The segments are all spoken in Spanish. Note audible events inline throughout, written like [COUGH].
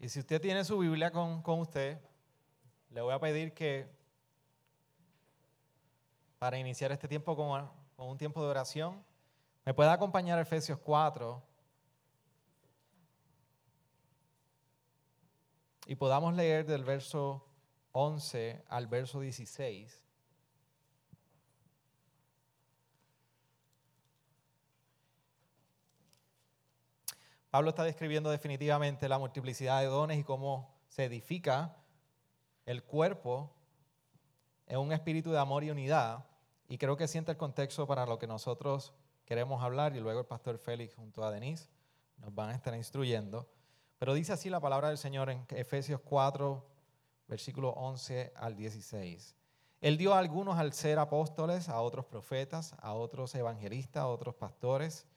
Y si usted tiene su Biblia con, usted, le voy a pedir que para iniciar este tiempo con, con un tiempo de oración, me pueda acompañar a Efesios 4 y podamos leer del verso 11 al verso 16. Pablo está describiendo definitivamente la multiplicidad de dones y cómo se edifica el cuerpo en un espíritu de amor y unidad. Y creo que siente el contexto para lo que nosotros queremos hablar y luego el pastor Félix junto a Denise nos van a estar instruyendo. Pero dice así la palabra del Señor en Efesios 4, versículo 11 al 16. Él dio a algunos al ser apóstoles, a otros profetas, a otros evangelistas, a otros pastores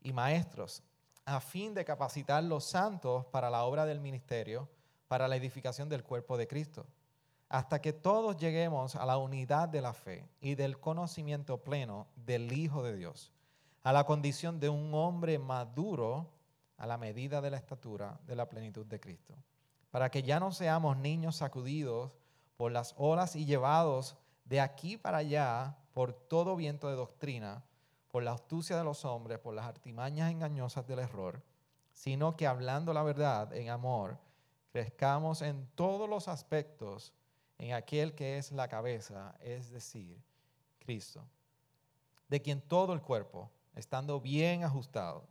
y maestros a fin de capacitar los santos para la obra del ministerio, para la edificación del cuerpo de Cristo, hasta que todos lleguemos a la unidad de la fe y del conocimiento pleno del Hijo de Dios, a la condición de un hombre maduro a la medida de la estatura de la plenitud de Cristo, para que ya no seamos niños sacudidos por las olas y llevados de aquí para allá por todo viento de doctrina, por la astucia de los hombres, por las artimañas engañosas del error, sino que hablando la verdad en amor, crezcamos en todos los aspectos en aquel que es la cabeza, es decir, Cristo, de quien todo el cuerpo, estando bien ajustado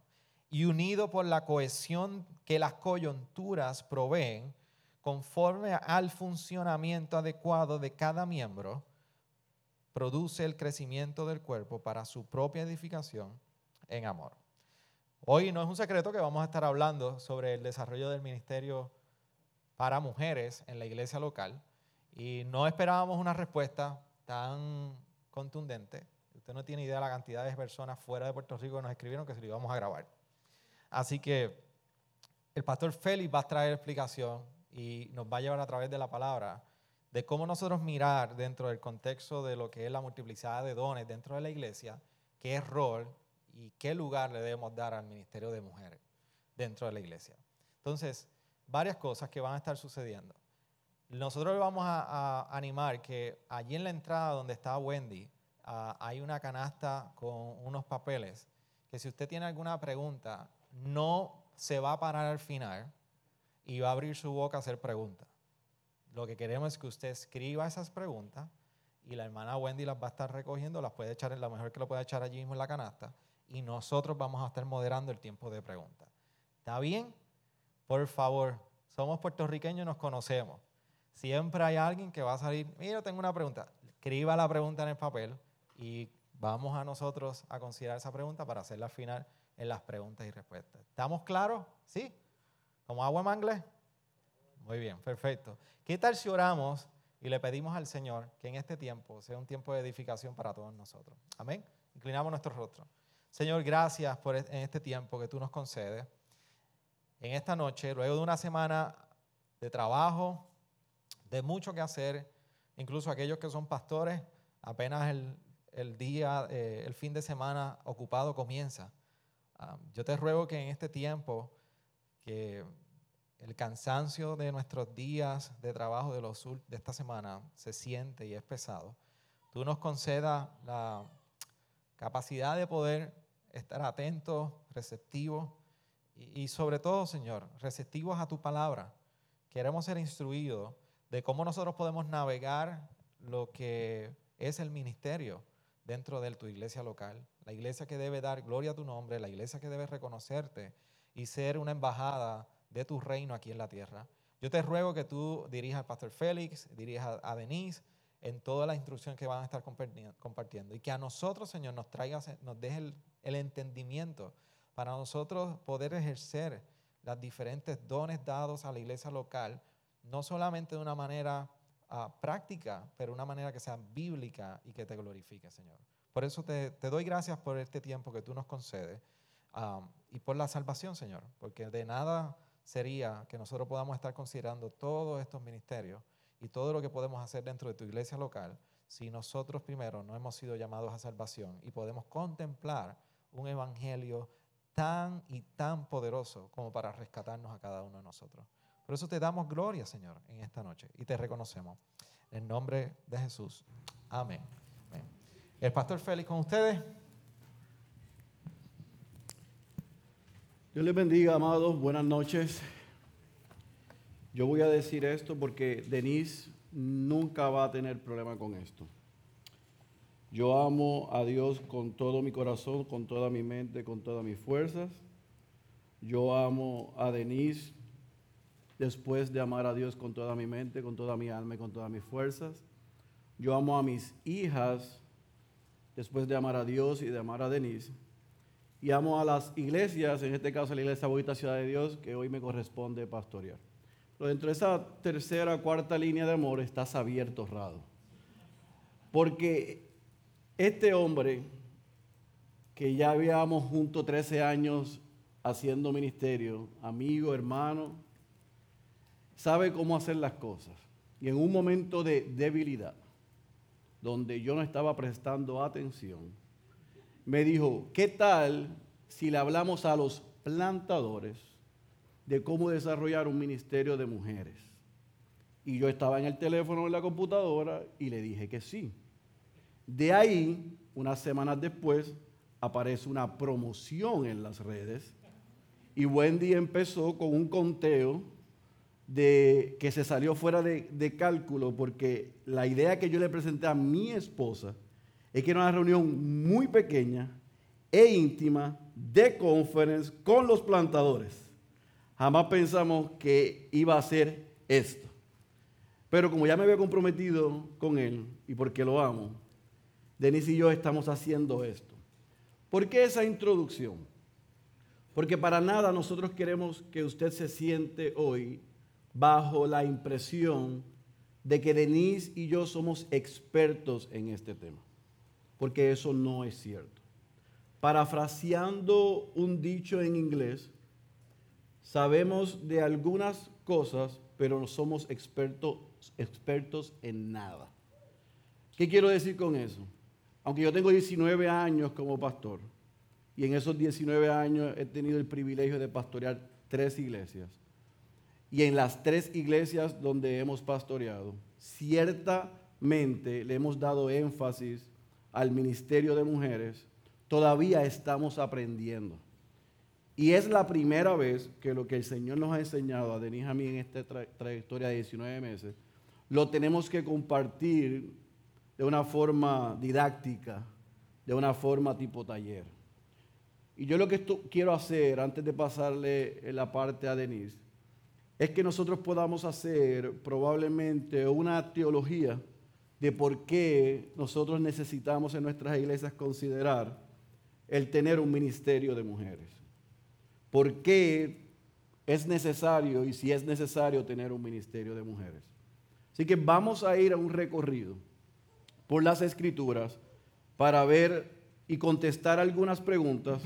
y unido por la cohesión que las coyunturas proveen, conforme al funcionamiento adecuado de cada miembro, produce el crecimiento del cuerpo para su propia edificación en amor. Hoy no es un secreto que vamos a estar hablando sobre el desarrollo del ministerio para mujeres en la iglesia local y no esperábamos una respuesta tan contundente. Usted no tiene idea de la cantidad de personas fuera de Puerto Rico que nos escribieron que se lo íbamos a grabar. Así que el pastor Félix va a traer explicación y nos va a llevar a través de la palabra de cómo nosotros mirar dentro del contexto de lo que es la multiplicidad de dones dentro de la iglesia, qué rol y qué lugar le debemos dar al ministerio de mujeres dentro de la iglesia. Entonces, varias cosas que van a estar sucediendo. Nosotros vamos a, animar que allí en la entrada donde está Wendy ah, hay una canasta con unos papeles que si usted tiene alguna pregunta, no se va a parar al final y va a abrir su boca a hacer preguntas. Lo que queremos es que usted escriba esas preguntas y la hermana Wendy las va a estar recogiendo, las puede echar, en la mejor que lo pueda echar allí mismo en la canasta y nosotros vamos a estar moderando el tiempo de preguntas. ¿Está bien? Por favor, somos puertorriqueños nos conocemos. Siempre hay alguien que va a salir, mira, tengo una pregunta. Escriba la pregunta en el papel y vamos a nosotros a considerar esa pregunta para hacerla al final en las preguntas y respuestas. ¿Estamos claros? ¿Sí? ¿Como agua en inglés? Muy bien, perfecto. ¿Qué tal si oramos y le pedimos al Señor que en este tiempo sea un tiempo de edificación para todos nosotros? Amén. Inclinamos nuestro rostro. Señor, gracias por en este tiempo que tú nos concedes. En esta noche, luego de una semana de trabajo, de mucho que hacer, incluso aquellos que son pastores, apenas el, día, eh, el fin de semana ocupado comienza. Ah, yo te ruego que en este tiempo que el cansancio de nuestros días de trabajo de, los, de esta semana se siente y es pesado, tú nos concedas la capacidad de poder estar atentos, receptivos y, y, sobre todo, Señor, receptivos a tu palabra. Queremos ser instruidos de cómo nosotros podemos navegar lo que es el ministerio dentro de tu iglesia local, la iglesia que debe dar gloria a tu nombre, la iglesia que debe reconocerte y ser una embajada de tu reino aquí en la tierra. Yo te ruego que tú dirijas al pastor Félix, dirijas a Denise en toda la instrucción que van a estar compartiendo y que a nosotros, Señor, nos traigas, nos deje el, el entendimiento para nosotros poder ejercer las diferentes dones dados a la iglesia local, no solamente de una manera ah, práctica, pero una manera que sea bíblica y que te glorifique, Señor. Por eso te, te doy gracias por este tiempo que tú nos concedes ah, y por la salvación, Señor, porque de nada sería que nosotros podamos estar considerando todos estos ministerios y todo lo que podemos hacer dentro de tu iglesia local si nosotros primero no hemos sido llamados a salvación y podemos contemplar un evangelio tan y tan poderoso como para rescatarnos a cada uno de nosotros. Por eso te damos gloria, Señor, en esta noche y te reconocemos. En nombre de Jesús. Amén. El pastor Félix con ustedes. Dios les bendiga, amados. Buenas noches. Yo voy a decir esto porque Denise nunca va a tener problema con esto. Yo amo a Dios con todo mi corazón, con toda mi mente, con todas mis fuerzas. Yo amo a Denise después de amar a Dios con toda mi mente, con toda mi alma y con todas mis fuerzas. Yo amo a mis hijas después de amar a Dios y de amar a Denise. Y amo a las iglesias, en este caso la Iglesia Bonita Ciudad de Dios, que hoy me corresponde pastorear. Pero dentro de esa tercera, cuarta línea de amor estás abierto, Rado. Porque este hombre, que ya habíamos juntos 13 años haciendo ministerio, amigo, hermano, sabe cómo hacer las cosas. Y en un momento de debilidad, donde yo no estaba prestando atención, me dijo, ¿qué tal si le hablamos a los plantadores de cómo desarrollar un ministerio de mujeres? Y yo estaba en el teléfono en la computadora y le dije que sí. De ahí, unas semanas después, aparece una promoción en las redes y Wendy empezó con un conteo de que se salió fuera de, de, cálculo porque la idea que yo le presenté a mi esposa es que era una reunión muy pequeña e íntima de conference con los plantadores. Jamás pensamos que iba a ser esto. Pero como ya me había comprometido con él y porque lo amo, Denise y yo estamos haciendo esto. ¿Por qué esa introducción? Porque para nada nosotros queremos que usted se siente hoy bajo la impresión de que Denise y yo somos expertos en este tema. Porque eso no es cierto. Parafraseando un dicho en inglés, sabemos de algunas cosas, pero no somos expertos, expertos en nada. ¿Qué quiero decir con eso? Aunque yo tengo 19 años como pastor, y en esos 19 años he tenido el privilegio de pastorear tres iglesias, y en las tres iglesias donde hemos pastoreado, ciertamente le hemos dado énfasis al ministerio de mujeres, todavía estamos aprendiendo. Y es la primera vez que lo que el Señor nos ha enseñado a Denis y a mí en esta trayectoria de 19 meses, lo tenemos que compartir de una forma didáctica, de una forma tipo taller. Y yo lo que quiero hacer, antes de pasarle la parte a Denise, es que nosotros podamos hacer probablemente una teología de por qué nosotros necesitamos en nuestras iglesias considerar el tener un ministerio de mujeres. ¿Por qué es necesario y si es necesario tener un ministerio de mujeres? Así que vamos a ir a un recorrido por las escrituras para ver y contestar algunas preguntas.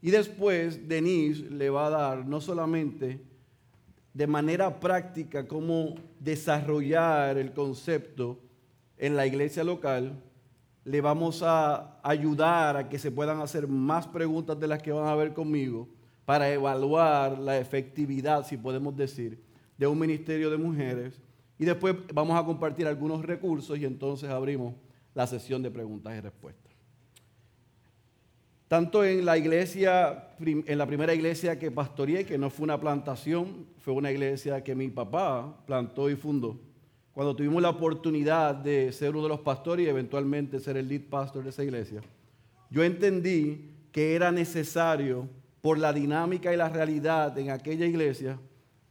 Y después Denise le va a dar no solamente de manera práctica cómo desarrollar el concepto en la iglesia local, le vamos a ayudar a que se puedan hacer más preguntas de las que van a ver conmigo para evaluar la efectividad, si podemos decir, de un ministerio de mujeres y después vamos a compartir algunos recursos y entonces abrimos la sesión de preguntas y respuestas. Tanto en la iglesia, en la primera iglesia que pastoreé, que no fue una plantación, fue una iglesia que mi papá plantó y fundó. Cuando tuvimos la oportunidad de ser uno de los pastores y eventualmente ser el lead pastor de esa iglesia, yo entendí que era necesario, por la dinámica y la realidad en aquella iglesia,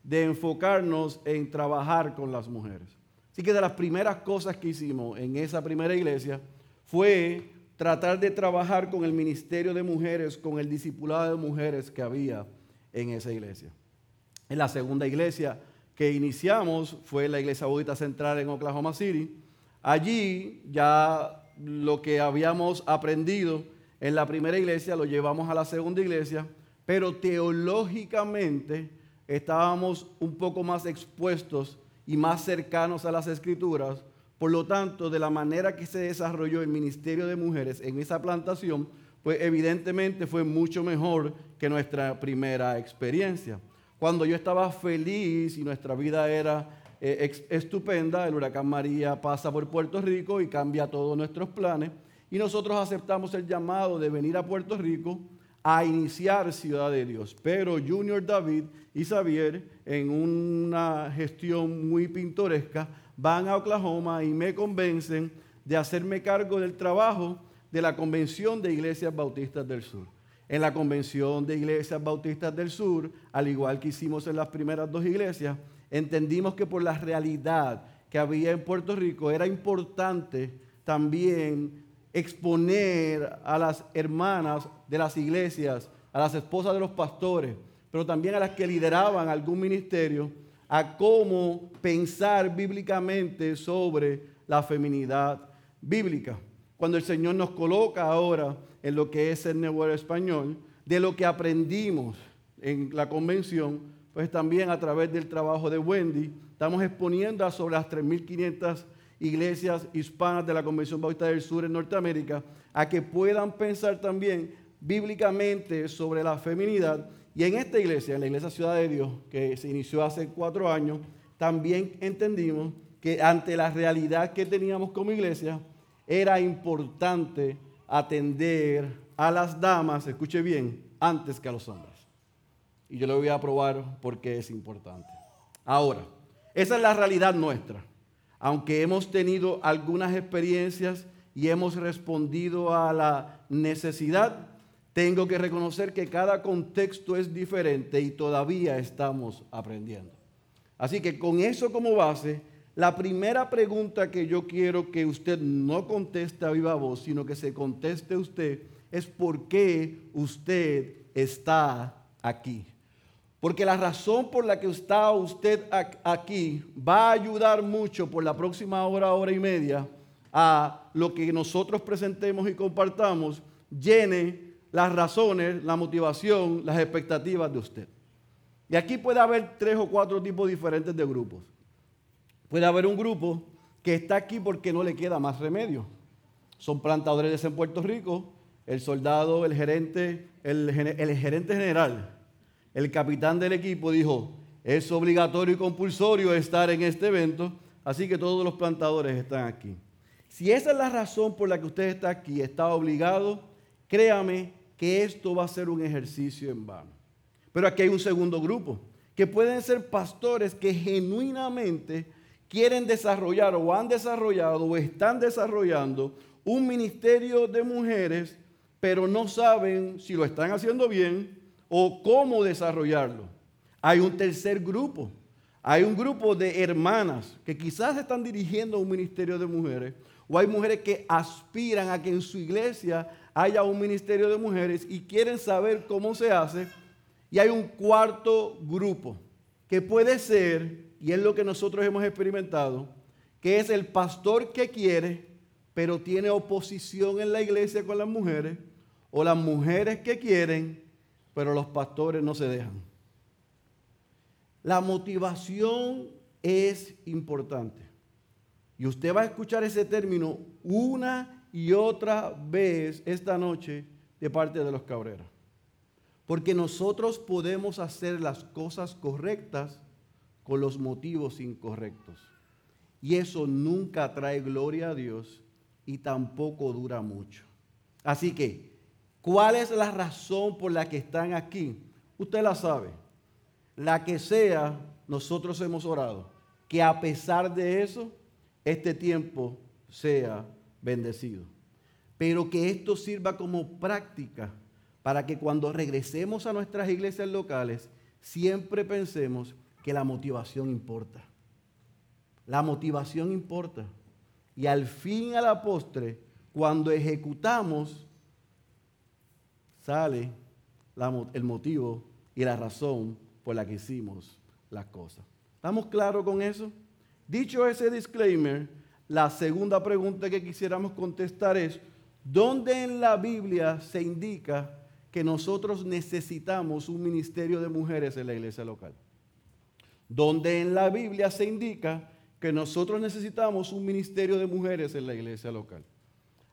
de enfocarnos en trabajar con las mujeres. Así que de las primeras cosas que hicimos en esa primera iglesia fue tratar de trabajar con el ministerio de mujeres, con el discipulado de mujeres que había en esa iglesia. En la segunda iglesia que iniciamos fue la iglesia Bautista Central en Oklahoma City. Allí ya lo que habíamos aprendido en la primera iglesia lo llevamos a la segunda iglesia, pero teológicamente estábamos un poco más expuestos y más cercanos a las escrituras. Por lo tanto, de la manera que se desarrolló el ministerio de mujeres en esa plantación, pues evidentemente fue mucho mejor que nuestra primera experiencia. Cuando yo estaba feliz y nuestra vida era eh, estupenda, el huracán María pasa por Puerto Rico y cambia todos nuestros planes. Y nosotros aceptamos el llamado de venir a Puerto Rico a iniciar Ciudad de Dios. Pero Junior David y Xavier, en una gestión muy pintoresca, van a Oklahoma y me convencen de hacerme cargo del trabajo de la Convención de Iglesias Bautistas del Sur. En la Convención de Iglesias Bautistas del Sur, al igual que hicimos en las primeras dos iglesias, entendimos que por la realidad que había en Puerto Rico era importante también exponer a las hermanas de las iglesias, a las esposas de los pastores, pero también a las que lideraban algún ministerio, a cómo pensar bíblicamente sobre la feminidad bíblica. Cuando el Señor nos coloca ahora en lo que es el nuevo español, de lo que aprendimos en la convención, pues también a través del trabajo de Wendy, estamos exponiendo sobre las 3.500 iglesias hispanas de la Convención Bautista del Sur en Norteamérica, a que puedan pensar también bíblicamente sobre la feminidad. Y en esta iglesia, en la Iglesia Ciudad de Dios, que se inició hace cuatro años, también entendimos que ante la realidad que teníamos como iglesia, era importante atender a las damas, escuche bien, antes que a los hombres. Y yo le voy a probar por qué es importante. Ahora, esa es la realidad nuestra. Aunque hemos tenido algunas experiencias y hemos respondido a la necesidad, tengo que reconocer que cada contexto es diferente y todavía estamos aprendiendo. Así que con eso como base, la primera pregunta que yo quiero que usted no conteste a viva voz, sino que se conteste usted, es por qué usted está aquí. Porque la razón por la que está usted aquí va a ayudar mucho por la próxima hora, hora y media, a lo que nosotros presentemos y compartamos, llene las razones, la motivación, las expectativas de usted. Y aquí puede haber tres o cuatro tipos diferentes de grupos. Puede haber un grupo que está aquí porque no le queda más remedio. Son plantadores en Puerto Rico, el soldado, el gerente, el, gerente general, el capitán del equipo dijo, es obligatorio y compulsorio estar en este evento, así que todos los plantadores están aquí. Si esa es la razón por la que usted está aquí, está obligado, créame que esto va a ser un ejercicio en vano. Pero aquí hay un segundo grupo, que pueden ser pastores que genuinamente quieren desarrollar o han desarrollado o están desarrollando un ministerio de mujeres, pero no saben si lo están haciendo bien o cómo desarrollarlo. Hay un tercer grupo. Hay un grupo de hermanas que quizás están dirigiendo un ministerio de mujeres, o hay mujeres que aspiran a que en su iglesia haya un ministerio de mujeres y quieren saber cómo se hace. Y hay un cuarto grupo que puede ser y es lo que nosotros hemos experimentado, que es el pastor que quiere, pero tiene oposición en la iglesia con las mujeres, o las mujeres que quieren, pero los pastores no se dejan. La motivación es importante. Y usted va a escuchar ese término una y otra vez esta noche de parte de los cabreras. Porque nosotros podemos hacer las cosas correctas con los motivos incorrectos. Y eso nunca trae gloria a Dios y tampoco dura mucho. Así que, ¿cuál es la razón por la que están aquí? Usted la sabe. La que sea, nosotros hemos orado. Que a pesar de eso, este tiempo sea bendecido. Pero que esto sirva como práctica para que cuando regresemos a nuestras iglesias locales, siempre pensemos que la motivación importa. La motivación importa. Y al fin, a la postre, cuando ejecutamos, sale el motivo y la razón por la que hicimos las cosas. ¿Estamos claros con eso? Dicho ese disclaimer, la segunda pregunta que quisiéramos contestar es, ¿dónde en la Biblia se indica que nosotros necesitamos un ministerio de mujeres en la iglesia local? Donde en la Biblia se indica que nosotros necesitamos un ministerio de mujeres en la iglesia local.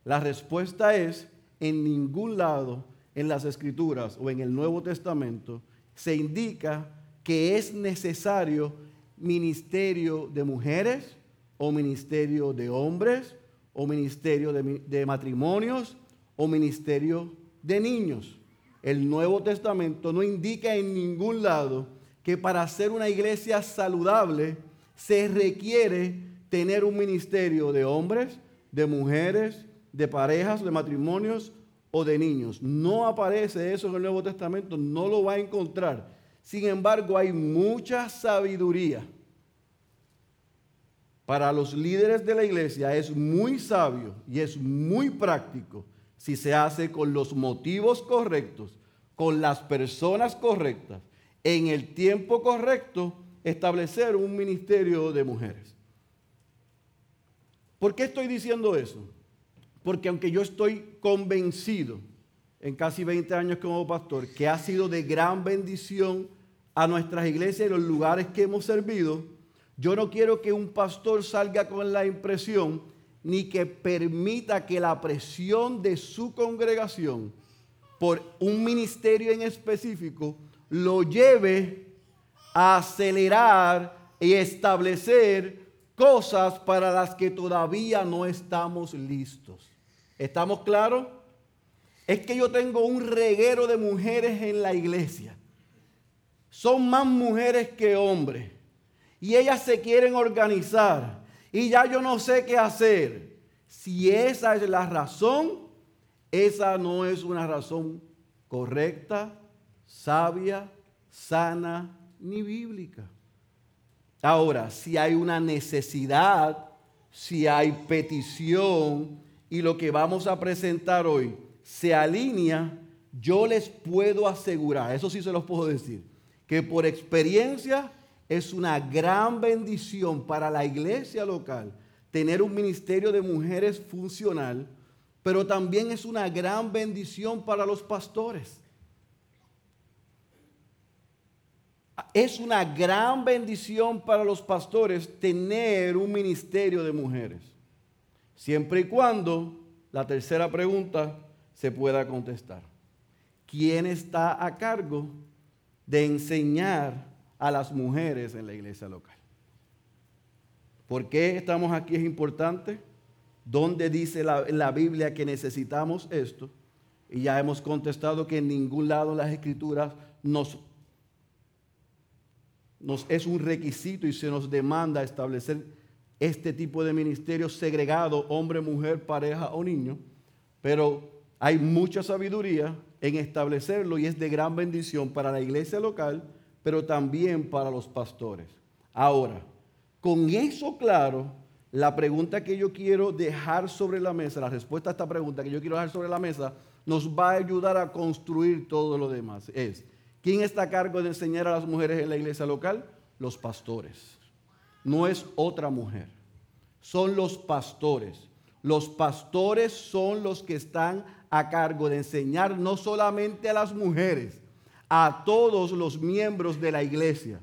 La respuesta es, en ningún lado en las escrituras o en el Nuevo Testamento se indica que es necesario ministerio de mujeres o ministerio de hombres o ministerio de, de matrimonios o ministerio de niños. El Nuevo Testamento no indica en ningún lado que para ser una iglesia saludable se requiere tener un ministerio de hombres, de mujeres, de parejas, de matrimonios o de niños. No aparece eso en el Nuevo Testamento, no lo va a encontrar. Sin embargo, hay mucha sabiduría. Para los líderes de la iglesia es muy sabio y es muy práctico si se hace con los motivos correctos, con las personas correctas, en el tiempo correcto, establecer un ministerio de mujeres. ¿Por qué estoy diciendo eso? Porque aunque yo estoy convencido en casi 20 años como pastor que ha sido de gran bendición a nuestras iglesias y los lugares que hemos servido, yo no quiero que un pastor salga con la impresión ni que permita que la presión de su congregación por un ministerio en específico lo lleve a acelerar y establecer cosas para las que todavía no estamos listos. ¿Estamos claros? Es que yo tengo un reguero de mujeres en la iglesia. Son más mujeres que hombres. Y ellas se quieren organizar y ya yo no sé qué hacer. Si esa es la razón, esa no es una razón correcta, sabia, sana ni bíblica. Ahora, si hay una necesidad, si hay petición y lo que vamos a presentar hoy se alinea, yo les puedo asegurar, eso sí se los puedo decir, que por experiencia es una gran bendición para la iglesia local tener un ministerio de mujeres funcional, pero también es una gran bendición para los pastores. Es una gran bendición para los pastores tener un ministerio de mujeres, siempre y cuando la tercera pregunta se pueda contestar. ¿Quién está a cargo de enseñar a las mujeres en la iglesia local. ¿Por qué estamos aquí? Es importante. ¿Dónde dice la, la Biblia que necesitamos esto? Y ya hemos contestado que en ningún lado las escrituras nos, nos es un requisito y se nos demanda establecer este tipo de ministerio segregado, hombre, mujer, pareja o niño. Pero hay mucha sabiduría en establecerlo y es de gran bendición para la iglesia local pero también para los pastores. Ahora, con eso claro, la pregunta que yo quiero dejar sobre la mesa, la respuesta a esta pregunta que yo quiero dejar sobre la mesa, nos va a ayudar a construir todo lo demás. Es, ¿quién está a cargo de enseñar a las mujeres en la iglesia local? Los pastores. No es otra mujer. Son los pastores. Los pastores son los que están a cargo de enseñar no solamente a las mujeres, a todos los miembros de la iglesia.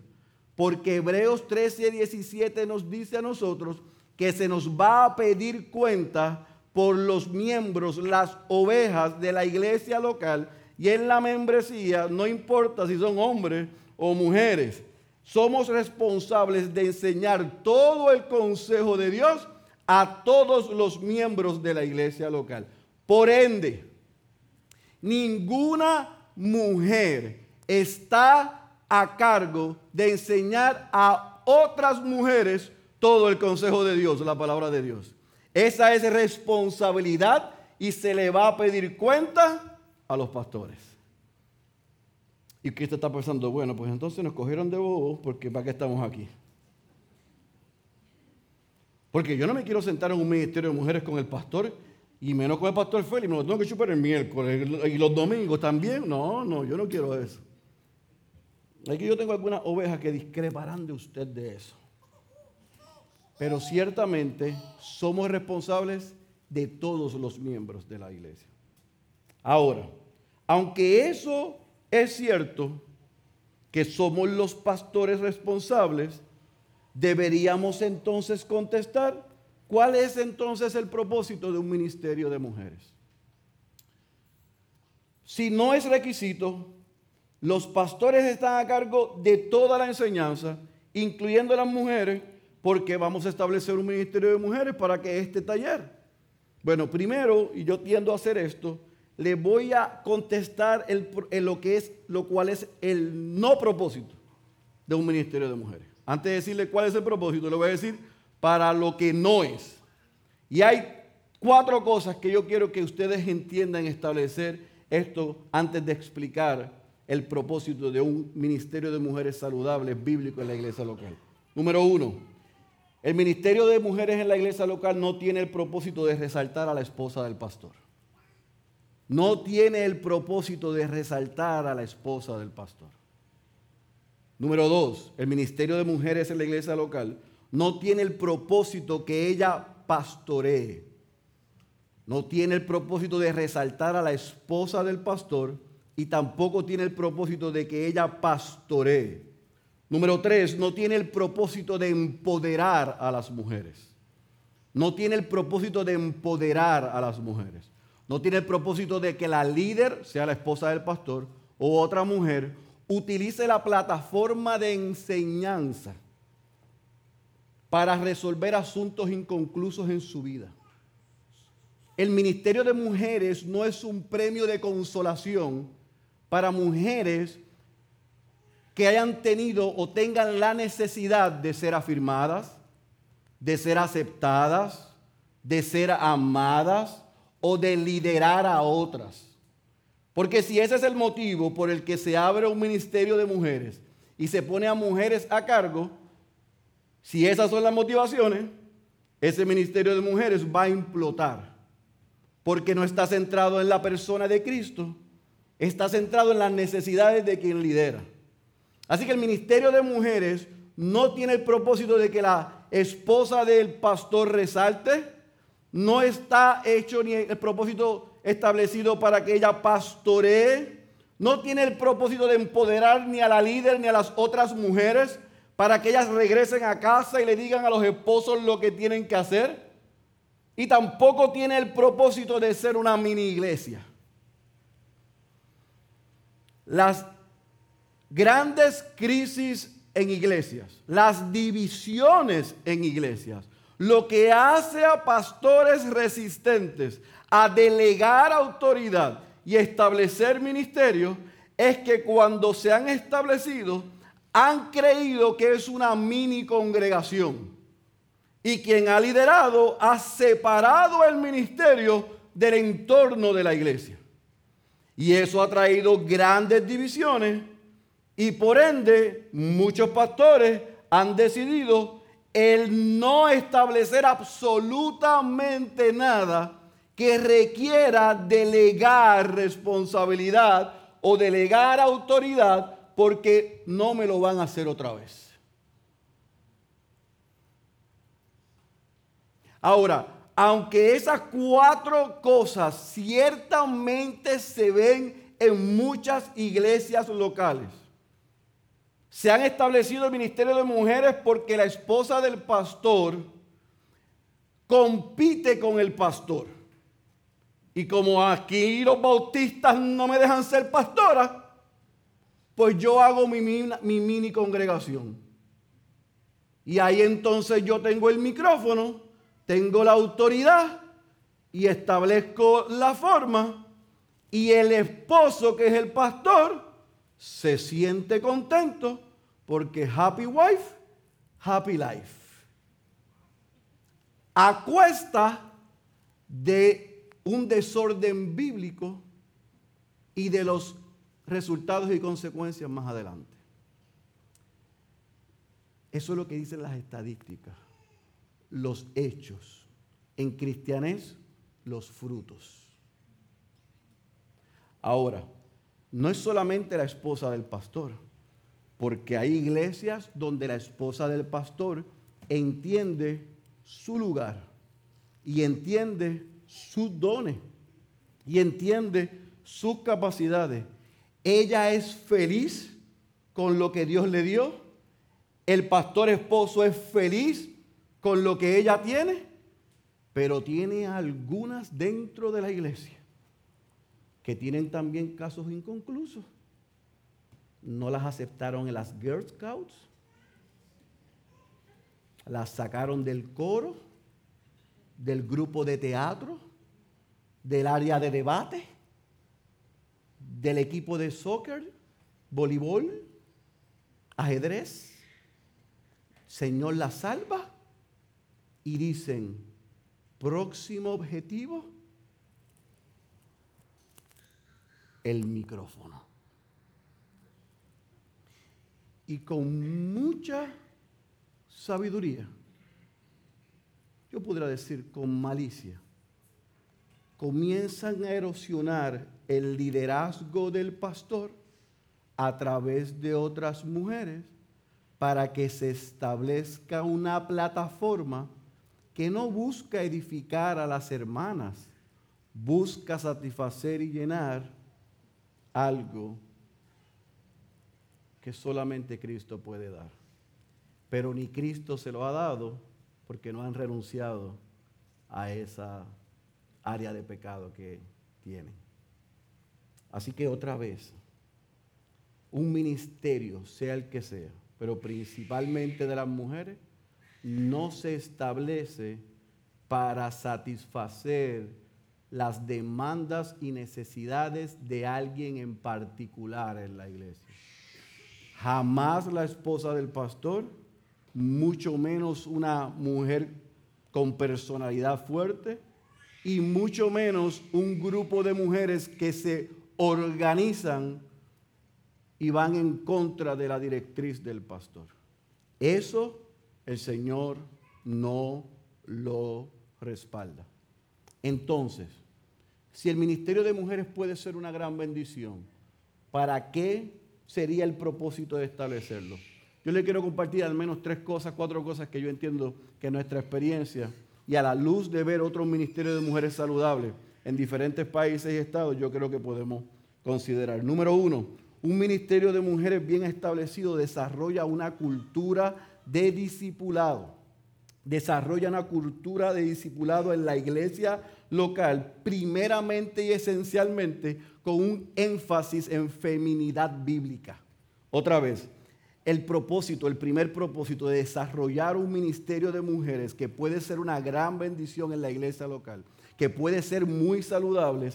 Porque Hebreos 13, 17 nos dice a nosotros que se nos va a pedir cuenta por los miembros, las ovejas de la iglesia local y en la membresía, no importa si son hombres o mujeres, somos responsables de enseñar todo el consejo de Dios a todos los miembros de la iglesia local. Por ende, ninguna mujer está a cargo de enseñar a otras mujeres todo el consejo de Dios, la palabra de Dios. Esa es responsabilidad y se le va a pedir cuenta a los pastores. ¿Y te está pensando? Bueno, pues entonces nos cogieron de bobo porque ¿para qué estamos aquí? Porque yo no me quiero sentar en un ministerio de mujeres con el pastor y menos con el pastor Félix, me lo tengo que chupar el miércoles y los domingos también. No, no, yo no quiero eso. Aquí yo tengo algunas ovejas que discreparán de usted de eso. Pero ciertamente somos responsables de todos los miembros de la iglesia. Ahora, aunque eso es cierto, que somos los pastores responsables, deberíamos entonces contestar ¿Cuál es entonces el propósito de un ministerio de mujeres? Si no es requisito, Los pastores están a cargo de toda la enseñanza, incluyendo las mujeres, porque vamos a establecer un ministerio de mujeres para que este taller. Bueno, primero, y yo tiendo a hacer esto, le voy a contestar lo que es, lo cual es el no propósito de un ministerio de mujeres. Antes de decirle cuál es el propósito, le voy a decir para lo que no es. Y hay cuatro cosas que yo quiero que ustedes entiendan establecer esto antes de explicar el propósito de un ministerio de mujeres saludables bíblico en la iglesia local. Número uno, el ministerio de mujeres en la iglesia local no tiene el propósito de resaltar a la esposa del pastor. No tiene el propósito de resaltar a la esposa del pastor. Número dos, el ministerio de mujeres en la iglesia local no tiene el propósito que ella pastoree. No tiene el propósito de resaltar a la esposa del pastor y tampoco tiene el propósito de que ella pastoree. Número tres, no tiene el propósito de empoderar a las mujeres. No tiene el propósito de empoderar a las mujeres. No tiene el propósito de que la líder, sea la esposa del pastor o otra mujer, utilice la plataforma de enseñanza para resolver asuntos inconclusos en su vida. El Ministerio de Mujeres no es un premio de consolación para mujeres que hayan tenido o tengan la necesidad de ser afirmadas, de ser aceptadas, de ser amadas o de liderar a otras. Porque si ese es el motivo por el que se abre un ministerio de mujeres y se pone a mujeres a cargo, si esas son las motivaciones, ese ministerio de mujeres va a implotar. Porque no está centrado en la persona de Cristo, está centrado en las necesidades de quien lidera. Así que el ministerio de mujeres no tiene el propósito de que la esposa del pastor resalte, no está hecho ni el propósito establecido para que ella pastoree, no tiene el propósito de empoderar ni a la líder ni a las otras mujeres para que ellas regresen a casa y le digan a los esposos lo que tienen que hacer. Y tampoco tiene el propósito de ser una mini iglesia. Las grandes crisis en iglesias, las divisiones en iglesias, lo que hace a pastores resistentes a delegar autoridad y establecer ministerios es que cuando se han establecido han creído que es una mini congregación. Y quien ha liderado ha separado el ministerio del entorno de la iglesia. Y eso ha traído grandes divisiones y por ende, muchos pastores han decidido el no establecer absolutamente nada que requiera delegar responsabilidad o delegar autoridad porque no me lo van a hacer otra vez. Ahora, aunque esas cuatro cosas ciertamente se ven en muchas iglesias locales, se han establecido el ministerio de mujeres porque la esposa del pastor compite con el pastor. Y como aquí los bautistas no me dejan ser pastora, pues yo hago mi, mi, mini congregación. Y ahí entonces yo tengo el micrófono, tengo la autoridad y establezco la forma. Y el esposo, que es el pastor, se siente contento porque happy wife, happy life. A cuesta de un desorden bíblico y de los resultados y consecuencias más adelante. Eso es lo que dicen las estadísticas, los hechos. En cristianés, los frutos. Ahora, no es solamente la esposa del pastor porque hay iglesias donde la esposa del pastor entiende su lugar y entiende sus dones y entiende sus capacidades. Ella es feliz con lo que Dios le dio. El pastor esposo es feliz con lo que ella tiene, pero tiene algunas dentro de la iglesia que tienen también casos inconclusos no las aceptaron en las Girl Scouts, las sacaron del coro, del grupo de teatro, del área de debate, del equipo de soccer, voleibol, ajedrez. Señor la salva y dicen, próximo objetivo, el micrófono. Y con mucha sabiduría, yo podría decir con malicia, comienzan a erosionar el liderazgo del pastor a través de otras mujeres para que se establezca una plataforma que no busca edificar a las hermanas, busca satisfacer y llenar algo que solamente Cristo puede dar. Pero ni Cristo se lo ha dado porque no han renunciado a esa área de pecado que tienen. Así que otra vez, un ministerio, sea el que sea, pero principalmente de las mujeres, no se establece para satisfacer las demandas y necesidades de alguien en particular en la iglesia. Jamás la esposa del pastor, mucho menos una mujer con personalidad fuerte y mucho menos un grupo de mujeres que se organizan y van en contra de la directriz del pastor. Eso el Señor no lo respalda. Entonces, si el ministerio de mujeres puede ser una gran bendición, ¿para qué sería el propósito de establecerlo? Yo le quiero compartir al menos tres cosas, cuatro cosas que yo entiendo que nuestra experiencia y a la luz de ver otros ministerios de mujeres saludables en diferentes países y estados, yo creo que podemos considerar. Número uno, un ministerio de mujeres bien establecido desarrolla una cultura de discipulado. Desarrolla una cultura de discipulado en la iglesia local, primeramente y esencialmente con un énfasis en feminidad bíblica. Otra vez, el propósito, el primer propósito de desarrollar un ministerio de mujeres que puede ser una gran bendición en la iglesia local, que puede ser muy saludable,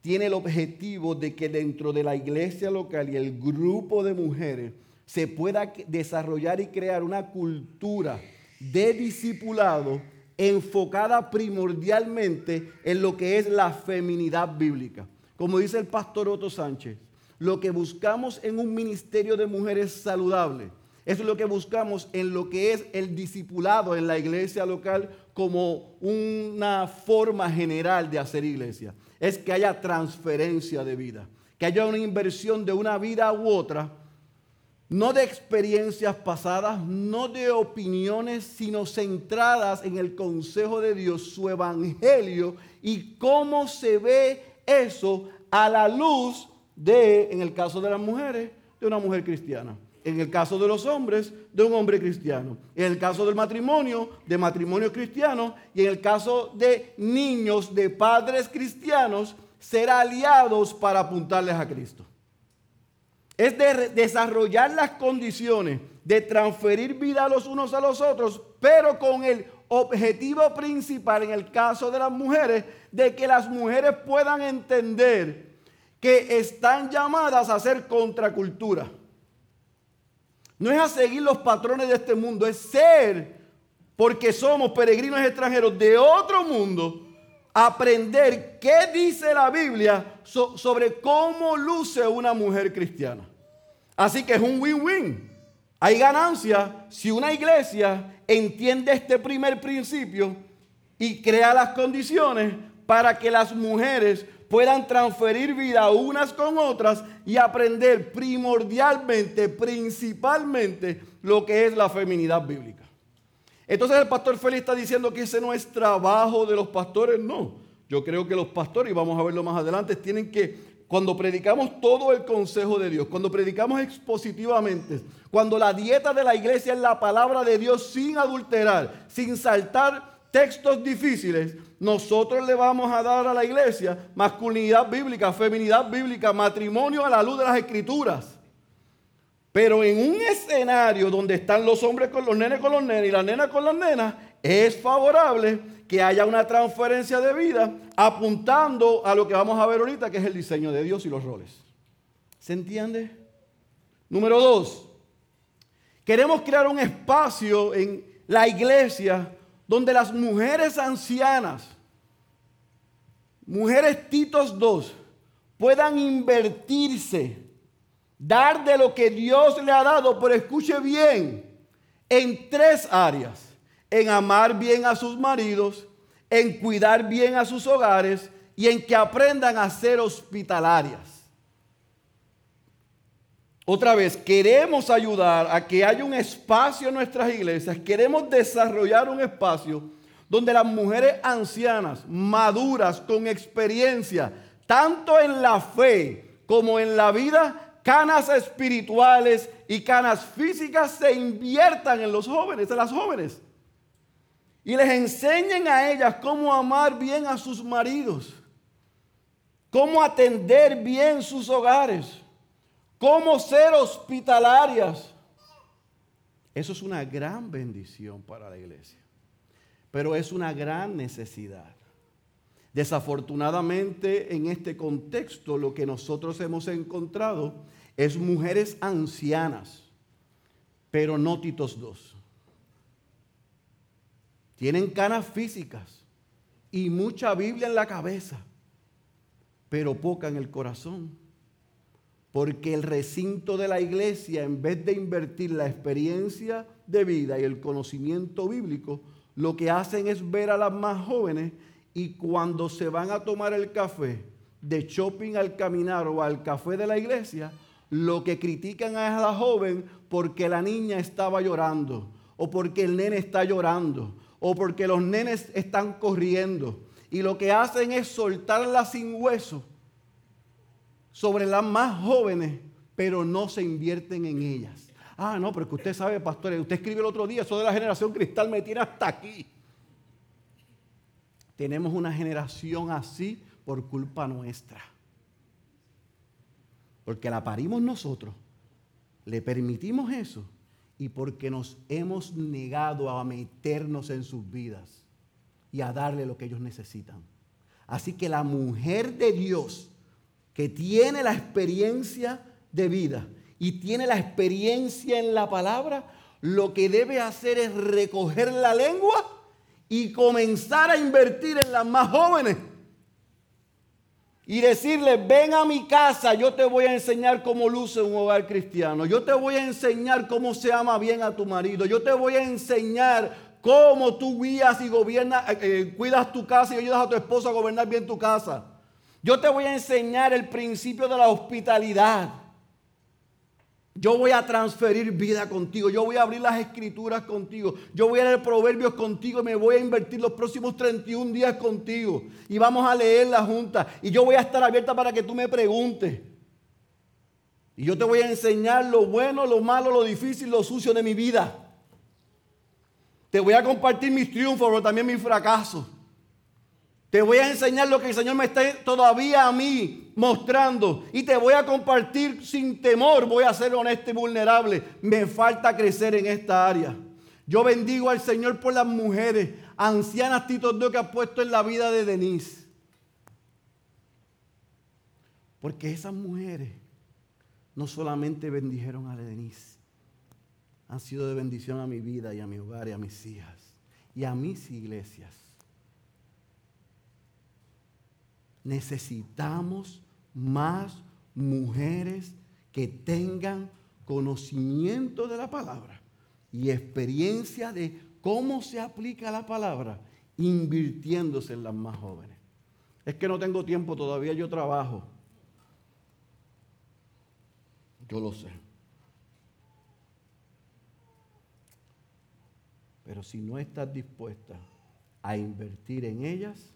tiene el objetivo de que dentro de la iglesia local y el grupo de mujeres se pueda desarrollar y crear una cultura de discipulado enfocada primordialmente en lo que es la feminidad bíblica. Como dice el pastor Otto Sánchez, lo que buscamos en un ministerio de mujeres saludable es lo que buscamos en lo que es el discipulado en la iglesia local como una forma general de hacer iglesia. Es que haya transferencia de vida, que haya una inversión de una vida u otra no de experiencias pasadas, no de opiniones, sino centradas en el consejo de Dios, su evangelio y cómo se ve eso a la luz de, en el caso de las mujeres, de una mujer cristiana. En el caso de los hombres, de un hombre cristiano. En el caso del matrimonio, de matrimonio cristiano. Y en el caso de niños, de padres cristianos, ser aliados para apuntarles a Cristo es de desarrollar las condiciones de transferir vida los unos a los otros, pero con el objetivo principal en el caso de las mujeres, de que las mujeres puedan entender que están llamadas a ser contracultura. No es a seguir los patrones de este mundo, es ser, porque somos peregrinos extranjeros de otro mundo, aprender qué dice la Biblia sobre cómo luce una mujer cristiana. Así que es un win-win. Hay ganancia si una iglesia entiende este primer principio y crea las condiciones para que las mujeres puedan transferir vida unas con otras y aprender primordialmente, principalmente, lo que es la feminidad bíblica. Entonces el pastor Félix está diciendo que ese no es trabajo de los pastores, no. Yo creo que los pastores, y vamos a verlo más adelante, tienen que cuando predicamos todo el consejo de Dios, cuando predicamos expositivamente, cuando la dieta de la iglesia es la palabra de Dios sin adulterar, sin saltar textos difíciles, nosotros le vamos a dar a la iglesia masculinidad bíblica, feminidad bíblica, matrimonio a la luz de las escrituras. Pero en un escenario donde están los hombres con los nenes con los nenes y las nenas con las nenas, es favorable que haya una transferencia de vida apuntando a lo que vamos a ver ahorita, que es el diseño de Dios y los roles. ¿Se entiende? Número dos, queremos crear un espacio en la iglesia donde las mujeres ancianas, mujeres Titos II, puedan invertirse, dar de lo que Dios le ha dado, pero escuche bien, en tres áreas, en amar bien a sus maridos, en cuidar bien a sus hogares y en que aprendan a ser hospitalarias. Otra vez, queremos ayudar a que haya un espacio en nuestras iglesias, queremos desarrollar un espacio donde las mujeres ancianas, maduras, con experiencia, tanto en la fe como en la vida, canas espirituales y canas físicas, se inviertan en los jóvenes, en las jóvenes. Y les enseñen a ellas cómo amar bien a sus maridos, cómo atender bien sus hogares cómo ser hospitalarias. Eso es una gran bendición para la iglesia, pero es una gran necesidad. Desafortunadamente, en este contexto, lo que nosotros hemos encontrado es mujeres ancianas, pero no Titos dos. Tienen canas físicas y mucha Biblia en la cabeza, pero poca en el corazón. Porque el recinto de la iglesia, en vez de invertir la experiencia de vida y el conocimiento bíblico, lo que hacen es ver a las más jóvenes y cuando se van a tomar el café de shopping al caminar o al café de la iglesia, lo que critican a la joven porque la niña estaba llorando, o porque el nene está llorando, o porque los nenes están corriendo. Y lo que hacen es soltarla sin hueso sobre las más jóvenes, pero no se invierten en ellas. Ah, no, pero que usted sabe, pastor, usted escribió el otro día, eso de la generación cristal me tiene hasta aquí. Tenemos una generación así por culpa nuestra. Porque la parimos nosotros, le permitimos eso y porque nos hemos negado a meternos en sus vidas y a darle lo que ellos necesitan. Así que la mujer de Dios que tiene la experiencia de vida y tiene la experiencia en la palabra, lo que debe hacer es recoger la lengua y comenzar a invertir en las más jóvenes. Y decirle, ven a mi casa, yo te voy a enseñar cómo luce un hogar cristiano. Yo te voy a enseñar cómo se ama bien a tu marido. Yo te voy a enseñar cómo tú guías y gobiernas, eh, eh, cuidas tu casa y ayudas a tu esposo a gobernar bien tu casa. Yo te voy a enseñar el principio de la hospitalidad. Yo voy a transferir vida contigo. Yo voy a abrir las escrituras contigo. Yo voy a leer proverbios contigo me voy a invertir los próximos 31 días contigo. Y vamos a leer la junta. Y yo voy a estar abierta para que tú me preguntes. Y yo te voy a enseñar lo bueno, lo malo, lo difícil, lo sucio de mi vida. Te voy a compartir mis triunfos, pero también mis fracasos. Te voy a enseñar lo que el Señor me está todavía a mí mostrando. Y te voy a compartir sin temor. Voy a ser honesto y vulnerable. Me falta crecer en esta área. Yo bendigo al Señor por las mujeres, ancianas Tito que ha puesto en la vida de Denise. Porque esas mujeres no solamente bendijeron a Denise, han sido de bendición a mi vida y a mi hogar y a mis hijas y a mis iglesias. Necesitamos más mujeres que tengan conocimiento de la palabra y experiencia de cómo se aplica la palabra invirtiéndose en las más jóvenes. Es que no tengo tiempo, todavía yo trabajo. Yo lo sé. Pero si no estás dispuesta a invertir en ellas,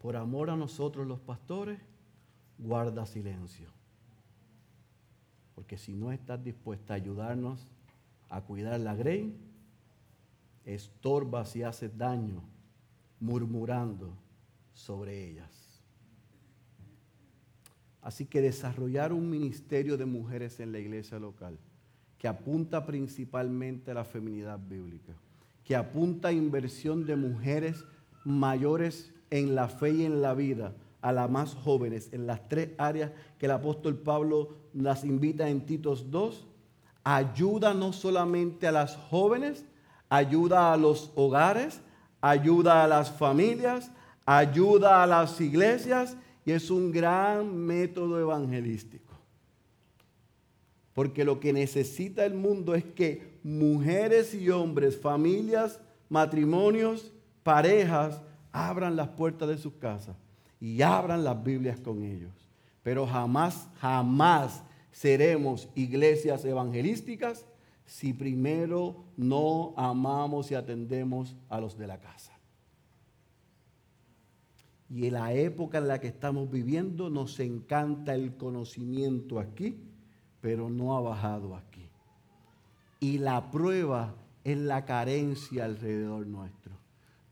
por amor a nosotros los pastores, guarda silencio. Porque si no estás dispuesta a ayudarnos a cuidar la grey, estorbas y haces daño murmurando sobre ellas. Así que desarrollar un ministerio de mujeres en la iglesia local que apunta principalmente a la feminidad bíblica, que apunta a inversión de mujeres mayores en la fe y en la vida, a las más jóvenes, en las tres áreas que el apóstol Pablo las invita en Titos 2, ayuda no solamente a las jóvenes, ayuda a los hogares, ayuda a las familias, ayuda a las iglesias y es un gran método evangelístico. Porque lo que necesita el mundo es que mujeres y hombres, familias, matrimonios, parejas, abran las puertas de sus casas y abran las Biblias con ellos. Pero jamás, jamás seremos iglesias evangelísticas si primero no amamos y atendemos a los de la casa. Y en la época en la que estamos viviendo nos encanta el conocimiento aquí, pero no ha bajado aquí. Y la prueba es la carencia alrededor nuestro.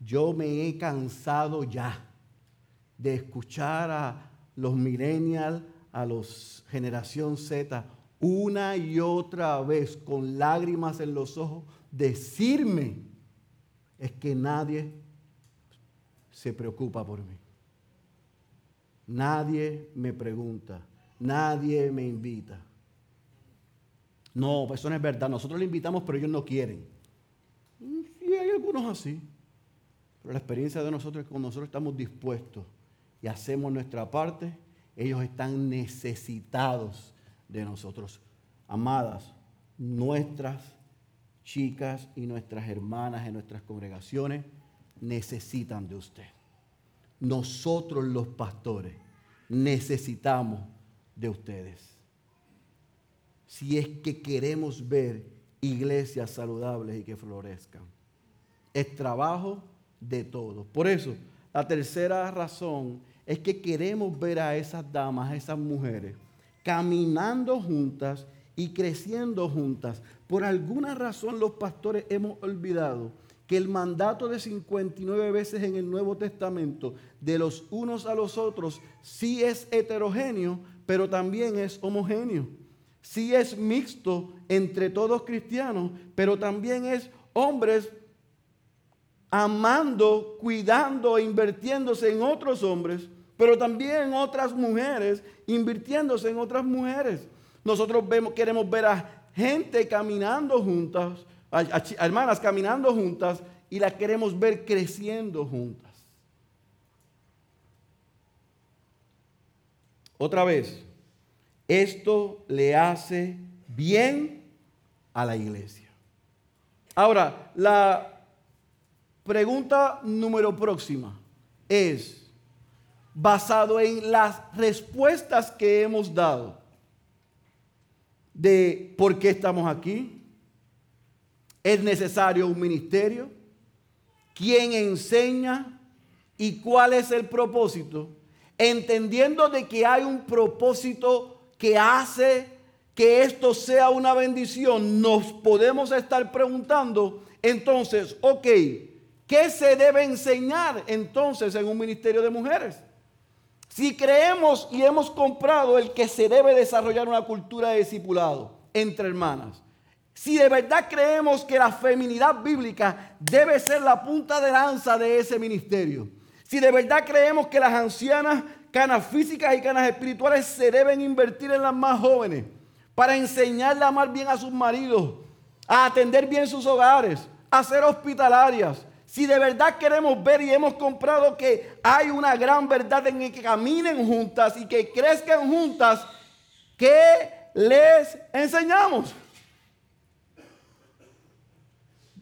Yo me he cansado ya de escuchar a los millennials, a los generación Z, una y otra vez con lágrimas en los ojos, decirme es que nadie se preocupa por mí. Nadie me pregunta, nadie me invita. No, eso no es verdad. Nosotros le invitamos, pero ellos no quieren. Y hay algunos así. La experiencia de nosotros es que cuando nosotros estamos dispuestos y hacemos nuestra parte, ellos están necesitados de nosotros. Amadas, nuestras chicas y nuestras hermanas en nuestras congregaciones necesitan de usted. Nosotros los pastores necesitamos de ustedes. Si es que queremos ver iglesias saludables y que florezcan. Es trabajo de todos. Por eso, la tercera razón es que queremos ver a esas damas, a esas mujeres, caminando juntas y creciendo juntas. Por alguna razón los pastores hemos olvidado que el mandato de 59 veces en el Nuevo Testamento de los unos a los otros sí es heterogéneo, pero también es homogéneo. Sí es mixto entre todos cristianos, pero también es hombres amando, cuidando e invirtiéndose en otros hombres, pero también otras mujeres invirtiéndose en otras mujeres. Nosotros vemos, queremos ver a gente caminando juntas, hermanas caminando juntas y las queremos ver creciendo juntas. Otra vez, esto le hace bien a la iglesia. Ahora, la pregunta número próxima es, basado en las respuestas que hemos dado de por qué estamos aquí, es necesario un ministerio, quién enseña y cuál es el propósito, entendiendo de que hay un propósito que hace que esto sea una bendición, nos podemos estar preguntando, entonces, ok, ¿qué se debe enseñar entonces en un ministerio de mujeres? Si creemos y hemos comprado el que se debe desarrollar una cultura de discipulado entre hermanas, si de verdad creemos que la feminidad bíblica debe ser la punta de lanza de ese ministerio, si de verdad creemos que las ancianas, canas físicas y canas espirituales se deben invertir en las más jóvenes para enseñarle a amar bien a sus maridos, a atender bien sus hogares, a ser hospitalarias, si de verdad queremos ver y hemos comprado que hay una gran verdad en que caminen juntas y que crezcan juntas, ¿qué les enseñamos?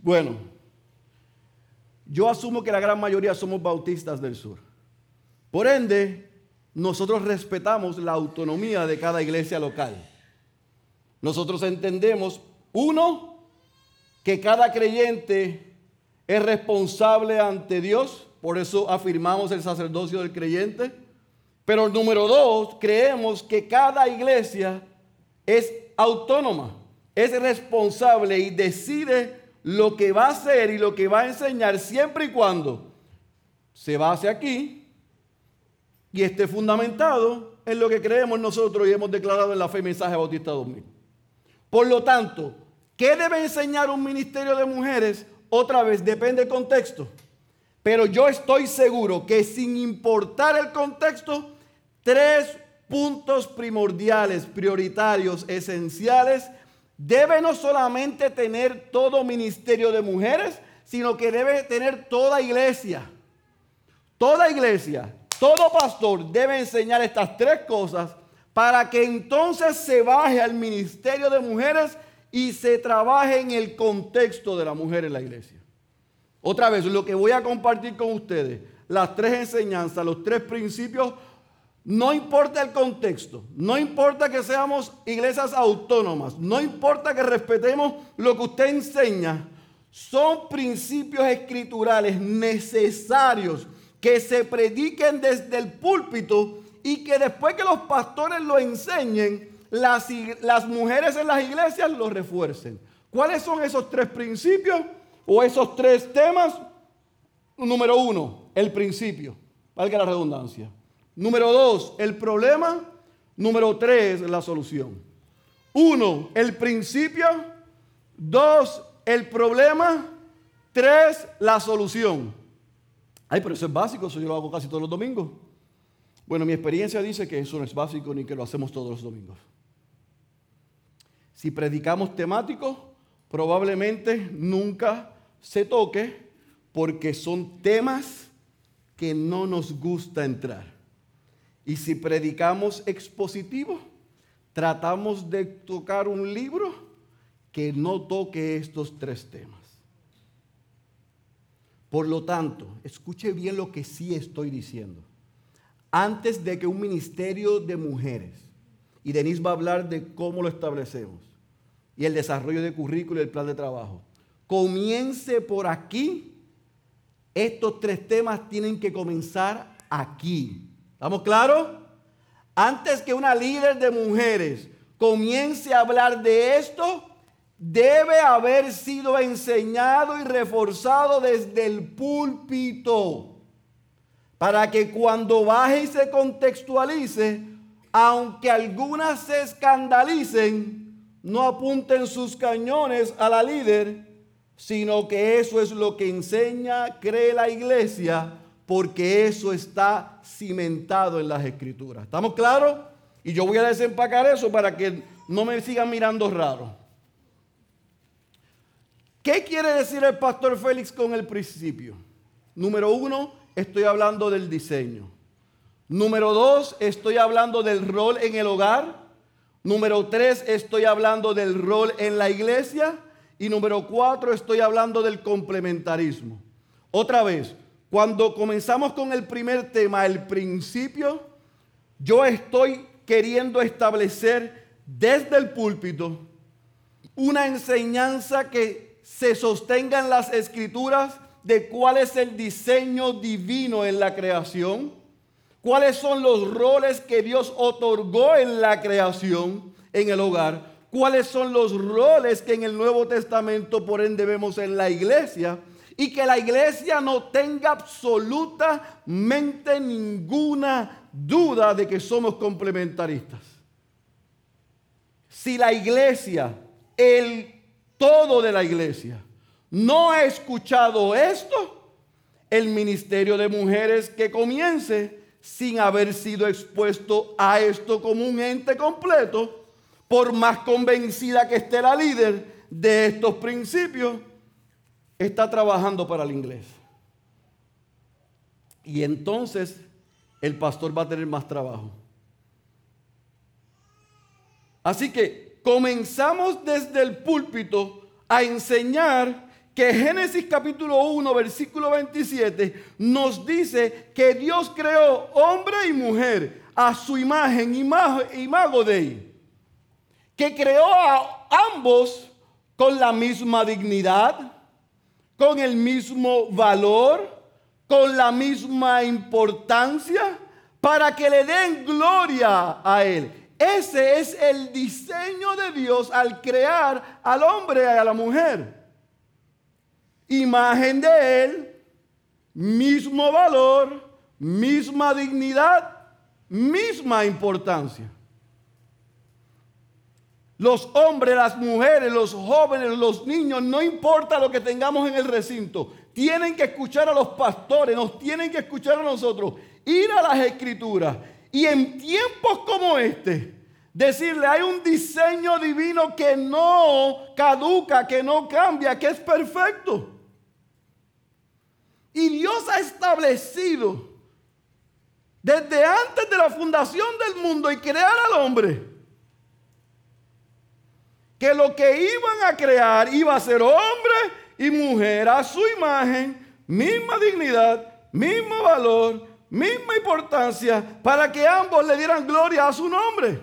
Bueno, yo asumo que la gran mayoría somos bautistas del sur. Por ende, nosotros respetamos la autonomía de cada iglesia local. Nosotros entendemos, uno, que cada creyente es responsable ante Dios, por eso afirmamos el sacerdocio del creyente. Pero número dos, creemos que cada iglesia es autónoma, es responsable y decide lo que va a hacer y lo que va a enseñar siempre y cuando se base aquí y esté fundamentado en lo que creemos nosotros y hemos declarado en la fe y mensaje Bautista 2000. Por lo tanto, ¿qué debe enseñar un ministerio de mujeres? Otra vez, depende del contexto. Pero yo estoy seguro que sin importar el contexto, tres puntos primordiales, prioritarios, esenciales, debe no solamente tener todo ministerio de mujeres, sino que debe tener toda iglesia. Toda iglesia, todo pastor debe enseñar estas tres cosas para que entonces se baje al ministerio de mujeres y se trabaje en el contexto de la mujer en la iglesia. Otra vez, lo que voy a compartir con ustedes, las tres enseñanzas, los tres principios no importa el contexto, no importa que seamos iglesias autónomas, no importa que respetemos lo que usted enseña, son principios escriturales necesarios que se prediquen desde el púlpito y que después que los pastores lo enseñen, las, las mujeres en las iglesias lo refuercen. ¿Cuáles son esos tres principios o esos tres temas? Número uno, el principio, valga la redundancia. Número dos, el problema. Número tres, la solución. Uno, el principio. Dos, el problema. Tres, la solución. Ay, pero eso es básico, eso yo lo hago casi todos los domingos. Bueno, mi experiencia dice que eso no es básico ni que lo hacemos todos los domingos. Si predicamos temático, probablemente nunca se toque porque son temas que no nos gusta entrar. Y si predicamos expositivo, tratamos de tocar un libro que no toque estos tres temas. Por lo tanto, escuche bien lo que sí estoy diciendo. Antes de que un ministerio de mujeres, y Denise va a hablar de cómo lo establecemos, y el desarrollo de currículo y el plan de trabajo, comience por aquí, estos tres temas tienen que comenzar aquí. ¿Estamos claros? Antes que una líder de mujeres comience a hablar de esto, debe haber sido enseñado y reforzado desde el púlpito. Para que cuando baje y se contextualice, aunque algunas se escandalicen, no apunten sus cañones a la líder, sino que eso es lo que enseña, cree la iglesia porque eso está cimentado en las escrituras. ¿Estamos claros? Y yo voy a desempacar eso para que no me sigan mirando raro. ¿Qué quiere decir el pastor Félix con el principio? Número uno, estoy hablando del diseño. Número dos, estoy hablando del rol en el hogar. Número tres, estoy hablando del rol en la iglesia. Y número cuatro, estoy hablando del complementarismo. Otra vez, cuando comenzamos con el primer tema, el principio, yo estoy queriendo establecer desde el púlpito una enseñanza que se sostenga en las escrituras de cuál es el diseño divino en la creación, cuáles son los roles que Dios otorgó en la creación, en el hogar, cuáles son los roles que en el Nuevo Testamento por ende vemos en la iglesia y que la iglesia no tenga absolutamente ninguna duda de que somos complementaristas. Si la iglesia, el todo de la iglesia, no ha escuchado esto, el ministerio de mujeres que comience sin haber sido expuesto a esto como un ente completo, por más convencida que esté la líder de estos principios, está trabajando para el inglés. Y entonces el pastor va a tener más trabajo. Así que comenzamos desde el púlpito a enseñar que Génesis capítulo 1, versículo 27 nos dice que Dios creó hombre y mujer a su imagen, imago de él. Que creó a ambos con la misma dignidad, con el mismo valor, con la misma importancia, para que le den gloria a Él. Ese es el diseño de Dios al crear al hombre y a la mujer. Imagen de Él, mismo valor, misma dignidad, misma importancia. Los hombres, las mujeres, los jóvenes, los niños, no importa lo que tengamos en el recinto, tienen que escuchar a los pastores, nos tienen que escuchar a nosotros, ir a las escrituras y en tiempos como este, decirle, hay un diseño divino que no caduca, que no cambia, que es perfecto. Y Dios ha establecido desde antes de la fundación del mundo y crear al hombre, que lo que iban a crear iba a ser hombre y mujer a su imagen, misma dignidad, mismo valor, misma importancia, para que ambos le dieran gloria a su nombre.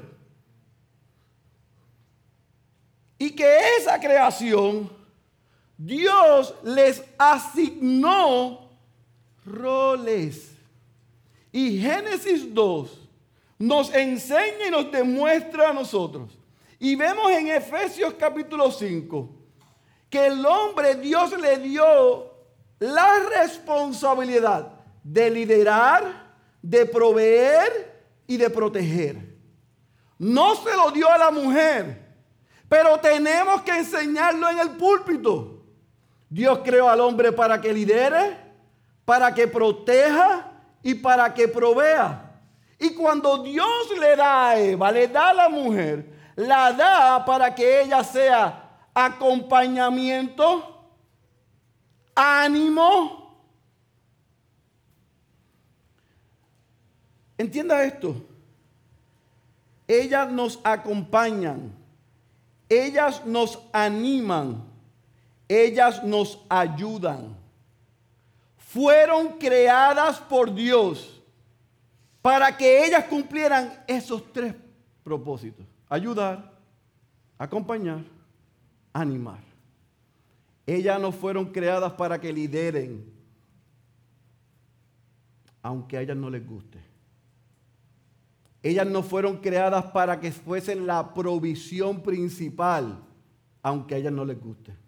Y que esa creación, Dios les asignó roles. Y Génesis 2 nos enseña y nos demuestra a nosotros. Y vemos en Efesios capítulo 5 que el hombre Dios le dio la responsabilidad de liderar, de proveer y de proteger. No se lo dio a la mujer, pero tenemos que enseñarlo en el púlpito. Dios creó al hombre para que lidere, para que proteja y para que provea. Y cuando Dios le da a Eva, le da a la mujer, la da para que ella sea acompañamiento, ánimo. Entienda esto. Ellas nos acompañan, ellas nos animan, ellas nos ayudan fueron creadas por Dios para que ellas cumplieran esos tres propósitos. Ayudar, acompañar, animar. Ellas no fueron creadas para que lideren, aunque a ellas no les guste. Ellas no fueron creadas para que fuesen la provisión principal, aunque a ellas no les guste.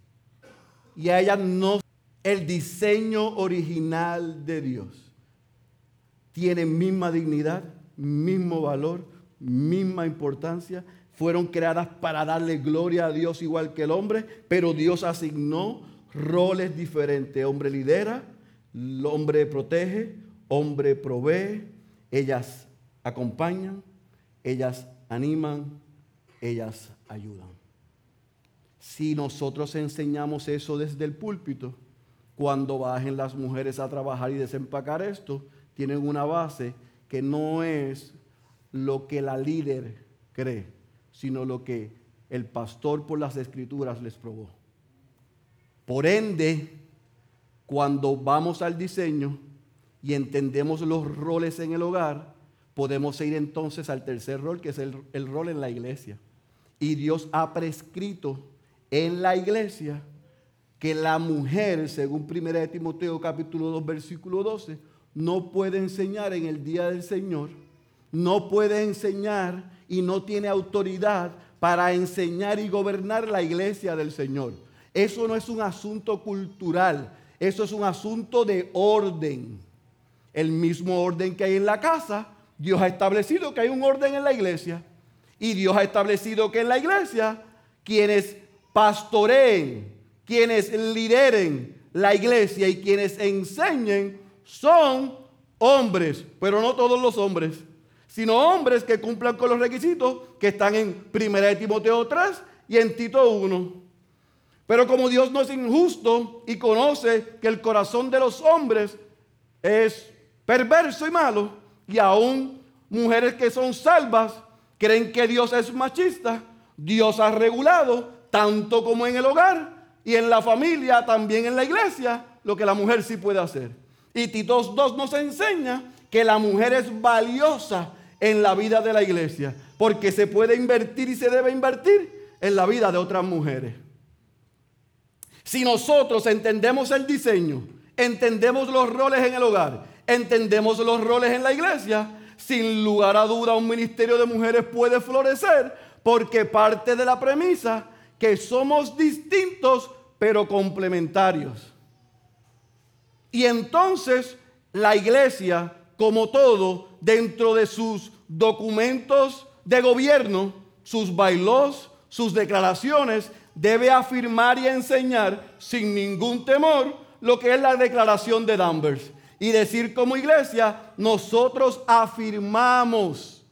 Y a ellas no el diseño original de Dios tiene misma dignidad, mismo valor, misma importancia. Fueron creadas para darle gloria a Dios igual que el hombre, pero Dios asignó roles diferentes. Hombre lidera, hombre protege, hombre provee, ellas acompañan, ellas animan, ellas ayudan. Si nosotros enseñamos eso desde el púlpito, cuando bajen las mujeres a trabajar y desempacar esto, tienen una base que no es lo que la líder cree, sino lo que el pastor por las escrituras les probó. Por ende, cuando vamos al diseño y entendemos los roles en el hogar, podemos ir entonces al tercer rol, que es el, el rol en la iglesia. Y Dios ha prescrito en la iglesia que la mujer, según 1 Timoteo capítulo 2 versículo 12, no puede enseñar en el día del Señor, no puede enseñar y no tiene autoridad para enseñar y gobernar la iglesia del Señor. Eso no es un asunto cultural, eso es un asunto de orden. El mismo orden que hay en la casa, Dios ha establecido que hay un orden en la iglesia. Y Dios ha establecido que en la iglesia quienes pastoreen, quienes lideren la iglesia y quienes enseñen son hombres, pero no todos los hombres, sino hombres que cumplan con los requisitos que están en 1 Timoteo 3 y en Tito 1. Pero como Dios no es injusto y conoce que el corazón de los hombres es perverso y malo, y aún mujeres que son salvas creen que Dios es machista, Dios ha regulado, tanto como en el hogar, y en la familia, también en la iglesia, lo que la mujer sí puede hacer. Y Tito 2 nos enseña que la mujer es valiosa en la vida de la iglesia, porque se puede invertir y se debe invertir en la vida de otras mujeres. Si nosotros entendemos el diseño, entendemos los roles en el hogar, entendemos los roles en la iglesia, sin lugar a duda un ministerio de mujeres puede florecer porque parte de la premisa que somos distintos pero complementarios. Y entonces la iglesia, como todo, dentro de sus documentos de gobierno, sus bailos, sus declaraciones, debe afirmar y enseñar sin ningún temor lo que es la declaración de Danvers. Y decir como iglesia, nosotros afirmamos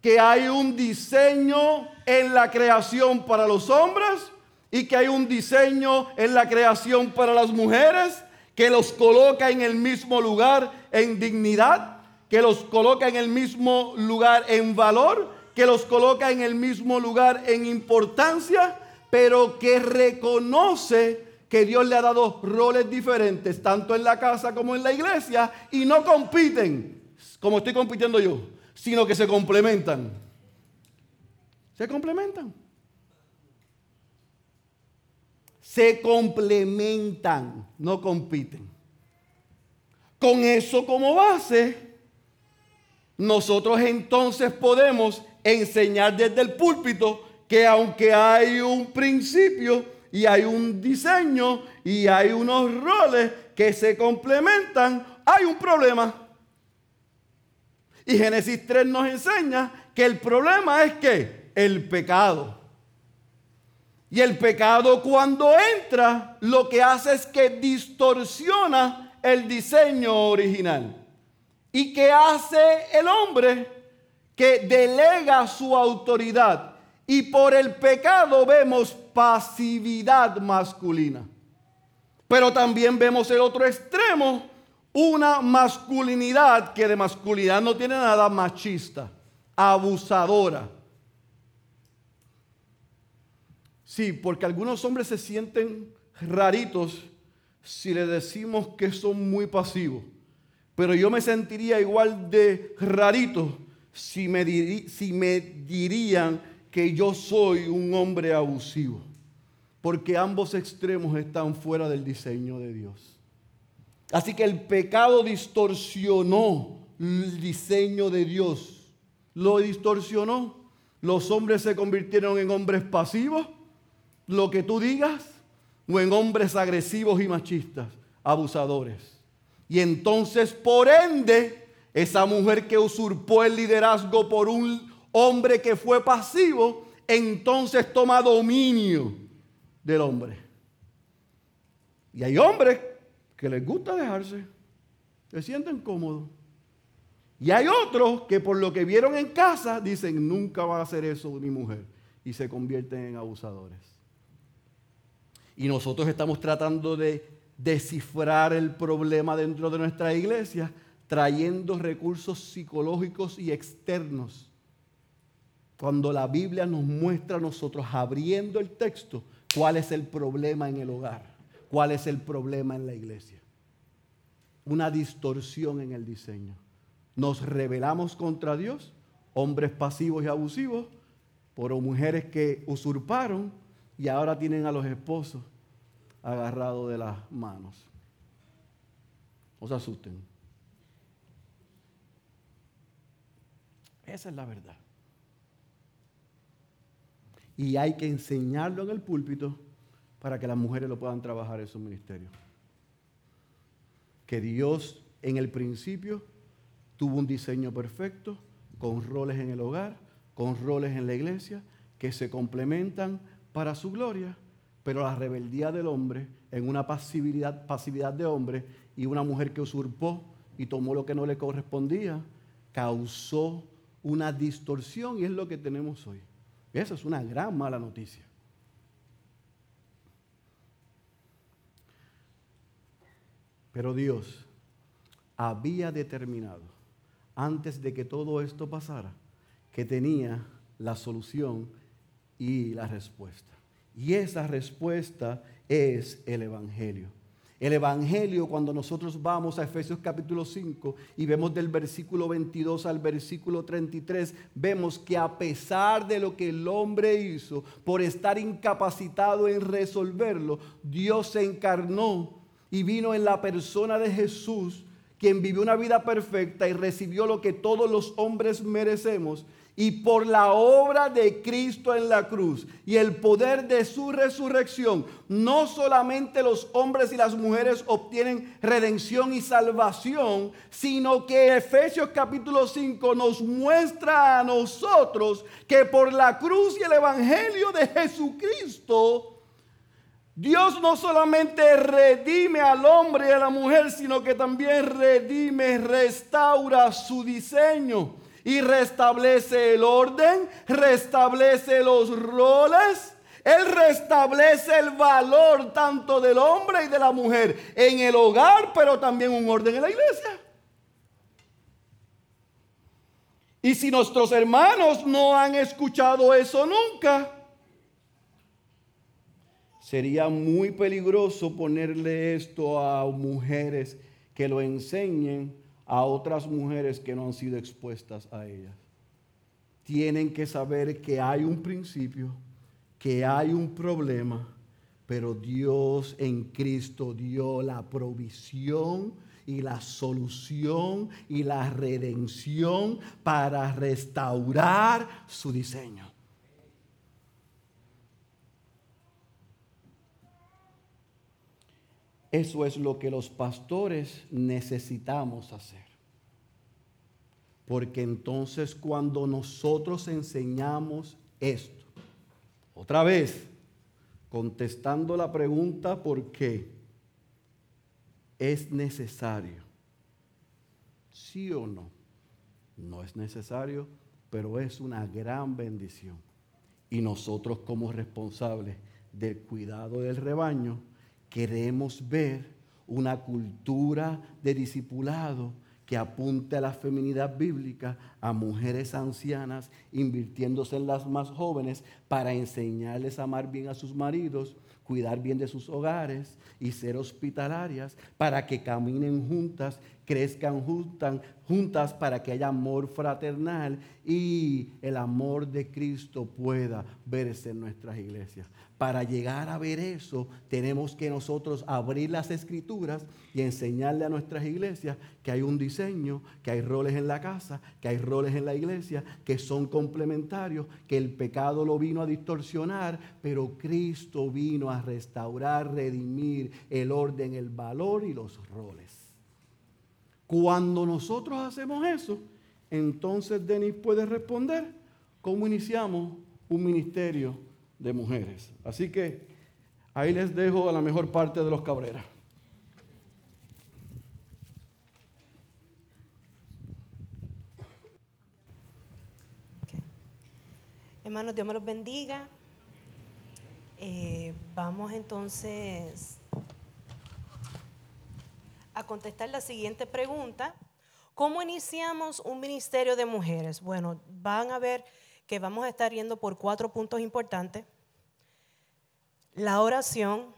que hay un diseño en la creación para los hombres y que hay un diseño en la creación para las mujeres que los coloca en el mismo lugar en dignidad, que los coloca en el mismo lugar en valor, que los coloca en el mismo lugar en importancia, pero que reconoce que Dios le ha dado roles diferentes, tanto en la casa como en la iglesia, y no compiten, como estoy compitiendo yo, sino que se complementan. Se complementan. Se complementan, no compiten. Con eso como base, nosotros entonces podemos enseñar desde el púlpito que aunque hay un principio y hay un diseño y hay unos roles que se complementan, hay un problema. Y Génesis 3 nos enseña que el problema es que el pecado. Y el pecado cuando entra lo que hace es que distorsiona el diseño original. ¿Y qué hace el hombre? Que delega su autoridad y por el pecado vemos pasividad masculina. Pero también vemos el otro extremo, una masculinidad que de masculinidad no tiene nada machista, abusadora. Sí, porque algunos hombres se sienten raritos si le decimos que son muy pasivos. Pero yo me sentiría igual de rarito si me, si me dirían que yo soy un hombre abusivo, porque ambos extremos están fuera del diseño de Dios. Así que el pecado distorsionó el diseño de Dios, lo distorsionó. Los hombres se convirtieron en hombres pasivos, lo que tú digas, o en hombres agresivos y machistas, abusadores. Y entonces, por ende, esa mujer que usurpó el liderazgo por un hombre que fue pasivo, entonces toma dominio del hombre. Y hay hombres que les gusta dejarse, se sienten cómodos. Y hay otros que por lo que vieron en casa dicen, nunca va a hacer eso mi mujer. Y se convierten en abusadores. Y nosotros estamos tratando de descifrar el problema dentro de nuestra iglesia, trayendo recursos psicológicos y externos cuando la Biblia nos muestra a nosotros abriendo el texto cuál es el problema en el hogar, cuál es el problema en la iglesia. Una distorsión en el diseño. Nos rebelamos contra Dios, hombres pasivos y abusivos, por mujeres que usurparon y ahora tienen a los esposos agarrados de las manos. No se asusten. Esa es la verdad y hay que enseñarlo en el púlpito para que las mujeres lo puedan trabajar en su ministerio. Que Dios en el principio tuvo un diseño perfecto, con roles en el hogar, con roles en la iglesia, que se complementan para su gloria, pero la rebeldía del hombre en una pasividad, pasividad de hombre y una mujer que usurpó y tomó lo que no le correspondía, causó una distorsión y es lo que tenemos hoy. Esa es una gran mala noticia. Pero Dios había determinado, antes de que todo esto pasara, que tenía la solución y la respuesta. Y esa respuesta es el Evangelio. El Evangelio, cuando nosotros vamos a Efesios capítulo 5 y vemos del versículo 22 al versículo 33, vemos que a pesar de lo que el hombre hizo, por estar incapacitado en resolverlo, Dios se encarnó y vino en la persona de Jesús, quien vivió una vida perfecta y recibió lo que todos los hombres merecemos y por la obra de Cristo en la cruz y el poder de su resurrección, no solamente los hombres y las mujeres obtienen redención y salvación, sino que Efesios capítulo 5 nos muestra a nosotros que por la cruz y el evangelio de Jesucristo, Dios no solamente redime al hombre y a la mujer, sino que también redime, restaura su diseño y restablece el orden, restablece los roles. Él restablece el valor tanto del hombre y de la mujer en el hogar, pero también un orden en la iglesia. Y si nuestros hermanos no han escuchado eso nunca, sería muy peligroso ponerle esto a mujeres que lo enseñen a otras mujeres que no han sido expuestas a ellas. Tienen que saber que hay un principio, que hay un problema, pero Dios en Cristo dio la provisión y la solución y la redención para restaurar su diseño. Eso es lo que los pastores necesitamos hacer. Porque entonces cuando nosotros enseñamos esto, otra vez, contestando la pregunta por qué, es necesario. ¿Sí o no? No es necesario, pero es una gran bendición. Y nosotros como responsables del cuidado del rebaño, queremos ver una cultura de discipulado que apunte a la feminidad bíblica, a mujeres ancianas, invirtiéndose en las más jóvenes para enseñarles a amar bien a sus maridos, cuidar bien de sus hogares y ser hospitalarias, para que caminen juntas, crezcan juntas, juntas para que haya amor fraternal y el amor de Cristo pueda verse en nuestras iglesias. Para llegar a ver eso, tenemos que nosotros abrir las escrituras y enseñarle a nuestras iglesias que hay un diseño, que hay roles en la casa, que hay roles en la iglesia, que son complementarios, que el pecado lo vino a distorsionar, pero Cristo vino a restaurar, redimir el orden, el valor y los roles. Cuando nosotros hacemos eso, entonces Denis puede responder cómo iniciamos un ministerio de mujeres. Así que ahí les dejo a la mejor parte de los Cabrera. Hermanos, Dios me los bendiga. Eh, vamos entonces a contestar la siguiente pregunta. ¿Cómo iniciamos un ministerio de mujeres? Bueno, van a ver que vamos a estar yendo por cuatro puntos importantes. La oración,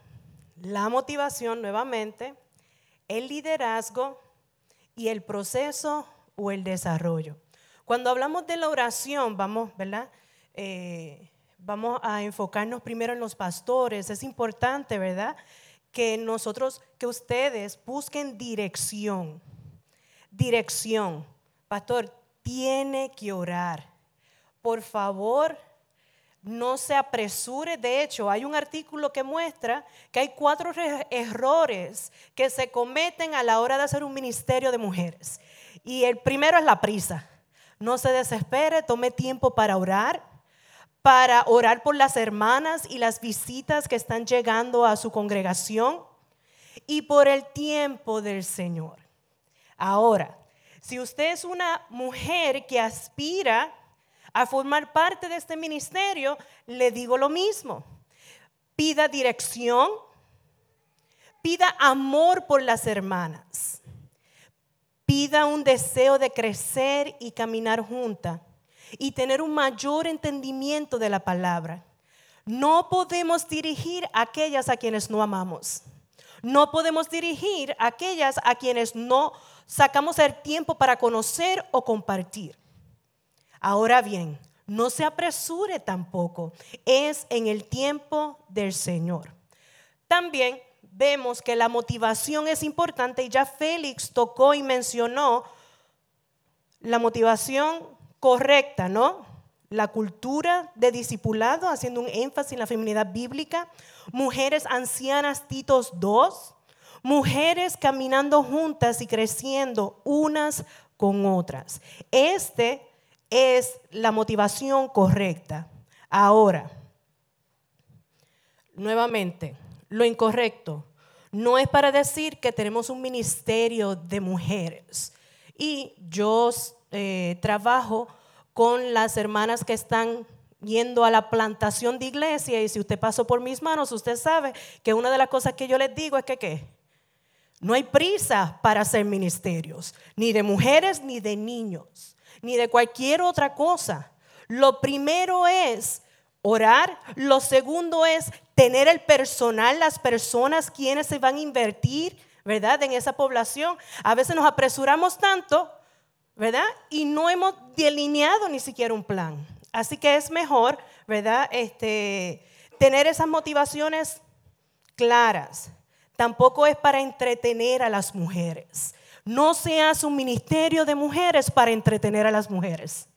la motivación nuevamente, el liderazgo y el proceso o el desarrollo. Cuando hablamos de la oración, vamos, ¿verdad? Eh, vamos a enfocarnos primero en los pastores. Es importante, ¿verdad? Que nosotros, que ustedes busquen dirección. Dirección. Pastor, tiene que orar por favor, no se apresure. De hecho, hay un artículo que muestra que hay cuatro errores que se cometen a la hora de hacer un ministerio de mujeres. Y el primero es la prisa. No se desespere, tome tiempo para orar, para orar por las hermanas y las visitas que están llegando a su congregación y por el tiempo del Señor. Ahora, si usted es una mujer que aspira a formar parte de este ministerio, le digo lo mismo. Pida dirección, pida amor por las hermanas, pida un deseo de crecer y caminar junta y tener un mayor entendimiento de la palabra. No podemos dirigir a aquellas a quienes no amamos. No podemos dirigir a aquellas a quienes no sacamos el tiempo para conocer o compartir. Ahora bien, no se apresure tampoco, es en el tiempo del Señor. También vemos que la motivación es importante y ya Félix tocó y mencionó la motivación correcta, ¿no? la cultura de discipulado, haciendo un énfasis en la feminidad bíblica, mujeres ancianas Titos II, mujeres caminando juntas y creciendo unas con otras. Este es la motivación correcta. Ahora, nuevamente, lo incorrecto no es para decir que tenemos un ministerio de mujeres. Y yo eh, trabajo con las hermanas que están yendo a la plantación de iglesia y si usted pasó por mis manos, usted sabe que una de las cosas que yo les digo es que ¿qué? No hay prisa para hacer ministerios, ni de mujeres ni de niños, ni de cualquier otra cosa. Lo primero es orar, lo segundo es tener el personal, las personas quienes se van a invertir, ¿verdad? En esa población. A veces nos apresuramos tanto, ¿verdad? Y no hemos delineado ni siquiera un plan. Así que es mejor, ¿verdad? Este, tener esas motivaciones claras tampoco es para entretener a las mujeres. No se hace un ministerio de mujeres para entretener a las mujeres.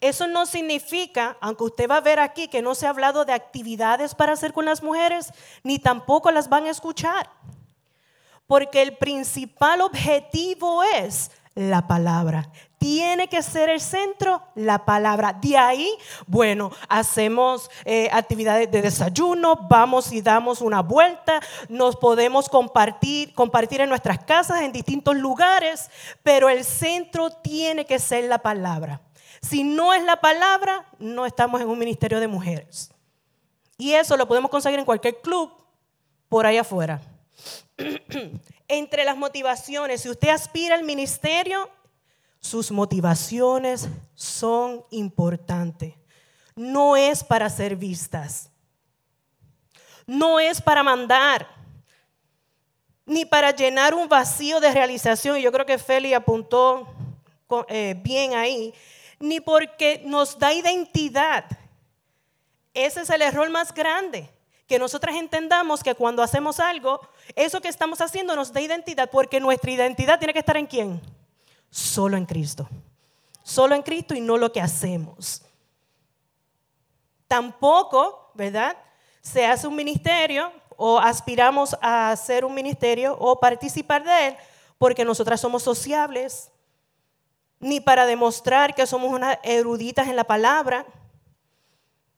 Eso no significa, aunque usted va a ver aquí que no se ha hablado de actividades para hacer con las mujeres, ni tampoco las van a escuchar. Porque el principal objetivo es la palabra. Tiene que ser el centro la palabra. De ahí, bueno, hacemos eh, actividades de desayuno, vamos y damos una vuelta, nos podemos compartir, compartir en nuestras casas, en distintos lugares, pero el centro tiene que ser la palabra. Si no es la palabra, no estamos en un ministerio de mujeres. Y eso lo podemos conseguir en cualquier club por ahí afuera. [CLEARS THROAT] entre las motivaciones, si usted aspira al ministerio, sus motivaciones son importantes. No es para ser vistas. No es para mandar. Ni para llenar un vacío de realización. Y yo creo que Feli apuntó eh, bien ahí. Ni porque nos da identidad. Ese es el error más grande que nosotras entendamos que cuando hacemos algo, eso que estamos haciendo nos da identidad, porque nuestra identidad tiene que estar en quién? Solo en Cristo. Solo en Cristo y no lo que hacemos. Tampoco, ¿verdad? Se hace un ministerio o aspiramos a hacer un ministerio o participar de él porque nosotras somos sociables, ni para demostrar que somos unas eruditas en la palabra,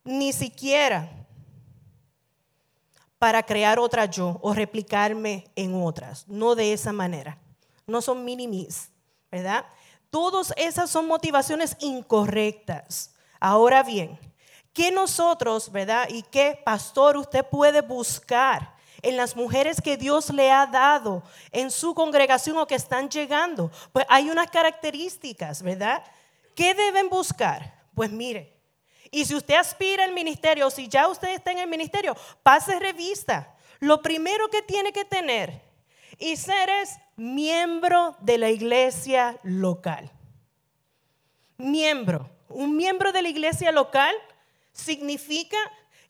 ni siquiera para crear otra yo o replicarme en otras. No de esa manera. No son minimis, ¿verdad? Todas esas son motivaciones incorrectas. Ahora bien, ¿qué nosotros, verdad? ¿Y qué pastor usted puede buscar en las mujeres que Dios le ha dado en su congregación o que están llegando? Pues hay unas características, ¿verdad? ¿Qué deben buscar? Pues mire, y si usted aspira al ministerio, o si ya usted está en el ministerio, pase revista. Lo primero que tiene que tener y ser es miembro de la iglesia local. Miembro. Un miembro de la iglesia local significa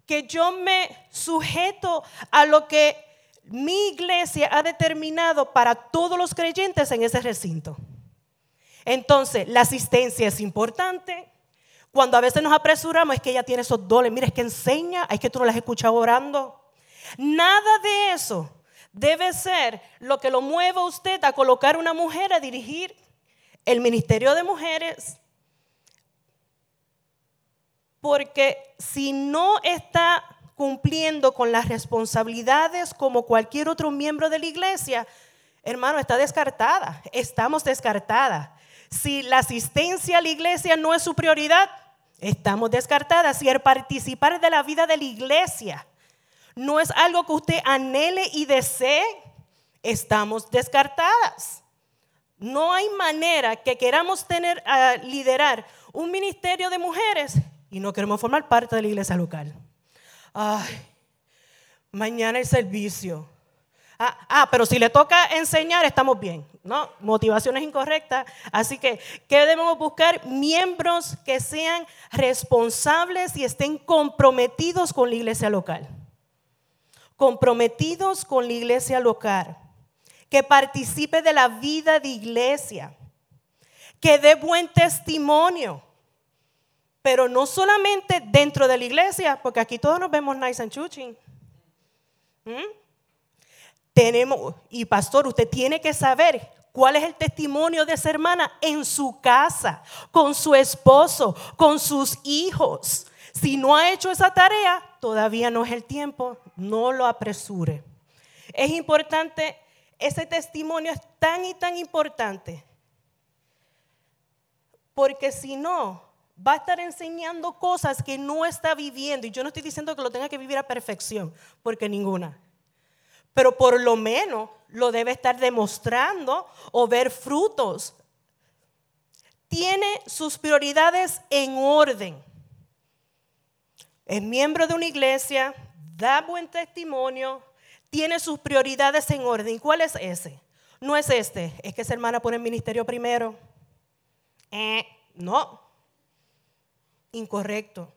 que yo me sujeto a lo que mi iglesia ha determinado para todos los creyentes en ese recinto. Entonces, la asistencia es importante, cuando a veces nos apresuramos es que ella tiene esos dones. Mira, es que enseña, es que tú no las has escuchado orando. Nada de eso debe ser lo que lo mueva a usted a colocar una mujer a dirigir el ministerio de mujeres. Porque si no está cumpliendo con las responsabilidades como cualquier otro miembro de la iglesia, hermano, está descartada. Estamos descartadas. Si la asistencia a la iglesia no es su prioridad, Estamos descartadas. Si el participar de la vida de la iglesia no es algo que usted anhele y desee, estamos descartadas. No hay manera que queramos tener a liderar un ministerio de mujeres y no queremos formar parte de la iglesia local. Ay, mañana el servicio. Ah, ah, pero si le toca enseñar, estamos bien. No, motivaciones incorrectas. Así que, ¿qué debemos buscar? Miembros que sean responsables y estén comprometidos con la iglesia local. Comprometidos con la iglesia local. Que participe de la vida de iglesia. Que dé buen testimonio. Pero no solamente dentro de la iglesia, porque aquí todos nos vemos nice and chuching. ¿Mm? Tenemos, y pastor, usted tiene que saber cuál es el testimonio de esa hermana en su casa, con su esposo, con sus hijos. Si no ha hecho esa tarea, todavía no es el tiempo, no lo apresure. Es importante, ese testimonio es tan y tan importante, porque si no, va a estar enseñando cosas que no está viviendo. Y yo no estoy diciendo que lo tenga que vivir a perfección, porque ninguna. Pero por lo menos lo debe estar demostrando o ver frutos. Tiene sus prioridades en orden. Es miembro de una iglesia, da buen testimonio, tiene sus prioridades en orden. ¿Cuál es ese? No es este, es que esa hermana pone el ministerio primero. Eh, no, incorrecto.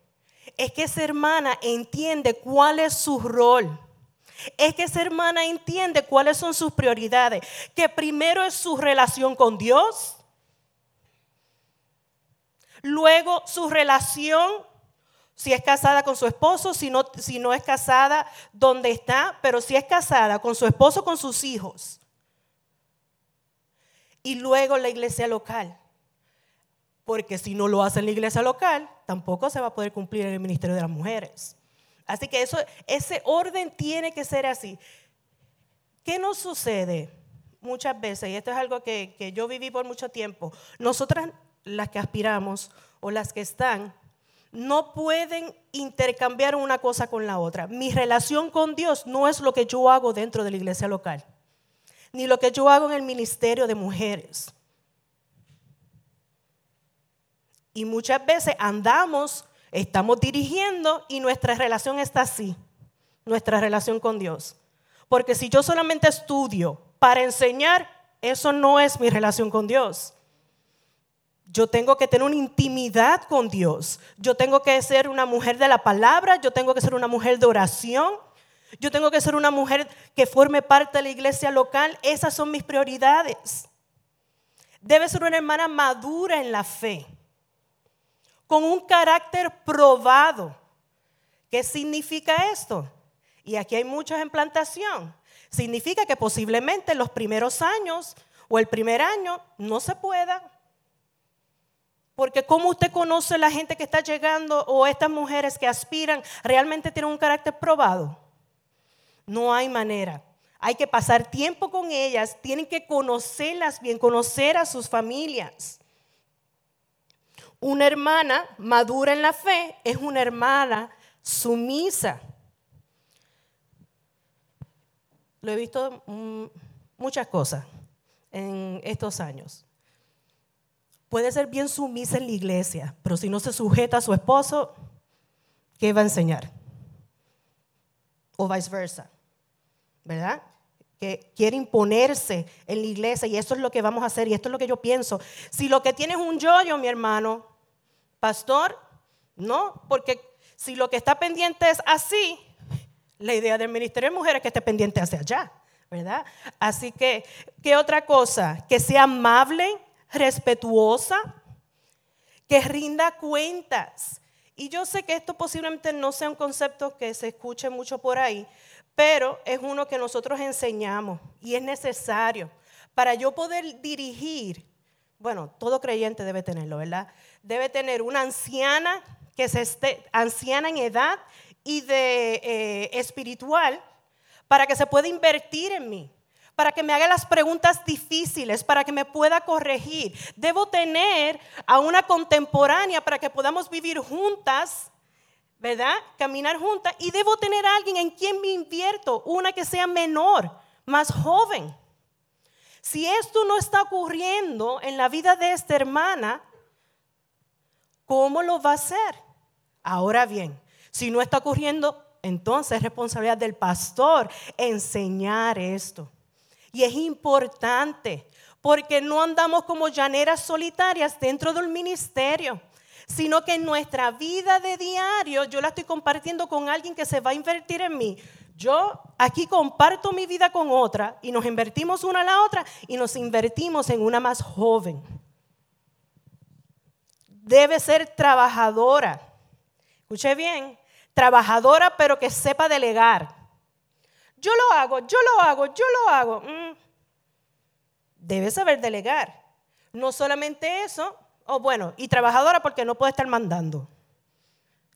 Es que esa hermana entiende cuál es su rol. Es que esa hermana entiende cuáles son sus prioridades. Que primero es su relación con Dios. Luego su relación, si es casada con su esposo, si no, si no es casada, dónde está, pero si es casada con su esposo, con sus hijos. Y luego la iglesia local porque si no lo hace en la iglesia local, tampoco se va a poder cumplir el ministerio de las mujeres. Así que eso, ese orden tiene que ser así. ¿Qué nos sucede muchas veces? Y esto es algo que, que yo viví por mucho tiempo. Nosotras, las que aspiramos o las que están, no pueden intercambiar una cosa con la otra. Mi relación con Dios no es lo que yo hago dentro de la iglesia local, ni lo que yo hago en el ministerio de mujeres. Y muchas veces andamos, estamos dirigiendo y nuestra relación está así, nuestra relación con Dios. Porque si yo solamente estudio para enseñar, eso no es mi relación con Dios. Yo tengo que tener una intimidad con Dios. Yo tengo que ser una mujer de la palabra, yo tengo que ser una mujer de oración, yo tengo que ser una mujer que forme parte de la iglesia local. Esas son mis prioridades. Debe ser una hermana madura en la fe con un carácter probado. ¿Qué significa esto? Y aquí hay muchos en plantación. Significa que posiblemente los primeros años o el primer año no se pueda. Porque ¿cómo usted conoce la gente que está llegando o estas mujeres que aspiran realmente tienen un carácter probado? No hay manera. Hay que pasar tiempo con ellas, tienen que conocerlas bien, conocer a sus familias. Una hermana madura en la fe es una hermana sumisa. Lo he visto mm, muchas cosas en estos años. Puede ser bien sumisa en la iglesia, pero si no se sujeta a su esposo, ¿qué va a enseñar? O viceversa, ¿verdad? Que quiere imponerse en la iglesia y eso es lo que vamos a hacer y esto es lo que yo pienso. Si lo que tienes es un yoyo, mi hermano, pastor, no, porque si lo que está pendiente es así, la idea del ministerio de mujeres es que esté pendiente hacia allá, ¿verdad? Así que, ¿qué otra cosa? Que sea amable, respetuosa, que rinda cuentas. Y yo sé que esto posiblemente no sea un concepto que se escuche mucho por ahí, pero es uno que nosotros enseñamos y es necesario para yo poder dirigir. Bueno, todo creyente debe tenerlo, ¿verdad? Debe tener una anciana que se esté anciana en edad y de eh, espiritual para que se pueda invertir en mí, para que me haga las preguntas difíciles, para que me pueda corregir. Debo tener a una contemporánea para que podamos vivir juntas ¿verdad? Caminar juntas y debo tener alguien en quien me invierto, una que sea menor, más joven. Si esto no está ocurriendo en la vida de esta hermana, ¿cómo lo va a hacer? Ahora bien, si no está ocurriendo, entonces es responsabilidad del pastor enseñar esto. Y es importante porque no andamos como llaneras solitarias dentro del ministerio sino que en nuestra vida de diario yo la estoy compartiendo con alguien que se va a invertir en mí. Yo aquí comparto mi vida con otra y nos invertimos una a la otra y nos invertimos en una más joven. debe ser trabajadora. Escuche bien, trabajadora pero que sepa delegar. Yo lo hago, yo lo hago, yo lo hago. Mm. Debe saber delegar. No solamente eso, o bueno, y trabajadora porque no puede estar mandando.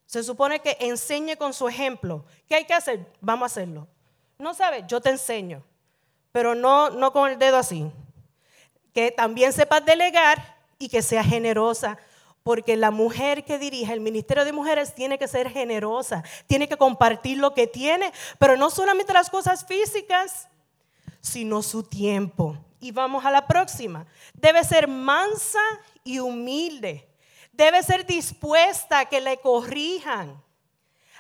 Se supone que enseñe con su ejemplo. ¿Qué hay que hacer? Vamos a hacerlo. No sabes, yo te enseño, pero no, no con el dedo así. Que también sepas delegar y que sea generosa, porque la mujer que dirige el Ministerio de Mujeres tiene que ser generosa, tiene que compartir lo que tiene, pero no solamente las cosas físicas, sino su tiempo. Y vamos a la próxima. Debe ser mansa y humilde debe ser dispuesta a que le corrijan.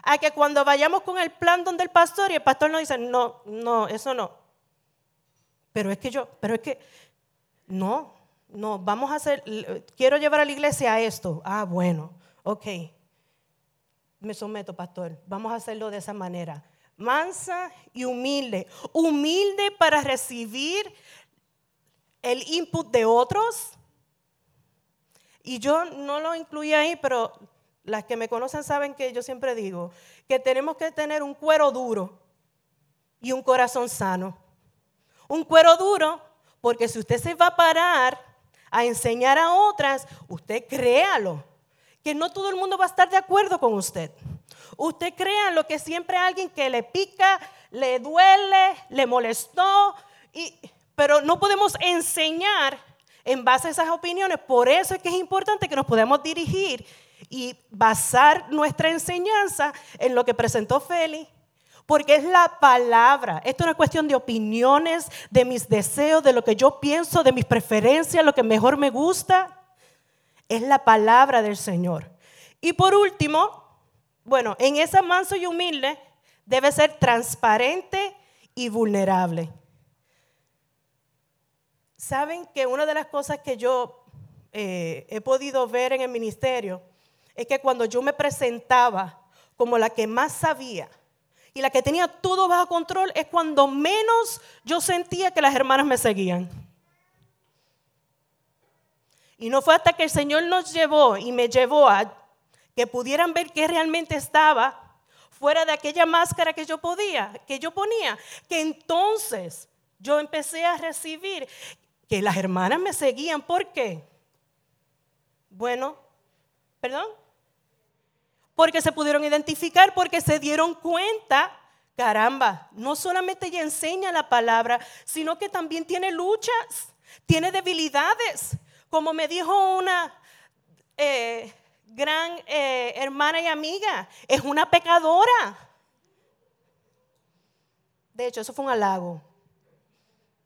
A que cuando vayamos con el plan donde el pastor y el pastor nos dice, no, no, eso no. Pero es que yo, pero es que, no, no, vamos a hacer, quiero llevar a la iglesia a esto. Ah, bueno, ok. Me someto, pastor. Vamos a hacerlo de esa manera. Mansa y humilde. Humilde para recibir el input de otros y yo no lo incluí ahí, pero las que me conocen saben que yo siempre digo que tenemos que tener un cuero duro y un corazón sano. Un cuero duro, porque si usted se va a parar a enseñar a otras, usted créalo, que no todo el mundo va a estar de acuerdo con usted. Usted créalo que siempre alguien que le pica, le duele, le molestó, y, pero no podemos enseñar en base a esas opiniones. Por eso es que es importante que nos podamos dirigir y basar nuestra enseñanza en lo que presentó Félix. Porque es la palabra. Esto no es cuestión de opiniones, de mis deseos, de lo que yo pienso, de mis preferencias, lo que mejor me gusta. Es la palabra del Señor. Y por último, bueno, en esa manso y humilde debe ser transparente y vulnerable. Saben que una de las cosas que yo eh, he podido ver en el ministerio es que cuando yo me presentaba como la que más sabía y la que tenía todo bajo control, es cuando menos yo sentía que las hermanas me seguían. Y no fue hasta que el Señor nos llevó y me llevó a que pudieran ver que realmente estaba fuera de aquella máscara que yo podía, que yo ponía, que entonces yo empecé a recibir que las hermanas me seguían. ¿Por qué? Bueno, perdón. Porque se pudieron identificar, porque se dieron cuenta, caramba, no solamente ella enseña la palabra, sino que también tiene luchas, tiene debilidades. Como me dijo una eh, gran eh, hermana y amiga, es una pecadora. De hecho, eso fue un halago.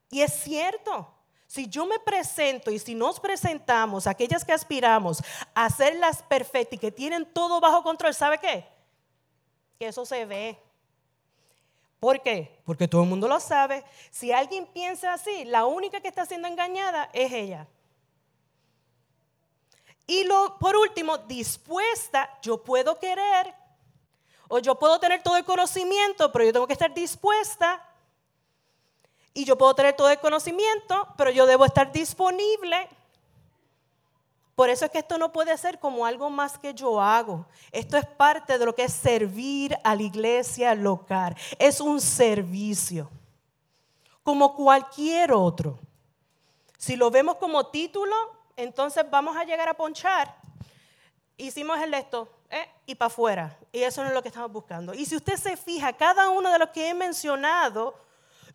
Y es cierto. Si yo me presento y si nos presentamos, aquellas que aspiramos a ser las perfectas y que tienen todo bajo control, ¿sabe qué? Que eso se ve. ¿Por qué? Porque todo el mundo lo sabe. Si alguien piensa así, la única que está siendo engañada es ella. Y lo, por último, dispuesta, yo puedo querer o yo puedo tener todo el conocimiento, pero yo tengo que estar dispuesta y yo puedo tener todo el conocimiento, pero yo debo estar disponible. Por eso es que esto no puede ser como algo más que yo hago. Esto es parte de lo que es servir a la iglesia local. Es un servicio, como cualquier otro. Si lo vemos como título, entonces vamos a llegar a ponchar. Hicimos el esto eh, y para afuera. Y eso no es lo que estamos buscando. Y si usted se fija, cada uno de los que he mencionado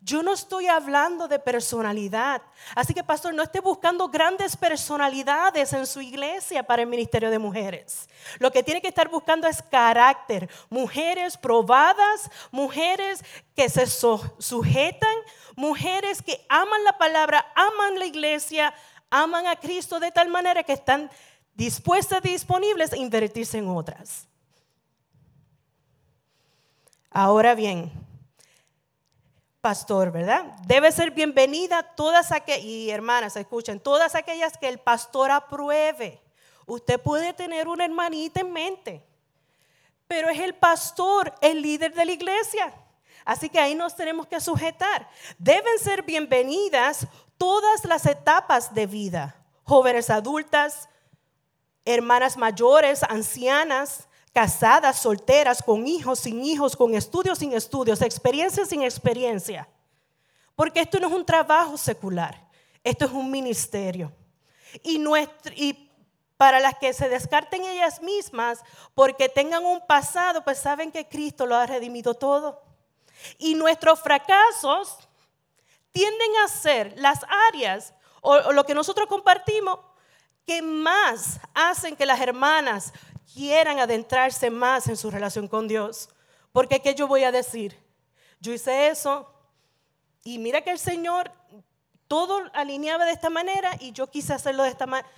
yo no estoy hablando de personalidad. Así que, pastor, no esté buscando grandes personalidades en su iglesia para el ministerio de mujeres. Lo que tiene que estar buscando es carácter. Mujeres probadas, mujeres que se sujetan, mujeres que aman la palabra, aman la iglesia, aman a Cristo de tal manera que están dispuestas disponibles a invertirse en otras. Ahora bien, pastor, ¿verdad? Debe ser bienvenida todas aquellas, y hermanas, escuchen, todas aquellas que el pastor apruebe. Usted puede tener una hermanita en mente, pero es el pastor, el líder de la iglesia. Así que ahí nos tenemos que sujetar. Deben ser bienvenidas todas las etapas de vida, jóvenes adultas, hermanas mayores, ancianas, casadas, solteras, con hijos, sin hijos, con estudios, sin estudios, experiencia, sin experiencia. Porque esto no es un trabajo secular, esto es un ministerio. Y, nuestro, y para las que se descarten ellas mismas porque tengan un pasado, pues saben que Cristo lo ha redimido todo. Y nuestros fracasos tienden a ser las áreas o, o lo que nosotros compartimos que más hacen que las hermanas quieran adentrarse más en su relación con Dios. Porque ¿qué yo voy a decir? Yo hice eso y mira que el Señor todo alineaba de esta manera y yo quise hacerlo de esta manera.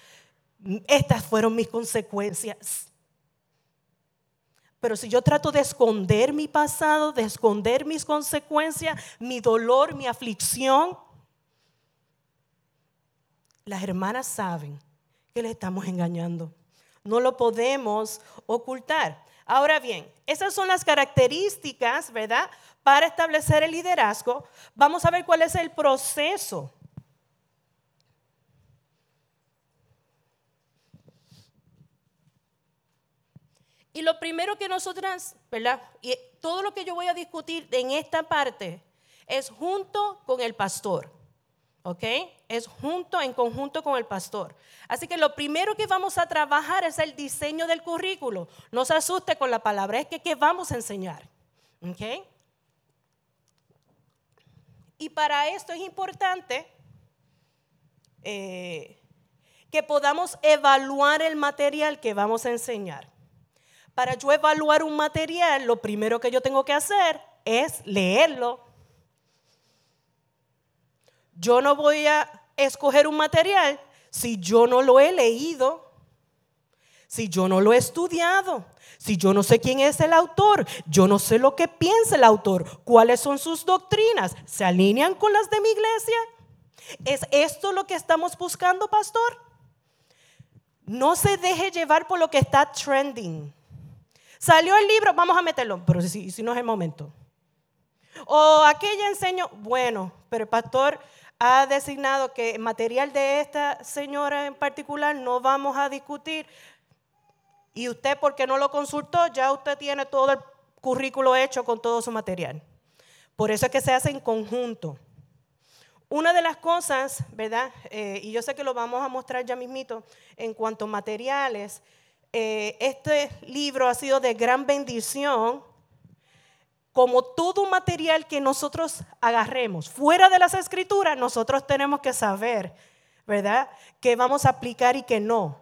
Estas fueron mis consecuencias. Pero si yo trato de esconder mi pasado, de esconder mis consecuencias, mi dolor, mi aflicción, las hermanas saben que le estamos engañando. No lo podemos ocultar. Ahora bien, esas son las características, ¿verdad? Para establecer el liderazgo. Vamos a ver cuál es el proceso. Y lo primero que nosotras, ¿verdad? Y todo lo que yo voy a discutir en esta parte es junto con el pastor. ¿ok? Es junto, en conjunto con el pastor. Así que lo primero que vamos a trabajar es el diseño del currículo. No se asuste con la palabra, es que ¿qué vamos a enseñar? ¿Ok? Y para esto es importante eh, que podamos evaluar el material que vamos a enseñar. Para yo evaluar un material, lo primero que yo tengo que hacer es leerlo yo no voy a escoger un material si yo no lo he leído, si yo no lo he estudiado, si yo no sé quién es el autor, yo no sé lo que piensa el autor, cuáles son sus doctrinas, ¿se alinean con las de mi iglesia? ¿Es esto lo que estamos buscando, pastor? No se deje llevar por lo que está trending. Salió el libro, vamos a meterlo, pero si, no es el momento. O aquella enseño, bueno, pero el pastor ha designado que material de esta señora en particular no vamos a discutir. Y usted, porque no lo consultó, ya usted tiene todo el currículo hecho con todo su material. Por eso es que se hace en conjunto. Una de las cosas, ¿verdad? Eh, y yo sé que lo vamos a mostrar ya mismito en cuanto a materiales. Eh, este libro ha sido de gran bendición como todo material que nosotros agarremos fuera de las escrituras, nosotros tenemos que saber, ¿verdad? Que vamos a aplicar y que no.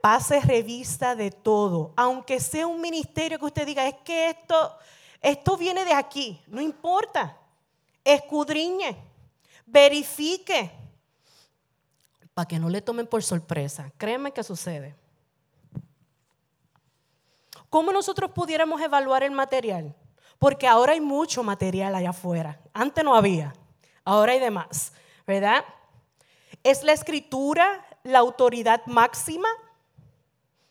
Pase revista de todo, aunque sea un ministerio que usted diga, es que esto, esto viene de aquí, no importa. Escudriñe, verifique, para que no le tomen por sorpresa. Créeme que sucede. ¿Cómo nosotros pudiéramos evaluar el material? Porque ahora hay mucho material allá afuera. Antes no había, ahora hay demás, ¿verdad? ¿Es la escritura la autoridad máxima?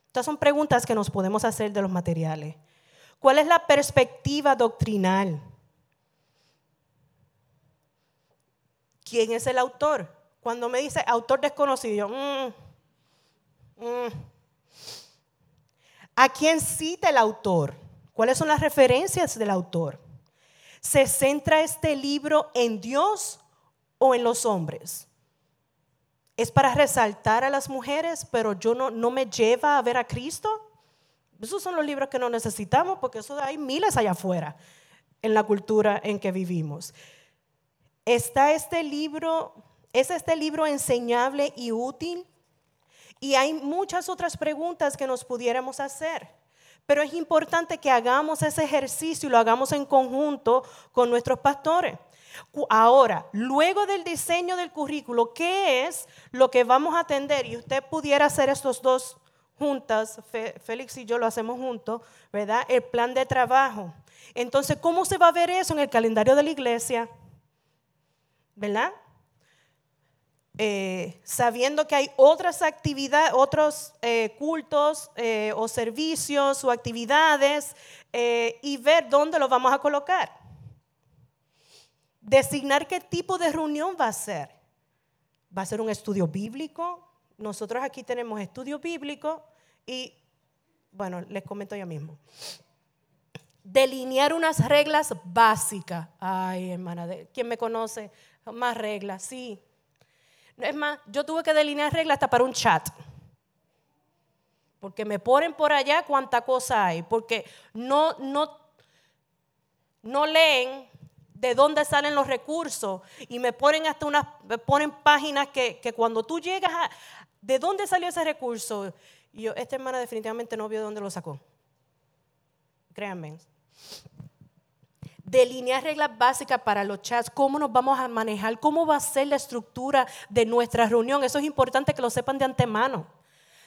Estas son preguntas que nos podemos hacer de los materiales. ¿Cuál es la perspectiva doctrinal? ¿Quién es el autor? Cuando me dice autor desconocido, mm, mm. ¿A quién cita el autor? ¿Cuáles son las referencias del autor? ¿Se centra este libro en Dios o en los hombres? ¿Es para resaltar a las mujeres, pero yo no, no me lleva a ver a Cristo? Esos son los libros que no necesitamos porque eso hay miles allá afuera en la cultura en que vivimos. ¿Está este libro, es este libro enseñable y útil? Y hay muchas otras preguntas que nos pudiéramos hacer. Pero es importante que hagamos ese ejercicio y lo hagamos en conjunto con nuestros pastores. Ahora, luego del diseño del currículo, ¿qué es lo que vamos a atender? Y usted pudiera hacer estos dos juntas, Félix y yo lo hacemos juntos, ¿verdad? El plan de trabajo. Entonces, ¿cómo se va a ver eso en el calendario de la iglesia? ¿Verdad? Eh, sabiendo que hay otras actividades, otros eh, cultos eh, o servicios o actividades y ver dónde lo vamos a colocar. Designar qué tipo de reunión va a ser. ¿Va a ser un estudio bíblico? Nosotros aquí tenemos estudio bíblico Y bueno, les comento ya mismo. Delinear unas reglas básicas. Ay, hermana, ¿quién me conoce? Más reglas, sí. Es más, yo tuve que delinear reglas hasta para un chat. Porque me ponen por allá cuánta cosa hay. Porque no, no, no leen de dónde salen los recursos y me ponen hasta unas, me ponen páginas que, que cuando tú llegas a, ¿de dónde salió ese recurso? Y yo, esta hermana definitivamente no vio de dónde lo sacó. Créanme. Delinear reglas básicas para los chats, cómo nos vamos a manejar, cómo va a ser la estructura de nuestra reunión. Eso es importante que lo sepan de antemano.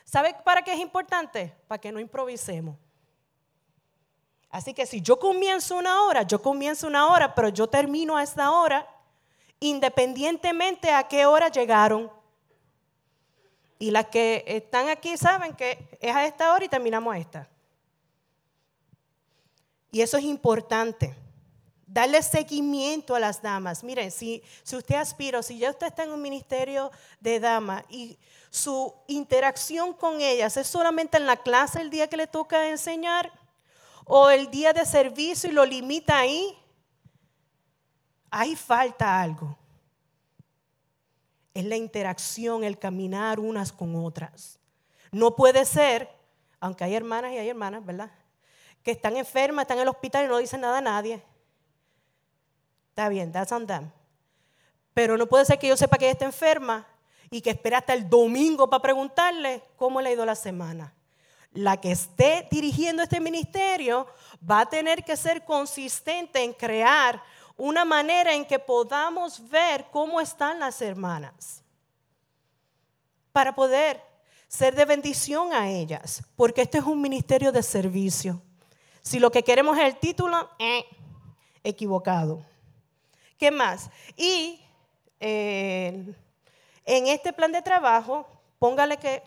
¿Sabe para qué es importante? Para que no improvisemos. Así que si yo comienzo una hora, yo comienzo una hora, pero yo termino a esta hora, independientemente a qué hora llegaron. Y las que están aquí saben que es a esta hora y terminamos a esta. Y eso es importante. Darle seguimiento a las damas. Miren, si, si usted aspira, si ya usted está en un ministerio de damas y su interacción con ellas es solamente en la clase el día que le toca enseñar, o el día de servicio y lo limita ahí, ahí falta algo. Es la interacción, el caminar unas con otras. No puede ser, aunque hay hermanas y hay hermanas, ¿verdad? Que están enfermas, están en el hospital y no dicen nada a nadie. Está bien, that's on them. Pero no puede ser que yo sepa que ella está enferma y que espere hasta el domingo para preguntarle cómo le ha ido la semana la que esté dirigiendo este ministerio va a tener que ser consistente en crear una manera en que podamos ver cómo están las hermanas para poder ser de bendición a ellas, porque este es un ministerio de servicio. Si lo que queremos es el título, eh, equivocado. ¿Qué más? Y eh, en este plan de trabajo, póngale que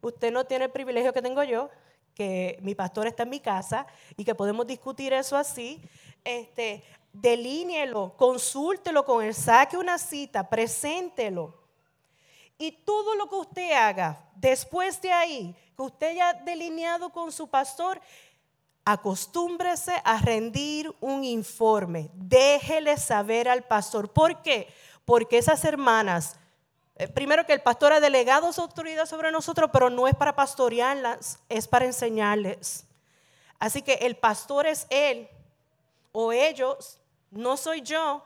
usted no tiene el privilegio que tengo yo, que mi pastor está en mi casa y que podemos discutir eso así. Este, consúltelo con él, saque una cita, preséntelo. Y todo lo que usted haga después de ahí, que usted haya delineado con su pastor, acostúmbrese a rendir un informe. Déjele saber al pastor. ¿Por qué? Porque esas hermanas eh, primero que el pastor ha delegado su autoridad sobre nosotros, pero no es para pastorearlas, es para enseñarles. Así que el pastor es él o ellos, no soy yo.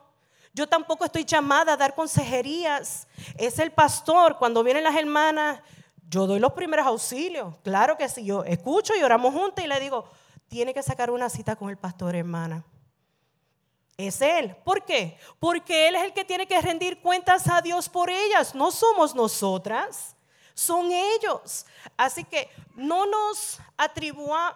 Yo tampoco estoy llamada a dar consejerías. Es el pastor. Cuando vienen las hermanas, yo doy los primeros auxilios. Claro que sí, yo escucho y oramos juntos y le digo, tiene que sacar una cita con el pastor, hermana es Él. ¿Por qué? Porque Él es el que tiene que rendir cuentas a Dios por ellas. No somos nosotras, son ellos. Así que no nos atribuyamos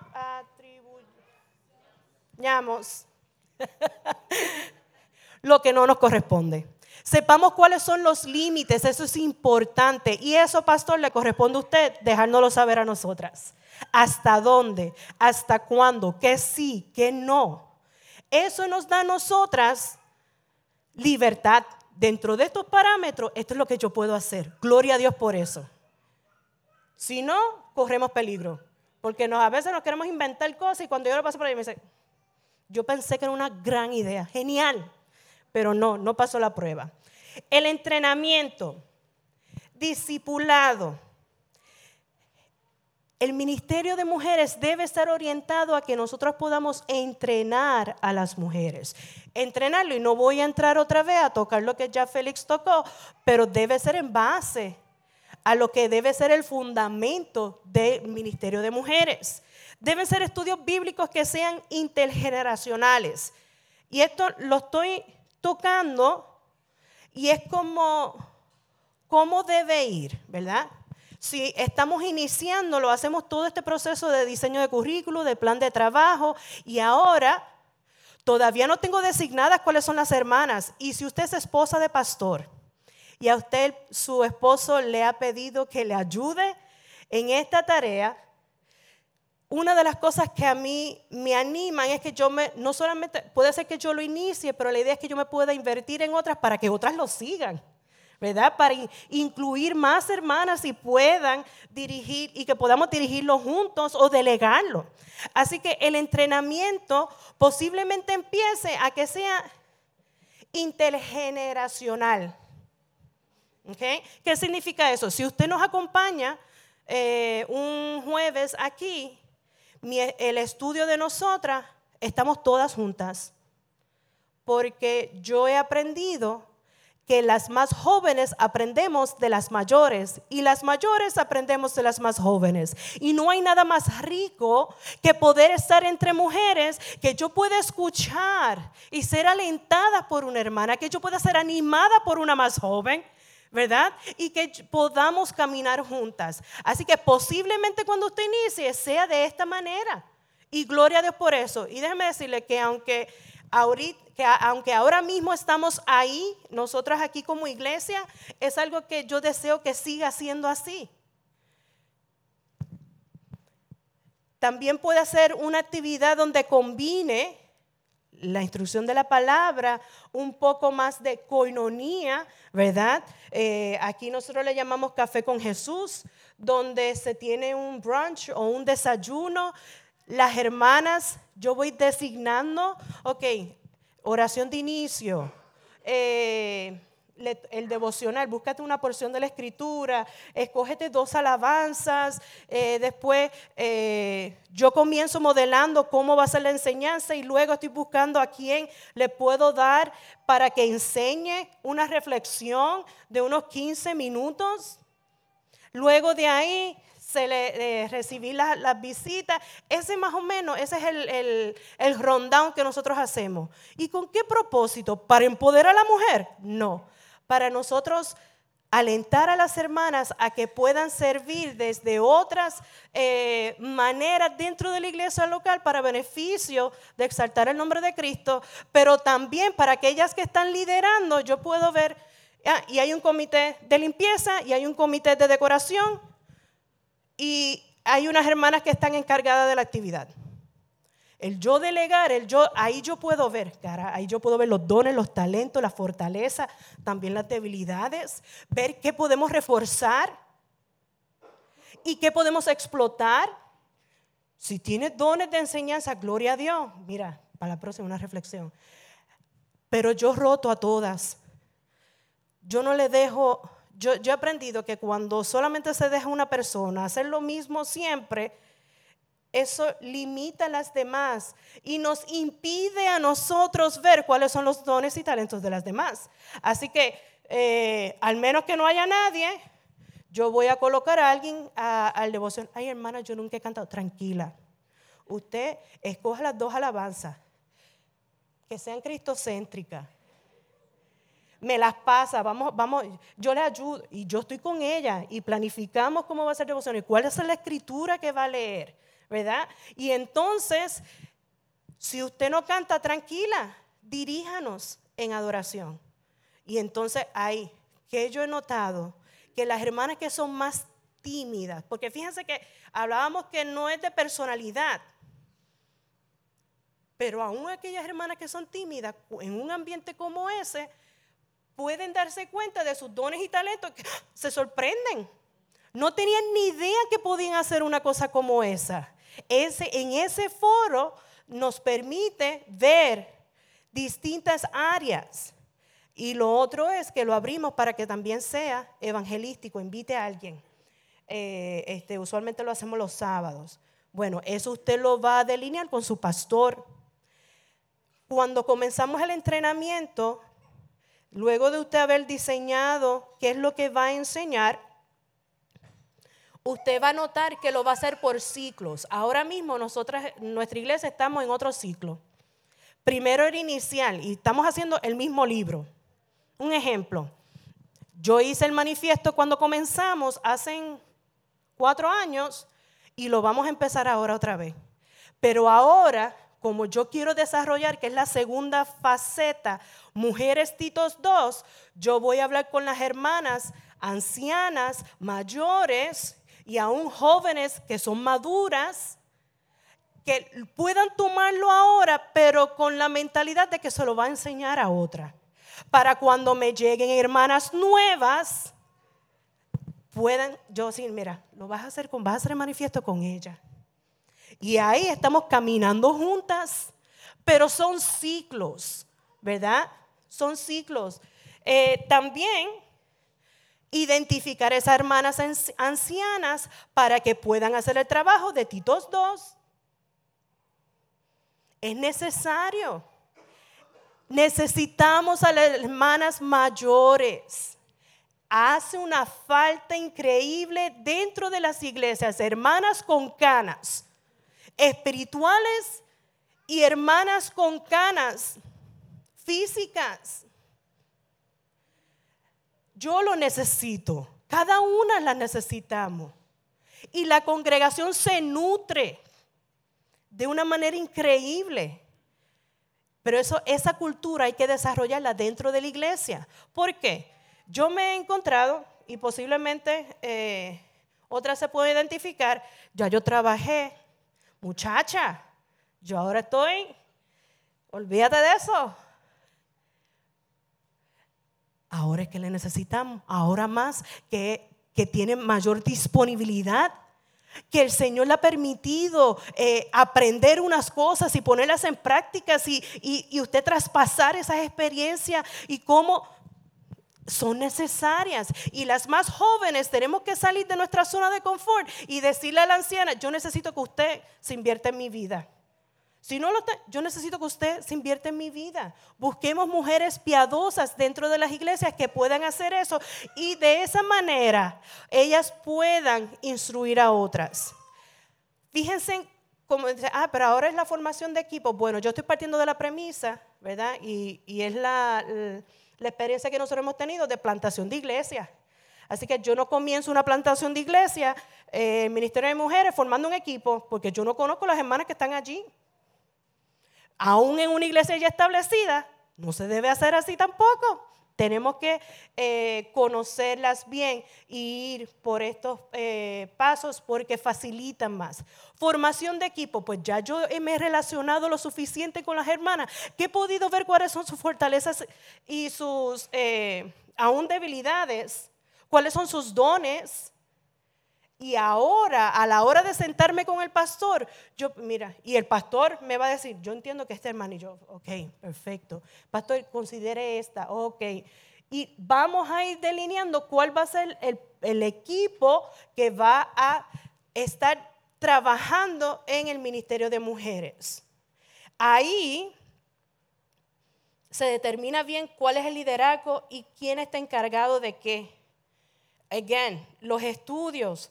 [LAUGHS] lo que no nos corresponde. Sepamos cuáles son los límites, eso es importante. Y eso, pastor, le corresponde a usted dejárnoslo saber a nosotras. ¿Hasta dónde? ¿Hasta cuándo? ¿Qué sí? ¿Qué no? Eso nos da a nosotras libertad. Dentro de estos parámetros, esto es lo que yo puedo hacer. Gloria a Dios por eso. Si no, corremos peligro. Porque a veces nos queremos inventar cosas y cuando yo lo paso por ahí me dice, yo pensé que era una gran idea, genial, pero no, no pasó la prueba. El entrenamiento, discipulado, el ministerio de mujeres debe estar orientado a que nosotros podamos entrenar a las mujeres. Entrenarlo, y no voy a entrar otra vez a tocar lo que ya Félix tocó, pero debe ser en base a lo que debe ser el fundamento del ministerio de mujeres. Deben ser estudios bíblicos que sean intergeneracionales. Y esto lo estoy tocando y es como, cómo debe ir, ¿verdad? Si estamos iniciando, lo hacemos todo este proceso de diseño de currículo, de plan de trabajo y ahora todavía no tengo designadas cuáles son las hermanas. Y si usted es esposa de pastor y a usted su esposo le ha pedido que le ayude en esta tarea, una de las cosas que a mí me animan es que yo me, no solamente, puede ser que yo lo inicie, pero la idea es que yo me pueda invertir en otras para que otras lo sigan. ¿Verdad? Para incluir más hermanas y puedan dirigir y que podamos dirigirlo juntos o delegarlo. Así que el entrenamiento posiblemente empiece a que sea intergeneracional. ¿Qué significa eso? Si usted nos acompaña eh, un jueves aquí, el estudio de nosotras, estamos todas juntas. Porque yo he aprendido que las más jóvenes aprendemos de las mayores y las mayores aprendemos de las más jóvenes. Y no hay nada más rico que poder estar entre mujeres, que yo pueda escuchar y ser alentada por una hermana, que yo pueda ser animada por una más joven. ¿verdad? Y que podamos caminar juntas. Así que posiblemente cuando usted inicie sea de esta manera. Y gloria a Dios por eso. Y déjeme decirle que aunque que aunque ahora mismo estamos ahí, nosotras aquí como iglesia, es algo que yo deseo que siga siendo así. También puede ser una actividad donde combine la instrucción de la palabra, un poco más de coinonía, ¿verdad? Eh, aquí nosotros le llamamos café con Jesús, donde se tiene un brunch o un desayuno. Las hermanas, yo voy designando, ok, oración de inicio, eh, el devocional, búscate una porción de la escritura, escógete dos alabanzas, eh, después eh, yo comienzo modelando cómo va a ser la enseñanza y luego estoy buscando a quién le puedo dar para que enseñe una reflexión de unos 15 minutos. Luego de ahí se le, recibí las visitas. Ese más o menos, ese es el, el, el rundown que nosotros hacemos. ¿Y con qué propósito? ¿Para empoderar a la mujer? No. Para nosotros alentar a las hermanas a que puedan servir desde otras eh, maneras dentro de la iglesia local para beneficio de exaltar el nombre de Cristo, pero también para aquellas que están liderando, yo puedo ver, ah, y hay un comité de limpieza y hay un comité de decoración y hay unas hermanas que están encargadas de la actividad. El yo delegar, el yo, ahí yo puedo ver, cara, ahí yo puedo ver los dones, los talentos, la fortaleza, también las debilidades, ver qué podemos reforzar y qué podemos explotar. Si tienes dones de enseñanza, gloria a Dios. Mira, para la próxima una reflexión. Pero yo roto a todas. Yo no le dejo yo, he aprendido que cuando solamente se deja una persona hacer lo mismo siempre, eso limita a las demás y nos impide a nosotros ver cuáles son los dones y talentos de las demás. Así que, eh, al menos que no haya nadie, yo voy a colocar a alguien al devoción. Ay, hermana, yo nunca he cantado. Tranquila. Usted escoja las dos alabanzas que sean cristocéntricas me las pasa, vamos, vamos, yo le ayudo y yo estoy con ella y planificamos cómo va a ser devoción y cuál es la escritura que va a leer, ¿verdad? Y entonces, si usted no canta tranquila, diríjanos en adoración. Y entonces ahí, que yo he notado que las hermanas que son más tímidas, porque fíjense que hablábamos que no es de personalidad, pero aún aquellas hermanas que son tímidas, en un ambiente como ese, pueden darse cuenta de sus dones y talentos, que [GASPS] se sorprenden. No tenían ni idea que podían hacer una cosa como esa. Ese, en ese foro nos permite ver distintas áreas. Y lo otro es que lo abrimos para que también sea evangelístico, invite a alguien. Eh, este, usualmente lo hacemos los sábados. Bueno, eso usted lo va a delinear con su pastor. Cuando comenzamos el entrenamiento, Luego de usted haber diseñado qué es lo que va a enseñar, usted va a notar que lo va a hacer por ciclos. Ahora mismo nosotras, nuestra iglesia estamos en otro ciclo. Primero era inicial y estamos haciendo el mismo libro. Un ejemplo, yo hice el manifiesto cuando comenzamos hace cuatro años y lo vamos a empezar ahora otra vez. Pero ahora como yo quiero desarrollar, que es la segunda faceta, Mujeres Titos 2, yo voy a hablar con las hermanas ancianas, mayores y aún jóvenes que son maduras, que puedan tomarlo ahora, pero con la mentalidad de que se lo va a enseñar a otra. para cuando me lleguen hermanas nuevas, puedan, yo decir, mira, lo vas a hacer con, vas a hacer manifiesto con ella. Y ahí estamos caminando juntas, pero son ciclos, ¿verdad? Son ciclos. Eh, también identificar esas hermanas ancianas para que puedan hacer el trabajo de Titos 2. Es necesario. Necesitamos a las hermanas mayores. Hace una falta increíble dentro de las iglesias, hermanas con canas espirituales y hermanas con canas físicas. Yo lo necesito. Cada una la necesitamos. Y la congregación se nutre de una manera increíble. Pero eso, esa cultura hay que desarrollarla dentro de la iglesia. ¿Por qué? Yo me he encontrado, y posiblemente eh, otra se puede identificar, ya yo trabajé, muchacha, yo ahora estoy, olvídate de eso, ahora es que le necesitamos, ahora más que, que tiene mayor disponibilidad que el Señor le ha permitido eh, aprender unas cosas y ponerlas en prácticas y, y, usted traspasar esas experiencias y cómo son necesarias. Y las más jóvenes tenemos que salir de nuestra zona de confort y decirle a la anciana, yo necesito que usted se invierta en mi vida. Si no lo yo necesito que usted se invierta en mi vida. Busquemos mujeres piadosas dentro de las iglesias que puedan hacer eso y de esa manera ellas puedan instruir a otras. Fíjense como dice, ah, pero ahora es la formación de equipo. Bueno, yo estoy partiendo de la premisa, ¿verdad? Y, es la, la, experiencia que nosotros hemos tenido de plantación de iglesia. Así que yo no comienzo una plantación de iglesia, eh, Ministerio de Mujeres, formando un equipo, porque yo no conozco las hermanas que están allí aún en una iglesia ya establecida, no se debe hacer así tampoco. Tenemos que eh, conocerlas bien y ir por estos eh, pasos porque facilitan más. Formación de equipo, pues ya yo me he relacionado lo suficiente con las hermanas que he podido ver cuáles son sus fortalezas y sus eh, aún debilidades, cuáles son sus dones, y ahora, a la hora de sentarme con el pastor, yo, mira, y el pastor me va a decir, yo entiendo que este hermano, y yo, ok, perfecto. Pastor, considere esta, ok. Y vamos a ir delineando cuál va a ser el, el equipo que va a estar trabajando en el Ministerio de Mujeres. Ahí se determina bien cuál es el liderazgo y quién está encargado de qué. Again, los estudios,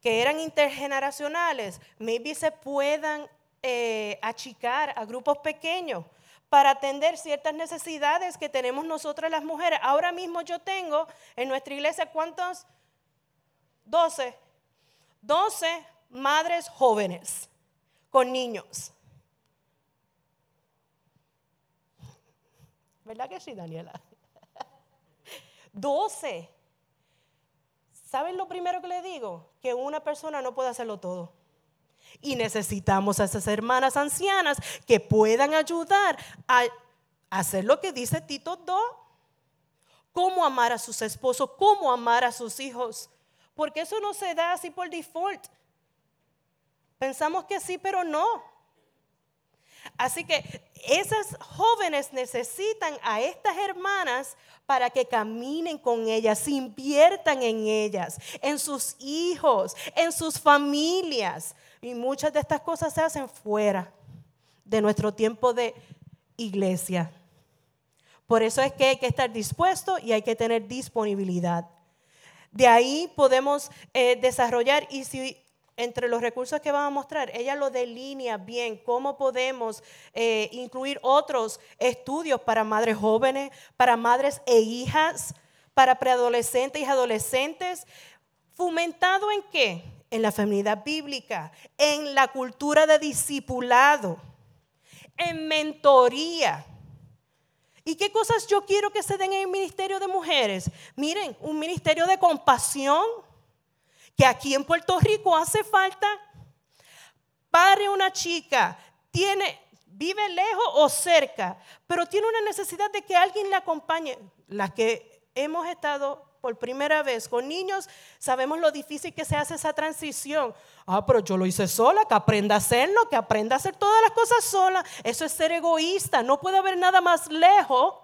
que eran intergeneracionales, maybe se puedan eh, achicar a grupos pequeños para atender ciertas necesidades que tenemos nosotras las mujeres. Ahora mismo yo tengo en nuestra iglesia, ¿cuántos? 12. 12 madres jóvenes con niños. ¿Verdad que sí, Daniela? [LAUGHS] 12. ¿Saben lo primero que le digo? Que una persona no puede hacerlo todo. Y necesitamos a esas hermanas ancianas que puedan ayudar a hacer lo que dice Tito 2. Cómo amar a sus esposos, cómo amar a sus hijos. Porque eso no se da así por default. Pensamos que sí, pero no. Así que esas jóvenes necesitan a estas hermanas para que caminen con ellas, inviertan en ellas, en sus hijos, en sus familias. Y muchas de estas cosas se hacen fuera de nuestro tiempo de iglesia. Por eso es que hay que estar dispuesto y hay que tener disponibilidad. De ahí podemos eh, desarrollar y si entre los recursos que van a mostrar, ella lo delinea bien, cómo podemos eh, incluir otros estudios para madres jóvenes, para madres e hijas, para preadolescentes y adolescentes, fomentado en qué? En la feminidad bíblica, en la cultura de discipulado, en mentoría. ¿Y qué cosas yo quiero que se den en el ministerio de mujeres? Miren, un ministerio de compasión, que aquí en Puerto Rico hace falta. Pare una chica, tiene vive lejos o cerca, pero tiene una necesidad de que alguien le acompañe. Las que hemos estado por primera vez con niños, sabemos lo difícil que se hace esa transición. Ah, pero yo lo hice sola, que aprenda a hacerlo, que aprenda a hacer todas las cosas sola. Eso es ser egoísta. No puede haber nada más lejos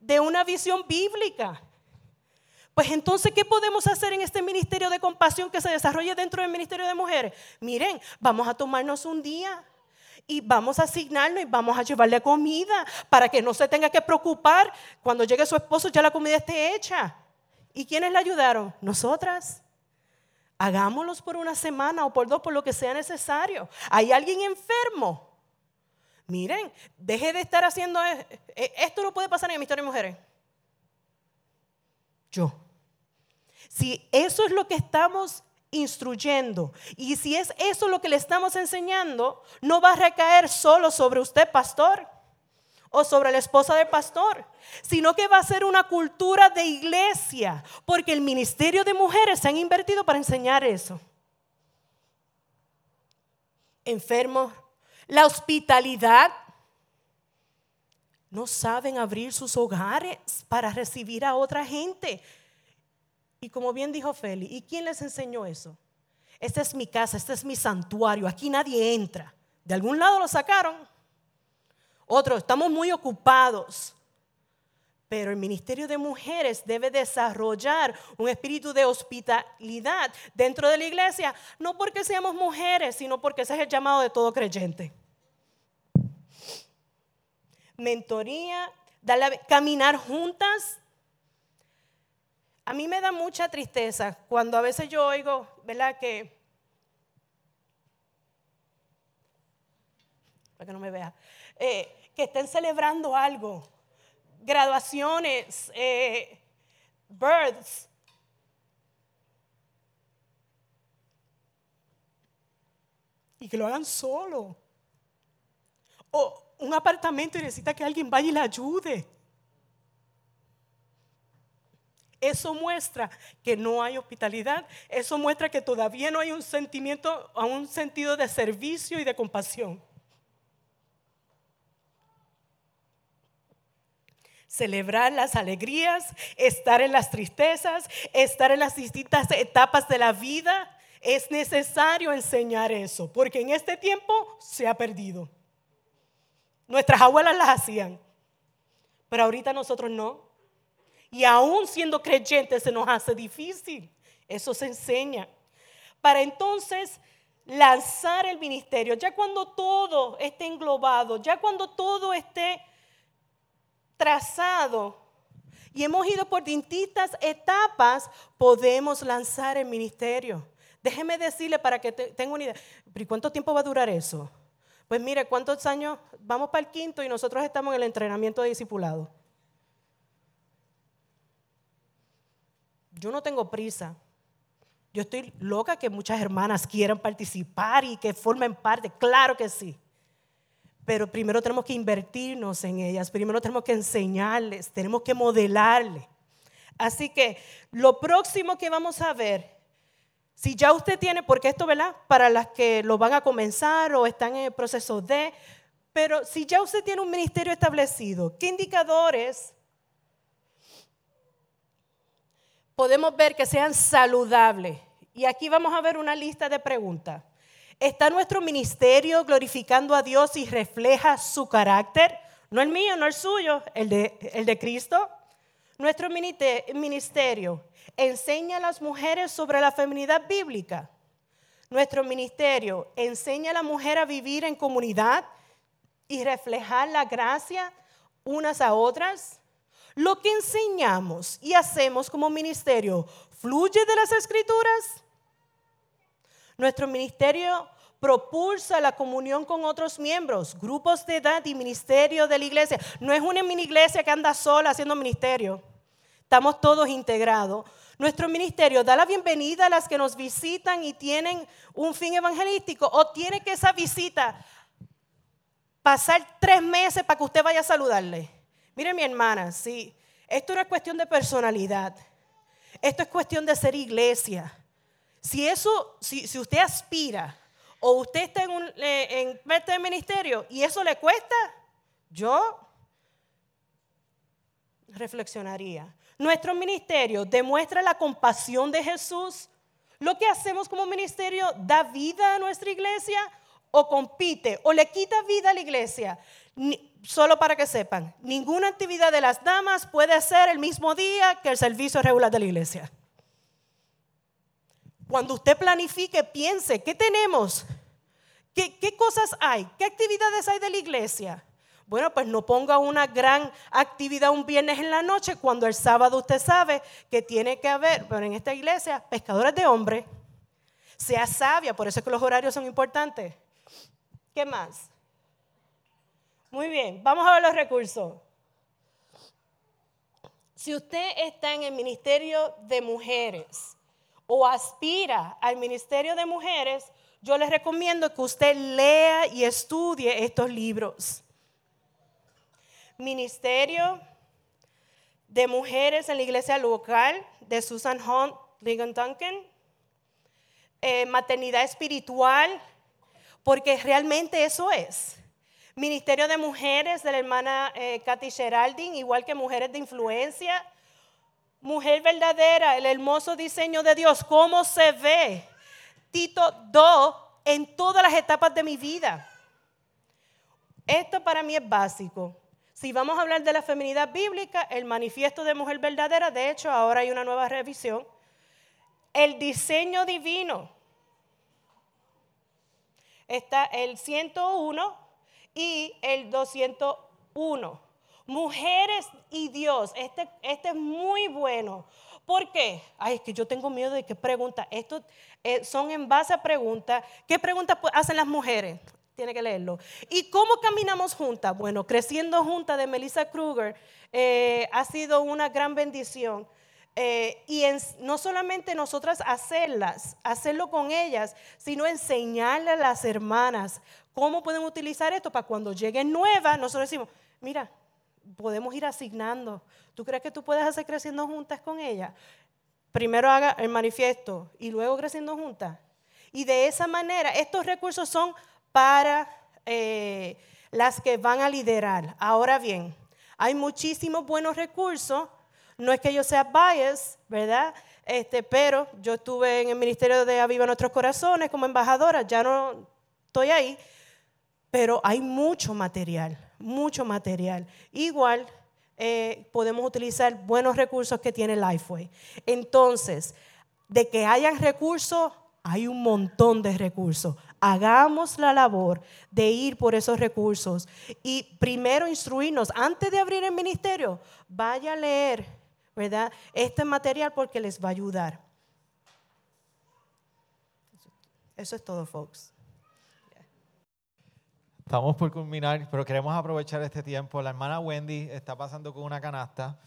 de una visión bíblica. Pues entonces, ¿qué podemos hacer en este ministerio de compasión que se desarrolla dentro del ministerio de mujeres? Miren, vamos a tomarnos un día y vamos a asignarnos y vamos a llevarle comida para que no se tenga que preocupar cuando llegue su esposo ya la comida esté hecha. ¿Y quiénes le ayudaron? Nosotras. Hagámoslos por una semana o por dos, por lo que sea necesario. ¿Hay alguien enfermo? Miren, deje de estar haciendo e-, e-, esto. no puede pasar en el ministerio de mujeres. Yo. Si eso es lo que estamos instruyendo y si es eso lo que le estamos enseñando, no va a recaer solo sobre usted, pastor, o sobre la esposa del pastor, sino que va a ser una cultura de iglesia, porque el ministerio de mujeres se han invertido para enseñar eso. Enfermos, la hospitalidad, no saben abrir sus hogares para recibir a otra gente. Y como bien dijo Feli, ¿y quién les enseñó eso? Esta es mi casa, este es mi santuario, aquí nadie entra. De algún lado lo sacaron. Otros, estamos muy ocupados. Pero el Ministerio de Mujeres debe desarrollar un espíritu de hospitalidad dentro de la iglesia, no porque seamos mujeres, sino porque ese es el llamado de todo creyente. Mentoría, caminar juntas a mí me da mucha tristeza cuando a veces yo oigo, ¿verdad? Que, para que no me vea, eh, que estén celebrando algo, graduaciones, eh, births. Y que lo hagan solo. O un apartamento y necesita que alguien vaya y le ayude. Eso muestra que no hay hospitalidad, eso muestra que todavía no hay un sentimiento, un sentido de servicio y de compasión. Celebrar las alegrías, estar en las tristezas, estar en las distintas etapas de la vida, es necesario enseñar eso, porque en este tiempo se ha perdido. Nuestras abuelas las hacían, pero ahorita nosotros no. Y aún siendo creyentes se nos hace difícil. Eso se enseña. Para entonces lanzar el ministerio, ya cuando todo esté englobado, ya cuando todo esté trazado y hemos ido por distintas etapas, podemos lanzar el ministerio. Déjeme decirle para que tenga una idea, ¿y cuánto tiempo va a durar eso? Pues mire, ¿cuántos años? Vamos para el quinto y nosotros estamos en el entrenamiento de discipulado. yo no tengo prisa. Yo estoy loca que muchas hermanas quieran participar y que formen parte. Claro que sí. Pero primero tenemos que invertirnos en ellas. Primero tenemos que enseñarles. Tenemos que modelarles. Así que lo próximo que vamos a ver, si ya usted tiene, porque esto, ¿verdad? Para las que lo van a comenzar o están en el proceso de, pero si ya usted tiene un ministerio establecido, ¿qué indicadores podemos ver que sean saludables. Y aquí vamos a ver una lista de preguntas. ¿Está nuestro ministerio glorificando a Dios y refleja su carácter? No el mío, no el suyo, el de, el de Cristo. Nuestro ministerio enseña a las mujeres sobre la feminidad bíblica. Nuestro ministerio enseña a la mujer a vivir en comunidad y reflejar la gracia unas a otras. Lo que enseñamos y hacemos como ministerio fluye de las escrituras. Nuestro ministerio propulsa la comunión con otros miembros, grupos de edad y ministerio de la iglesia. No es una mini iglesia que anda sola haciendo ministerio. Estamos todos integrados. Nuestro ministerio da la bienvenida a las que nos visitan y tienen un fin evangelístico o tiene que esa visita pasar tres meses para que usted vaya a saludarle. Mire mi hermana, sí, esto no es cuestión de personalidad, esto es cuestión de ser iglesia. Si eso, si, usted aspira o usted está en, un, eh, en parte del ministerio y eso le cuesta, yo reflexionaría. Nuestro ministerio demuestra la compasión de Jesús. Lo que hacemos como ministerio da vida a nuestra iglesia o compite o le quita vida a la iglesia. solo para que sepan, ninguna actividad de las damas puede ser el mismo día que el servicio regular de la iglesia. Cuando usted planifique, piense, ¿qué tenemos? ¿Qué, ¿Qué, cosas hay? ¿Qué actividades hay de la iglesia? Bueno, pues no ponga una gran actividad un viernes en la noche cuando el sábado usted sabe que tiene que haber, pero en esta iglesia, pescadores de hombres. Sea sabia, por eso es que los horarios son importantes. ¿Qué más? Muy bien, vamos a ver los recursos. Si usted está en el Ministerio de Mujeres o aspira al Ministerio de Mujeres, yo les recomiendo que usted lea y estudie estos libros. Ministerio de Mujeres en la Iglesia Local de Susan Hunt Ligon Duncan. Eh, maternidad espiritual porque realmente eso es. Ministerio de Mujeres de la hermana eh, Katy Geraldine, igual que Mujeres de Influencia. Mujer verdadera, el hermoso diseño de Dios, cómo se ve. Tito 2 en todas las etapas de mi vida. Esto para mí es básico. Si vamos a hablar de la feminidad bíblica, el manifiesto de mujer verdadera, de hecho ahora hay una nueva revisión. El diseño divino, está el 101 y el 201. Mujeres y Dios, este, este es muy bueno. ¿Por qué? Ay, es que yo tengo miedo de qué preguntas. Estos eh, son en base a preguntas. ¿Qué preguntas hacen las mujeres? Tiene que leerlo. ¿Y cómo caminamos juntas? Bueno, creciendo juntas de Melissa Kruger eh, ha sido una gran bendición. Eh, y no solamente nosotras hacerlas, hacerlo con ellas, sino enseñarle a las hermanas cómo pueden utilizar esto para cuando lleguen nuevas, nosotros decimos, mira, podemos ir asignando. ¿Tú crees que tú puedes hacer creciendo juntas con ellas? Primero haga el manifiesto y luego creciendo juntas. Y de esa manera, estos recursos son para eh, las que van a liderar. Ahora bien, hay muchísimos buenos recursos no es que yo sea bias, ¿verdad? Este, pero yo estuve en el Ministerio de Aviva Nuestros Corazones como embajadora, ya no estoy ahí, pero hay mucho material, mucho material. Igual eh, podemos utilizar buenos recursos que tiene Lifeway. Entonces, de que hayan recursos, hay un montón de recursos. Hagamos la labor de ir por esos recursos y primero instruirnos, antes de abrir el ministerio, vaya a leer ¿verdad? Este material porque les va a ayudar. Eso es todo, folks. Estamos por culminar, pero queremos aprovechar este tiempo. La hermana Wendy está pasando con una canasta.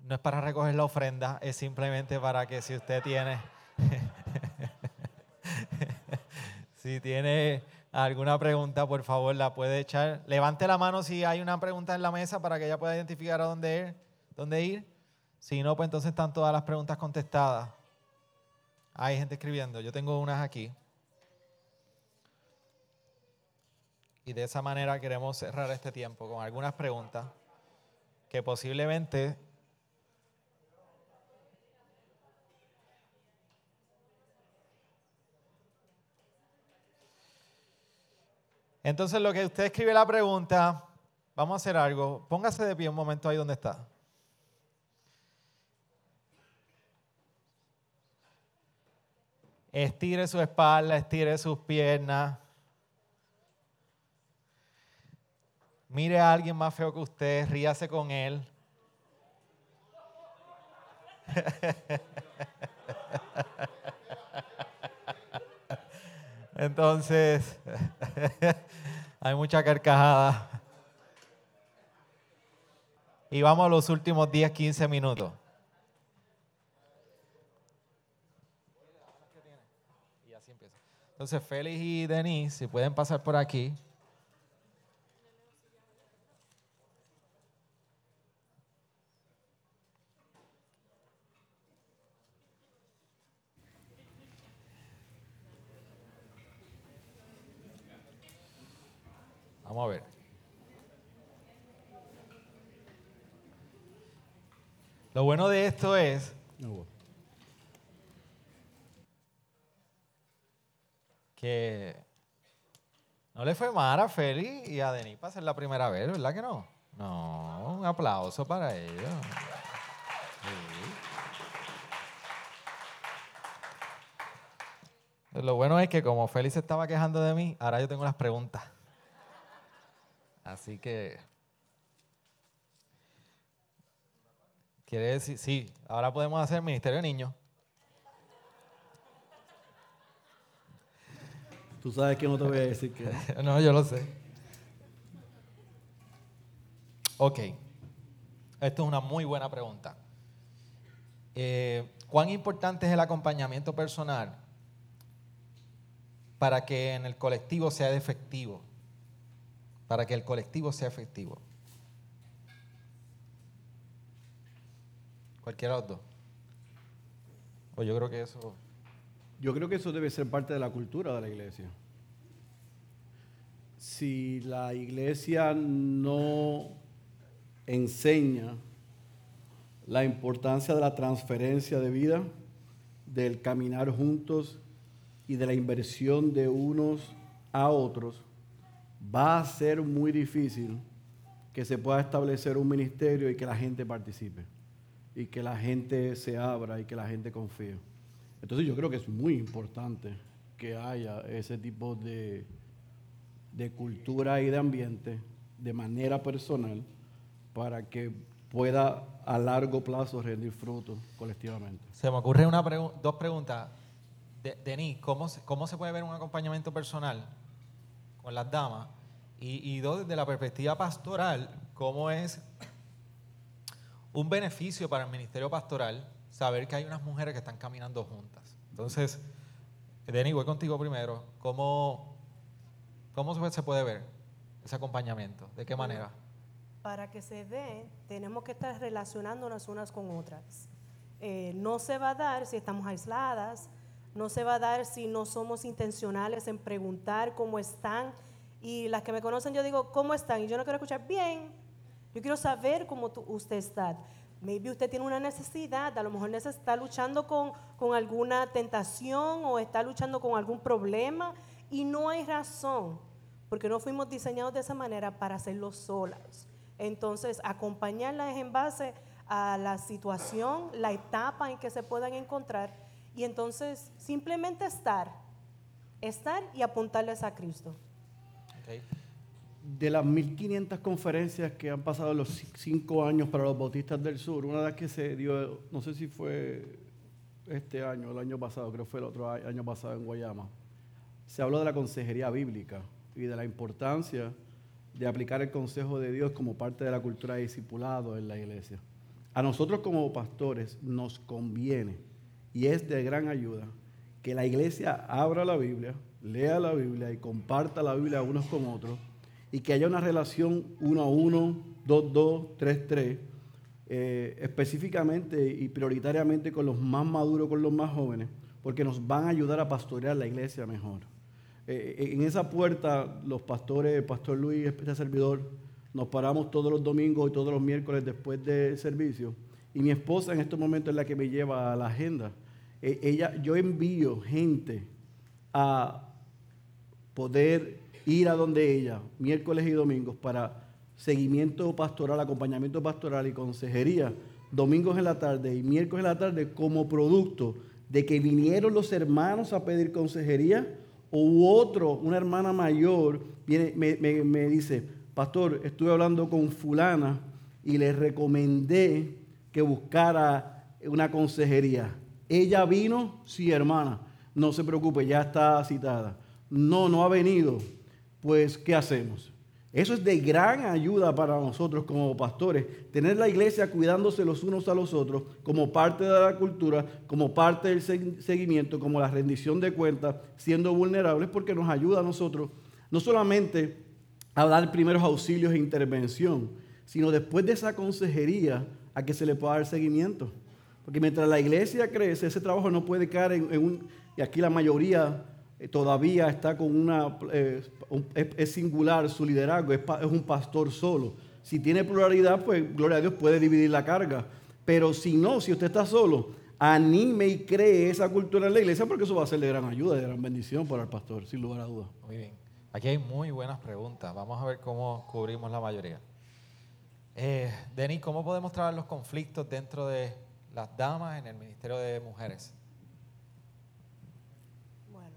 No es para recoger la ofrenda, es simplemente para que si usted tiene, si tiene alguna pregunta, por favor la puede echar. Levante la mano si hay una pregunta en la mesa para que ella pueda identificar a dónde ir. Dónde ir. Si no, pues entonces están todas las preguntas contestadas. Hay gente escribiendo. Yo tengo unas aquí. Y de esa manera queremos cerrar este tiempo con algunas preguntas que posiblemente Entonces, lo que usted escribe la pregunta, vamos a hacer algo. Póngase de pie un momento ahí donde está. Estire su espalda, estire sus piernas. Mire a alguien más feo que usted, ríase con él. [LAUGHS] Entonces, [LAUGHS] hay mucha carcajada. Y vamos a los últimos 10, 15 minutos. Entonces, Félix y Denise, si pueden pasar por aquí. Vamos a ver. Lo bueno de esto es que no le fue mal a Feli y a Denis para ser la primera vez, ¿verdad que no? No, un aplauso para ellos. Lo bueno es que como Félix se estaba quejando de mí, ahora yo tengo las preguntas. Así que... Quiere decir, sí, ahora podemos hacer Ministerio de Niños. Tú sabes que no te voy a decir que... [LAUGHS] no, yo lo sé. Ok. Esto es una muy buena pregunta. Eh, ¿Cuán importante es el acompañamiento personal para que en el colectivo sea efectivo? Para que el colectivo sea efectivo. Cualquiera de los dos. O yo creo que eso. Yo creo que eso debe ser parte de la cultura de la iglesia. Si la iglesia no enseña la importancia de la transferencia de vida, del caminar juntos y de la inversión de unos a otros, va a ser muy difícil que se pueda establecer un ministerio y que la gente participe y que la gente se abra y que la gente confíe. Entonces yo creo que es muy importante que haya ese tipo de, de cultura y de ambiente de manera personal para que pueda a largo plazo rendir frutos colectivamente. Se me ocurre una dos preguntas. Denis, ¿cómo se, ¿cómo se puede ver un acompañamiento personal con las damas? Y, y dos, desde la perspectiva pastoral, ¿cómo es un beneficio para el ministerio pastoral saber que hay unas mujeres que están caminando juntas. Entonces, Denny, voy contigo primero. ¿Cómo, cómo se puede ver ese acompañamiento? ¿De qué manera? Para que se dé, tenemos que estar relacionándonos unas con otras. Eh, no se va a dar si estamos aisladas, no se va a dar si no somos intencionales en preguntar cómo están. Y las que me conocen, yo digo, ¿cómo están? Y yo no quiero escuchar, bien, yo quiero saber cómo usted está. Maybe usted tiene una necesidad, a lo mejor está luchando con, con alguna tentación o está luchando con algún problema y no hay razón, porque no fuimos diseñados de esa manera para hacerlo solas. Entonces, acompañarla es en base a la situación, la etapa en que se puedan encontrar y entonces simplemente estar, estar y apuntarles a Cristo de las 1500 conferencias que han pasado los cinco años para los bautistas del sur, una de las que se dio, no sé si fue este año el año pasado, creo que fue el otro año pasado en Guayama, se habló de la consejería bíblica y de la importancia de aplicar el consejo de Dios como parte de la cultura de discipulado en la iglesia. A nosotros como pastores nos conviene y es de gran ayuda que la iglesia abra la Biblia, lea la Biblia y comparta la Biblia unos con otros y que haya una relación uno a uno, dos, dos, tres, tres, eh, específicamente y prioritariamente con los más maduros, con los más jóvenes, porque nos van a ayudar a pastorear la iglesia mejor. Eh, eh, en esa puerta, los pastores, el pastor Luis, este servidor, nos paramos todos los domingos y todos los miércoles después del servicio. Y mi esposa en estos momentos es la que me lleva a la agenda. ella, yo envío gente a poder ir a donde ella, miércoles y domingos, para seguimiento pastoral, acompañamiento pastoral y consejería, domingos en la tarde y miércoles en la tarde, como producto de que vinieron los hermanos a pedir consejería, o otro, una hermana mayor, viene, me, me dice, pastor, estuve hablando con fulana y le recomendé que buscara una consejería. Ella vino, sí, hermana, no se preocupe, ya está citada. No, no ha venido pues ¿qué hacemos? Eso es de gran ayuda para nosotros como pastores, tener la iglesia cuidándose los unos a los otros como parte de la cultura, como parte del seguimiento, como la rendición de cuentas, siendo vulnerables, porque nos ayuda a nosotros no solamente a dar primeros auxilios e intervención, sino después de esa consejería a que se le pueda dar seguimiento. Porque mientras la iglesia crece, ese trabajo no puede caer en, en un, y aquí la mayoría todavía está con una, eh, es, singular su liderazgo, es un pastor solo. Si tiene pluralidad, pues gloria a Dios puede dividir la carga. Pero si no, si usted está solo, anime y cree esa cultura en la iglesia porque eso va a ser de gran ayuda, de gran bendición para el pastor, sin lugar a dudas. Muy bien. Aquí hay muy buenas preguntas. Vamos a ver cómo cubrimos la mayoría. Eh, Denis, ¿cómo podemos trabajar los conflictos dentro de las damas en el Ministerio de Mujeres? Bueno,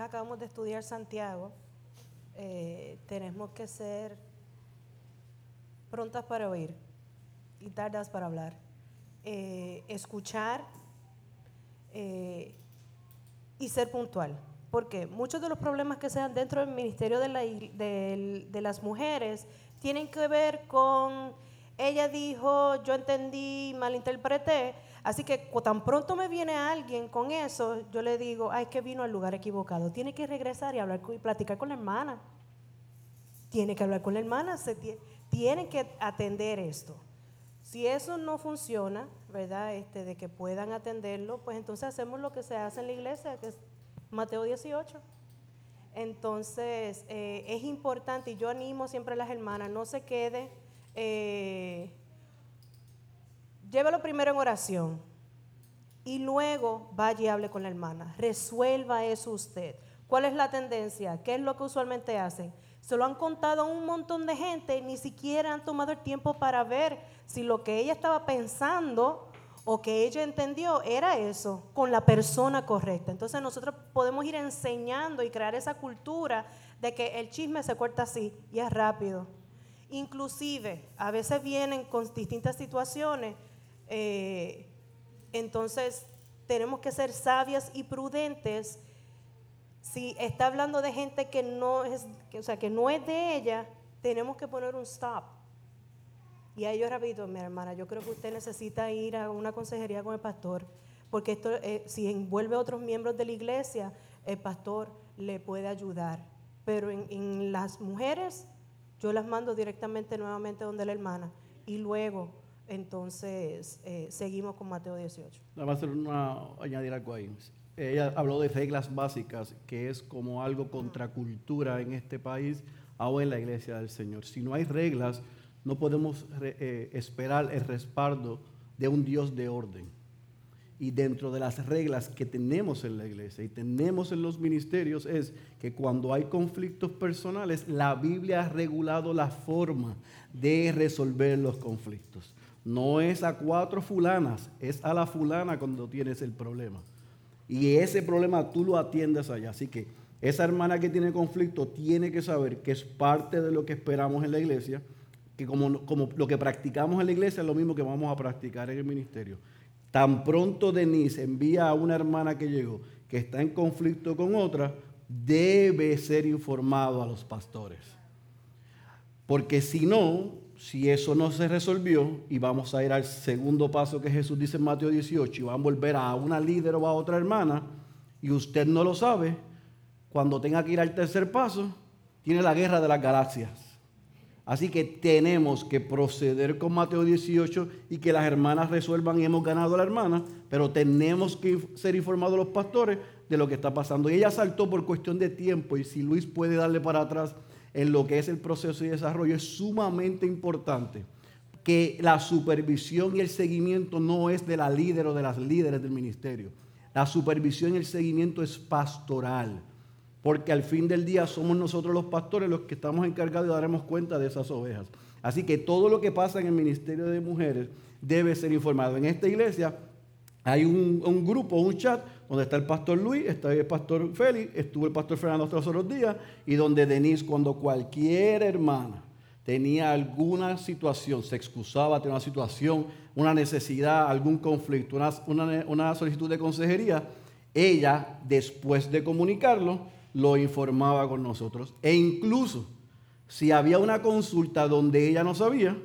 acabamos de estudiar Santiago. Eh, tenemos que ser prontas para oír y tardas para hablar. Eh, escuchar eh, y ser puntual. Porque muchos de los problemas que se dan dentro del ministerio de, de las mujeres tienen que ver con, ella dijo, yo entendí, malinterpreté. Así que tan pronto me viene alguien con eso, yo le digo, ay, es que vino al lugar equivocado. Tiene que regresar y hablar y platicar con la hermana. Tiene que hablar con la hermana, tienen que atender esto. Si eso no funciona, ¿verdad? Este, de que puedan atenderlo, pues entonces hacemos lo que se hace en la iglesia, que es Mateo 18. Entonces, eh, es importante, y yo animo siempre a las hermanas, no se quede, eh, llévalo primero en oración y luego vaya y hable con la hermana. Resuelva eso usted. ¿Cuál es la tendencia? ¿Qué es lo que usualmente hacen? Se lo han contado a un montón de gente, ni siquiera han tomado el tiempo para ver si lo que ella estaba pensando o que ella entendió era eso, con la persona correcta. Entonces nosotros podemos ir enseñando y crear esa cultura de que el chisme se corta así y es rápido. Inclusive, a veces vienen con distintas situaciones, eh, entonces tenemos que ser sabias y prudentes. Si está hablando de gente que no es, o sea, que no es de ella, tenemos que poner un stop. Y a ellos rapidito, mi hermana, yo creo que usted necesita ir a una consejería con el pastor, porque esto, eh, si envuelve a otros miembros de la iglesia, el pastor le puede ayudar. Pero en las mujeres, yo las mando directamente nuevamente donde la hermana. Y luego, entonces, eh, seguimos con Mateo 18. Nada más una, añadir algo ahí. Ella habló de reglas básicas, que es como algo contracultura en este país o en la iglesia del Señor. Si no hay reglas, no podemos eh, esperar el respaldo de un Dios de orden. Y dentro de las reglas que tenemos en la iglesia y tenemos en los ministerios es que cuando hay conflictos personales, la Biblia ha regulado la forma de resolver los conflictos. No es a cuatro fulanas, es a la fulana cuando tienes el problema. Y ese problema tú lo atiendes allá. Así que esa hermana que tiene conflicto tiene que saber que es parte de lo que esperamos en la iglesia, que como, como lo que practicamos en la iglesia es lo mismo que vamos a practicar en el ministerio. Tan pronto Denise envía a una hermana que llegó que está en conflicto con otra, debe ser informado a los pastores. Porque si no, si eso no se resolvió, y vamos a ir al segundo paso que Jesús dice en Mateo 18, y van a volver a una líder o a otra hermana, y usted no lo sabe, cuando tenga que ir al tercer paso, tiene la guerra de las galaxias. Así que tenemos que proceder con Mateo 18 y que las hermanas resuelvan y hemos ganado a la hermana, pero tenemos que ser informados los pastores de lo que está pasando. Y ella saltó por cuestión de tiempo y si Luis puede darle para atrás en lo que es el proceso y desarrollo, es sumamente importante que la supervisión y el seguimiento no es de la líder o de las líderes del ministerio. La supervisión y el seguimiento es pastoral. Porque al fin del día somos nosotros los pastores los que estamos encargados de daremos cuenta de esas ovejas. Así que todo lo que pasa en el ministerio de mujeres debe ser informado. En esta iglesia hay un, un grupo, un chat, donde está el pastor Luis, está el pastor Félix, estuvo el pastor Fernando estos otros días, y donde Denise, cuando cualquier hermana tenía alguna situación, se excusaba, tenía una situación, una necesidad, algún conflicto, una, una- una solicitud de consejería, ella, después de comunicarlo, lo informaba con nosotros. E incluso, si había una consulta donde ella no sabía,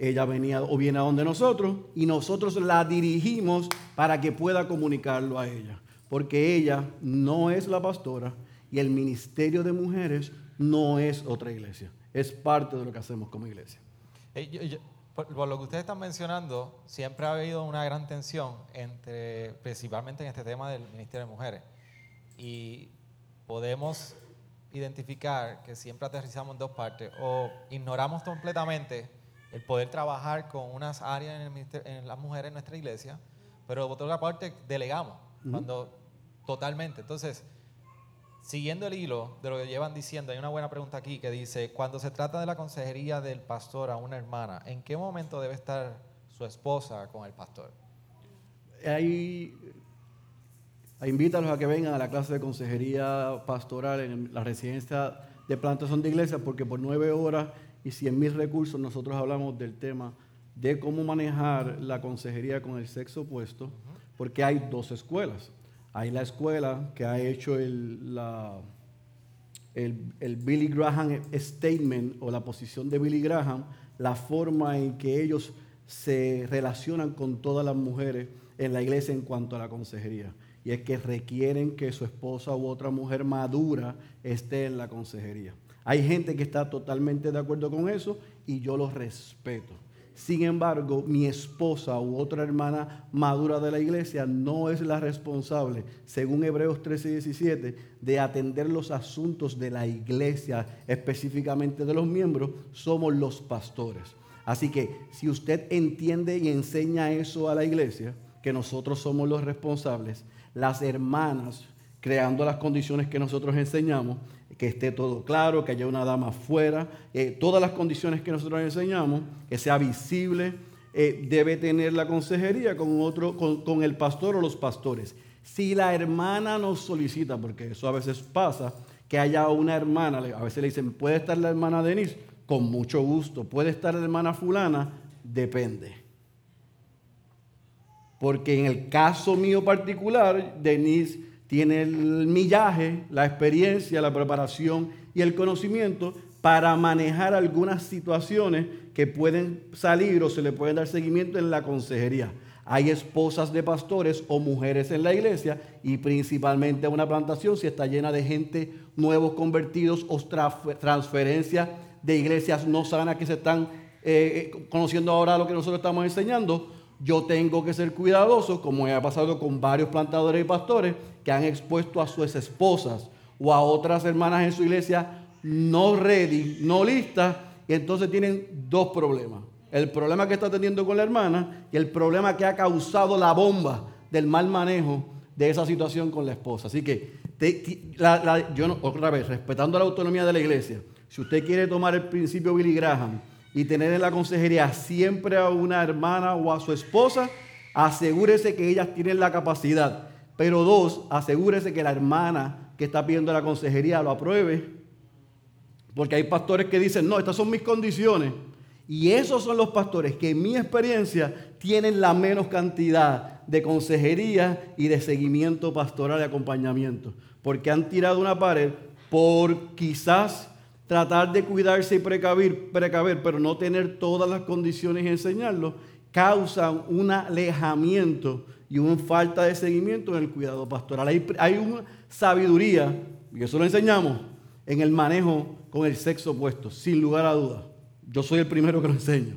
ella venía o viene a donde nosotros y nosotros la dirigimos para que pueda comunicarlo a ella. Porque ella no es la pastora y el ministerio de mujeres no es otra iglesia. Es parte de lo que hacemos como iglesia. Eh, yo- yo- por, por lo que ustedes están mencionando, siempre ha habido una gran tensión entre, principalmente en este tema del Ministerio de Mujeres. y podemos identificar que siempre aterrizamos en dos partes o ignoramos completamente el poder trabajar con unas áreas en, el en las mujeres en nuestra iglesia, pero por otra parte delegamos cuando totalmente. Entonces, siguiendo el hilo de lo que llevan diciendo, hay una buena pregunta aquí que dice, cuando se trata de la consejería del pastor a una hermana, ¿en qué momento debe estar su esposa con el pastor? Ahí, invítalos a que vengan a la clase de consejería pastoral en la residencia de plantación de iglesia, porque por nueve horas y cien mil recursos nosotros hablamos del tema de cómo manejar la consejería con el sexo opuesto, porque hay dos escuelas. Hay la escuela que ha hecho el, el, el Billy Graham statement o la posición de Billy Graham, la forma en que ellos se relacionan con todas las mujeres en la iglesia en cuanto a la consejería. Y es que requieren que su esposa u otra mujer madura esté en la consejería. Hay gente que está totalmente de acuerdo con eso y yo los respeto. Sin embargo, mi esposa u otra hermana madura de la iglesia no es la responsable, según Hebreos 13 y 17, de atender los asuntos de la iglesia, específicamente de los miembros, somos los pastores. Así que si usted entiende y enseña eso a la iglesia, que nosotros somos los responsables, las hermanas, creando las condiciones que nosotros enseñamos, que esté todo claro, que haya una dama afuera, eh, todas las condiciones que nosotros enseñamos, que sea visible, eh, debe tener la consejería con, otro, con, con el pastor o los pastores. Si la hermana nos solicita, porque eso a veces pasa, que haya una hermana, a veces le dicen, ¿puede estar la hermana Denise? Con mucho gusto. ¿Puede estar la hermana fulana? Depende. Porque en el caso mío particular, Denise tiene el millaje, la experiencia, la preparación y el conocimiento para manejar algunas situaciones que pueden salir o se le pueden dar seguimiento en la consejería. Hay esposas de pastores o mujeres en la iglesia y principalmente una plantación si está llena de gente nuevos convertidos o transferencias de iglesias no sanas que se están eh, eh, conociendo ahora lo que nosotros estamos enseñando, yo tengo que ser cuidadoso, como ha pasado con varios plantadores y pastores que han expuesto a sus esposas o a otras hermanas en su iglesia no ready, no listas, y entonces tienen dos problemas. El problema que está teniendo con la hermana y el problema que ha causado la bomba del mal manejo de esa situación con la esposa. Así que, la- yo no- otra vez, respetando la autonomía de la iglesia, si usted quiere tomar el principio Billy Graham y tener en la consejería siempre a una hermana o a su esposa, asegúrese que ellas tienen la capacidad. Pero dos, asegúrese que la hermana que está pidiendo la consejería lo apruebe. Porque hay pastores que dicen, no, estas son mis condiciones. Y esos son los pastores que en mi experiencia tienen la menos cantidad de consejería y de seguimiento pastoral y acompañamiento. Porque han tirado una pared por quizás tratar de cuidarse y precaver, precaver, pero no tener todas las condiciones y enseñarlo, causan un alejamiento y una falta de seguimiento en el cuidado pastoral. Hay, hay una sabiduría, y eso lo enseñamos, en el manejo con el sexo opuesto, sin lugar a dudas. Yo soy el primero que lo enseño.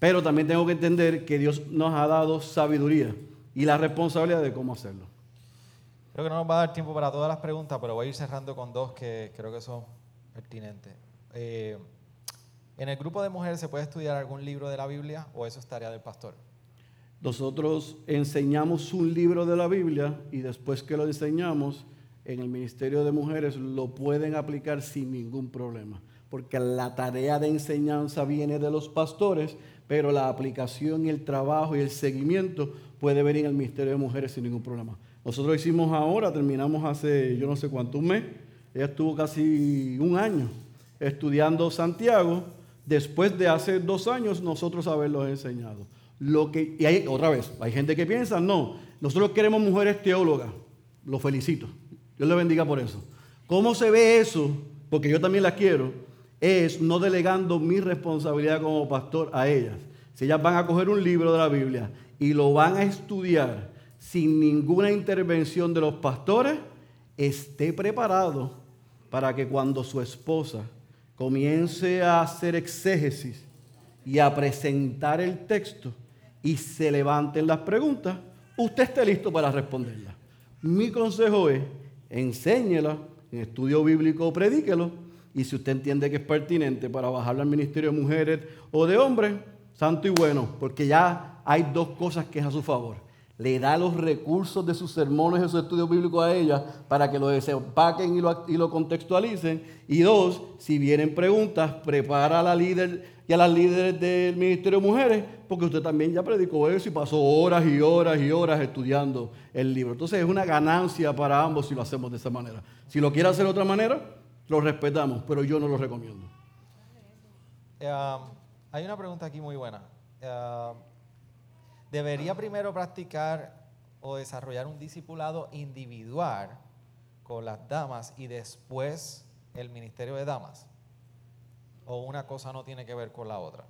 Pero también tengo que entender que Dios nos ha dado sabiduría y la responsabilidad de cómo hacerlo. Creo que no nos va a dar tiempo para todas las preguntas, pero voy a ir cerrando con dos que creo que son pertinentes. Eh, ¿En el grupo de mujeres se puede estudiar algún libro de la Biblia o eso es tarea del pastor? Nosotros enseñamos un libro de la Biblia y después que lo enseñamos en el Ministerio de Mujeres lo pueden aplicar sin ningún problema. Porque la tarea de enseñanza viene de los pastores, pero la aplicación el trabajo y el seguimiento puede venir en el Ministerio de Mujeres sin ningún problema. Nosotros hicimos ahora, terminamos hace yo no sé cuánto, un mes. Ella estuvo casi un año estudiando Santiago, después de hace dos años nosotros haberlos enseñado. Lo que, y hay, otra vez, hay gente que piensa, no, nosotros queremos mujeres teólogas. Lo felicito. Dios le bendiga por eso. ¿Cómo se ve eso? Porque yo también las quiero. Es no delegando mi responsabilidad como pastor a ellas. Si ellas van a coger un libro de la Biblia y lo van a estudiar sin ninguna intervención de los pastores, esté preparado para que cuando su esposa comience a hacer exégesis y a presentar el texto y se levanten las preguntas, usted esté listo para responderlas. Mi consejo es enséñela, en estudio bíblico predíquelo, y si usted entiende que es pertinente para bajarlo al ministerio de mujeres o de hombres, santo y bueno, porque ya hay dos cosas que es a su favor. Le da los recursos de sus sermones y sus estudios bíblicos a ella para que lo desempaquen y lo, y lo contextualicen. Y dos, si vienen preguntas, prepara a la líder y a las líderes del Ministerio de Mujeres, porque usted también ya predicó eso y pasó horas y horas y horas estudiando el libro. Entonces es una ganancia para ambos si lo hacemos de esa manera. Si lo quiere hacer de otra manera, lo respetamos, pero yo no lo recomiendo. Um, hay una pregunta aquí muy buena. Um, ¿Debería primero practicar o desarrollar un discipulado individual con las damas y después el ministerio de damas? ¿O una cosa no tiene que ver con la otra?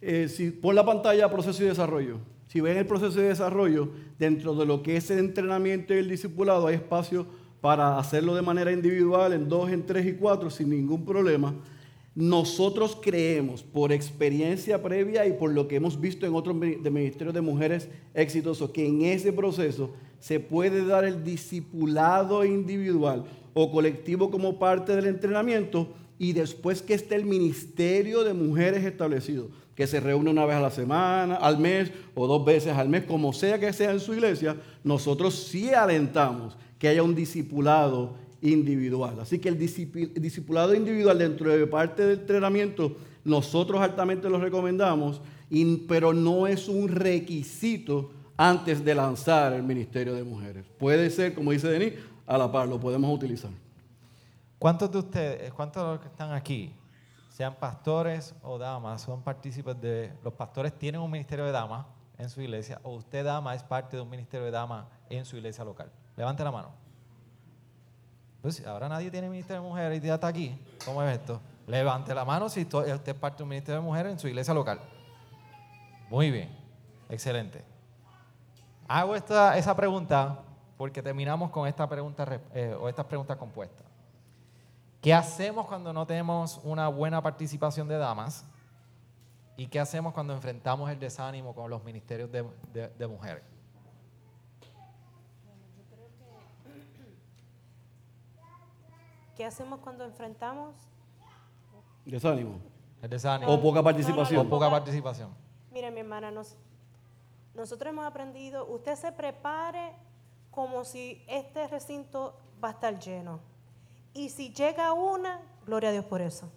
Eh, si pon la pantalla proceso y desarrollo. Si ven el proceso de desarrollo, dentro de lo que es el entrenamiento y el discipulado, hay espacio para hacerlo de manera individual, en dos, en tres y cuatro, sin ningún problema. Nosotros creemos, por experiencia previa y por lo que hemos visto en otros ministerios de mujeres exitosos, que en ese proceso se puede dar el discipulado individual o colectivo como parte del entrenamiento y después que esté el ministerio de mujeres establecido que se reúne una vez a la semana, al mes o dos veces al mes, como sea que sea en su iglesia, nosotros sí alentamos que haya un discipulado individual. Así que el discipulado individual dentro de parte del entrenamiento, nosotros altamente lo recomendamos, pero no es un requisito antes de lanzar el ministerio de mujeres. Puede ser, como dice Denis, a la par, lo podemos utilizar. ¿Cuántos de ustedes, cuántos de los que están aquí sean pastores o damas, son partícipes de... Los pastores tienen un ministerio de damas en su iglesia o usted dama es parte de un ministerio de damas en su iglesia local. Levante la mano. Pues ahora nadie tiene ministerio de mujeres y ya está aquí. ¿Cómo es esto? Levante la mano si usted es parte de un ministerio de mujeres en su iglesia local. Muy bien, excelente. Hago esta, esa pregunta porque terminamos con esta pregunta eh, o estas preguntas compuestas. ¿Qué hacemos cuando no tenemos una buena participación de damas? ¿Y qué hacemos cuando enfrentamos el desánimo con los ministerios de, mujeres? ¿Qué hacemos cuando enfrentamos? Desánimo. El desánimo. O poca participación. o poca participación. Mire, mi hermana, nosotros hemos aprendido, usted se prepare como si este recinto va a estar lleno. Y si llega una, gloria a Dios por eso.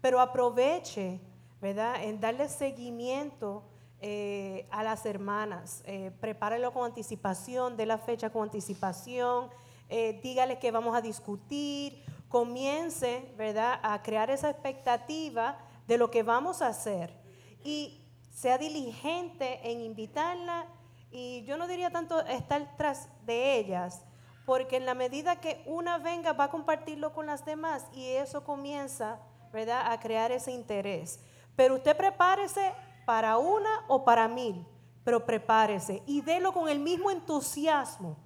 Pero aproveche, ¿verdad?, en darle seguimiento eh, a las hermanas. Eh, prepárelo con anticipación, de la fecha con anticipación. Eh, dígale que vamos a discutir. Comience, ¿verdad?, a crear esa expectativa de lo que vamos a hacer. Y sea diligente en invitarla. Y yo no diría tanto estar tras de ellas, porque en la medida que una venga va a compartirlo con las demás y eso comienza, ¿verdad?, a crear ese interés. Pero usted prepárese para una o para mil, pero prepárese y délo con el mismo entusiasmo,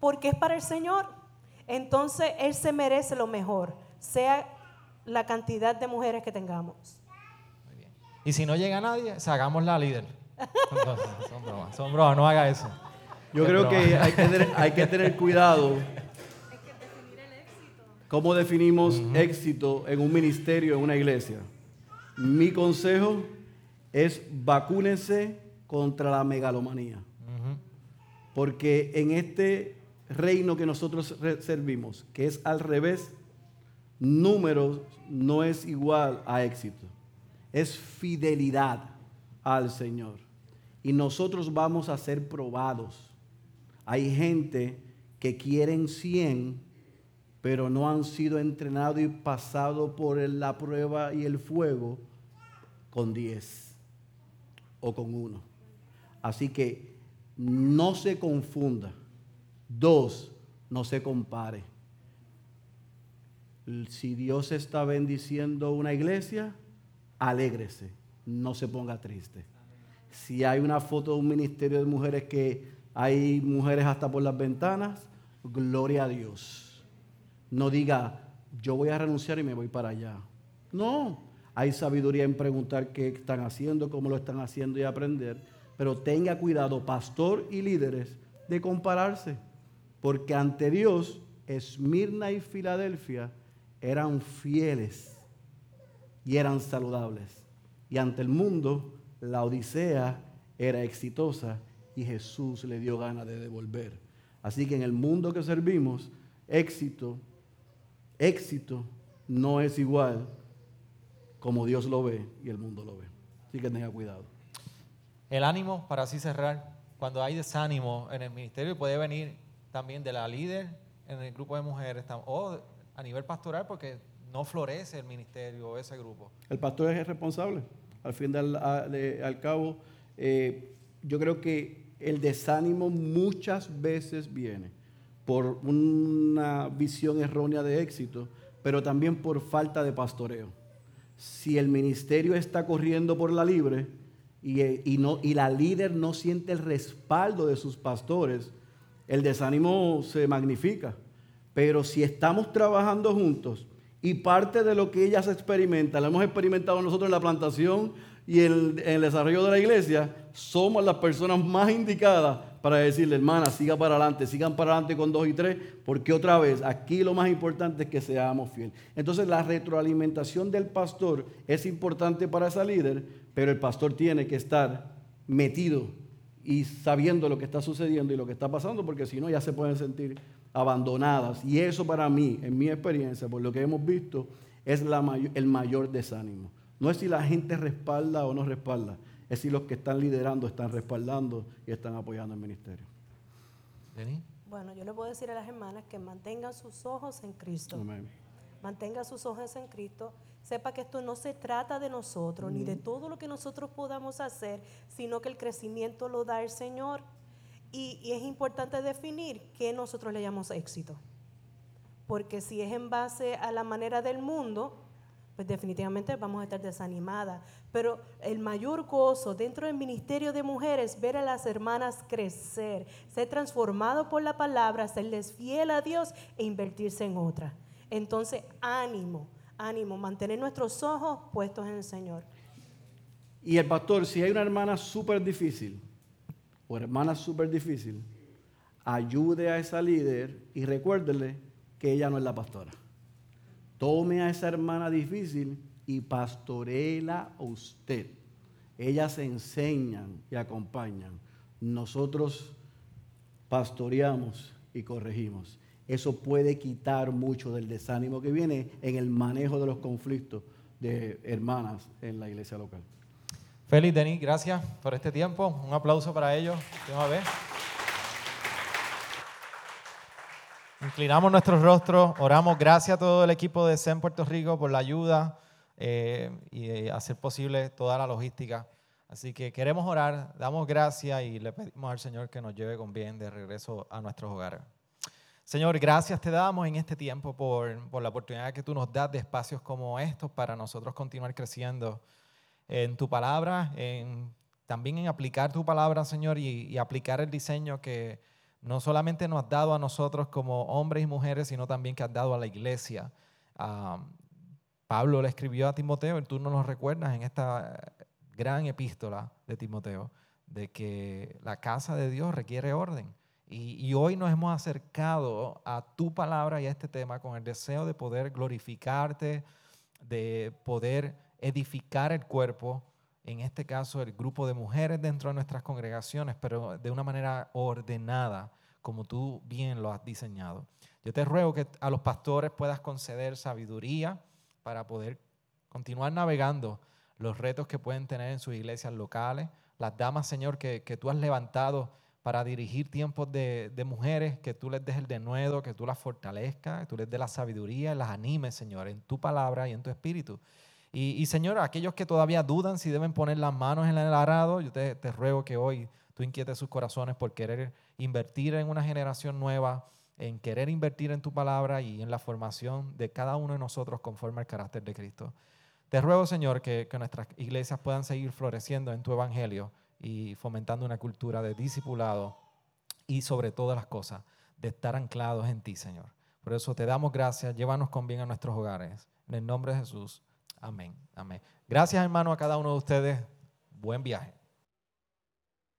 porque es para el Señor. Entonces Él se merece lo mejor, sea la cantidad de mujeres que tengamos. Y si no llega nadie, sacamos la líder. son bromas, son bromas, no haga eso. Yo creo que hay que, tener, hay que tener cuidado. [LAUGHS] ¿Cómo definimos éxito en un ministerio, en una iglesia? Mi consejo es vacúnense contra la megalomanía. Porque en este reino que nosotros servimos, que es al revés, números no es igual a éxito. Es fidelidad al Señor. Y nosotros vamos a ser probados hay gente que quieren 100, pero no han sido entrenados y pasado por la prueba y el fuego con 10 o con 1. Así que no se confunda. Dos, no se compare. Si Dios está bendiciendo una iglesia, alégrese, no se ponga triste. Si hay una foto de un ministerio de mujeres que hay mujeres hasta por las ventanas, gloria a Dios. No diga, yo voy a renunciar y me voy para allá. No, hay sabiduría en preguntar qué están haciendo, cómo lo están haciendo y aprender. Pero tenga cuidado, pastor y líderes, de compararse, porque ante Dios, Esmirna y Filadelfia eran fieles y eran saludables. Y ante el mundo, la Odisea era exitosa y Jesús le dio ganas de devolver. Así que en el mundo que servimos, éxito, éxito no es igual como Dios lo ve y el mundo lo ve. Así que tenga cuidado. El ánimo, para así cerrar, cuando hay desánimo en el ministerio puede venir también de la líder en el grupo de mujeres o a nivel pastoral porque no florece el ministerio o ese grupo. El pastor es responsable. Al fin del al cabo, eh, yo creo que el desánimo muchas veces viene por una visión errónea de éxito, pero también por falta de pastoreo. Si el ministerio está corriendo por la libre y, no, y la líder no siente el respaldo de sus pastores, el desánimo se magnifica. Pero si estamos trabajando juntos y parte de lo que ellas experimentan, lo hemos experimentado nosotros en la plantación y en el desarrollo de la iglesia, somos las personas más indicadas para decirle, hermana, siga para adelante, sigan para adelante con dos y tres, porque otra vez, aquí lo más importante es que seamos fieles. Entonces la retroalimentación del pastor es importante para esa líder, pero el pastor tiene que estar metido y sabiendo lo que está sucediendo y lo que está pasando, porque si no ya se pueden sentir abandonadas. Y eso para mí, en mi experiencia, por lo que hemos visto, es el mayor desánimo. No es si la gente respalda o no respalda, es si los que están liderando están respaldando y están apoyando el ministerio. Bueno, yo le puedo decir a las hermanas que mantengan sus ojos en Cristo. Amén. Mantenga sus ojos en Cristo. Sepa que esto no se trata de nosotros ni de todo lo que nosotros podamos hacer, sino que el crecimiento lo da el Señor. Y, y es importante definir qué nosotros le llamamos éxito. Porque si es en base a la manera del mundo, pues definitivamente vamos a estar desanimadas. Pero el mayor gozo dentro del ministerio de mujeres, ver a las hermanas crecer, ser transformado por la palabra, serles fiel a Dios e invertirse en otra. Entonces, ánimo, ánimo, mantener nuestros ojos puestos en el Señor. Y el pastor, si hay una hermana súper difícil o hermana súper difícil, ayude a esa líder y recuérdele que ella no es la pastora. Tome a esa hermana difícil y pastoreela a usted. Ellas enseñan y acompañan. Nosotros pastoreamos y corregimos. Eso puede quitar mucho del desánimo que viene en el manejo de los conflictos de hermanas en la iglesia local. Félix, Denis, gracias por este tiempo. Un aplauso para ellos. Vez. Inclinamos nuestros rostros, oramos gracias a todo el equipo de CEN Puerto Rico por la ayuda eh, y eh, hacer posible toda la logística. Así que queremos orar, damos gracias y le pedimos al Señor que nos lleve con bien de regreso a nuestros hogares. Señor, gracias te damos en este tiempo por, por la oportunidad que tú nos das de espacios como estos para nosotros continuar creciendo en tu palabra, también en aplicar tu palabra, Señor, y, y aplicar el diseño que no solamente nos has dado a nosotros como hombres y mujeres, sino también que has dado a la iglesia. Pablo le escribió a Timoteo, y tú nos lo recuerdas en esta gran epístola de Timoteo, de que la casa de Dios requiere orden. Y, y, hoy nos hemos acercado a tu palabra y a este tema con el deseo de poder glorificarte, de poder edificar el cuerpo en este caso el grupo de mujeres dentro de nuestras congregaciones, pero de una manera ordenada, como tú bien lo has diseñado. Yo te ruego que a los pastores puedas conceder sabiduría para poder continuar navegando los retos que pueden tener en sus iglesias locales. Las damas, Señor, que, tú has levantado para dirigir tiempos de, mujeres, que tú les des el denuedo, que tú las fortalezcas, que tú les des la sabiduría, las animes, Señor, en tu palabra y en tu espíritu. Y, Señor, aquellos que todavía dudan si deben poner las manos en el arado, yo te, ruego que hoy tú inquietes sus corazones por querer invertir en una generación nueva, en querer invertir en tu palabra y en la formación de cada uno de nosotros conforme al carácter de Cristo. Te ruego, Señor, que, que nuestras iglesias puedan seguir floreciendo en tu evangelio y fomentando una cultura de discipulado y sobre todas las cosas, de estar anclados en ti, Señor. Por eso te damos gracias, llévanos con bien a nuestros hogares. En el nombre de Jesús. Amén, amén. Gracias hermano a cada uno de ustedes. Buen viaje.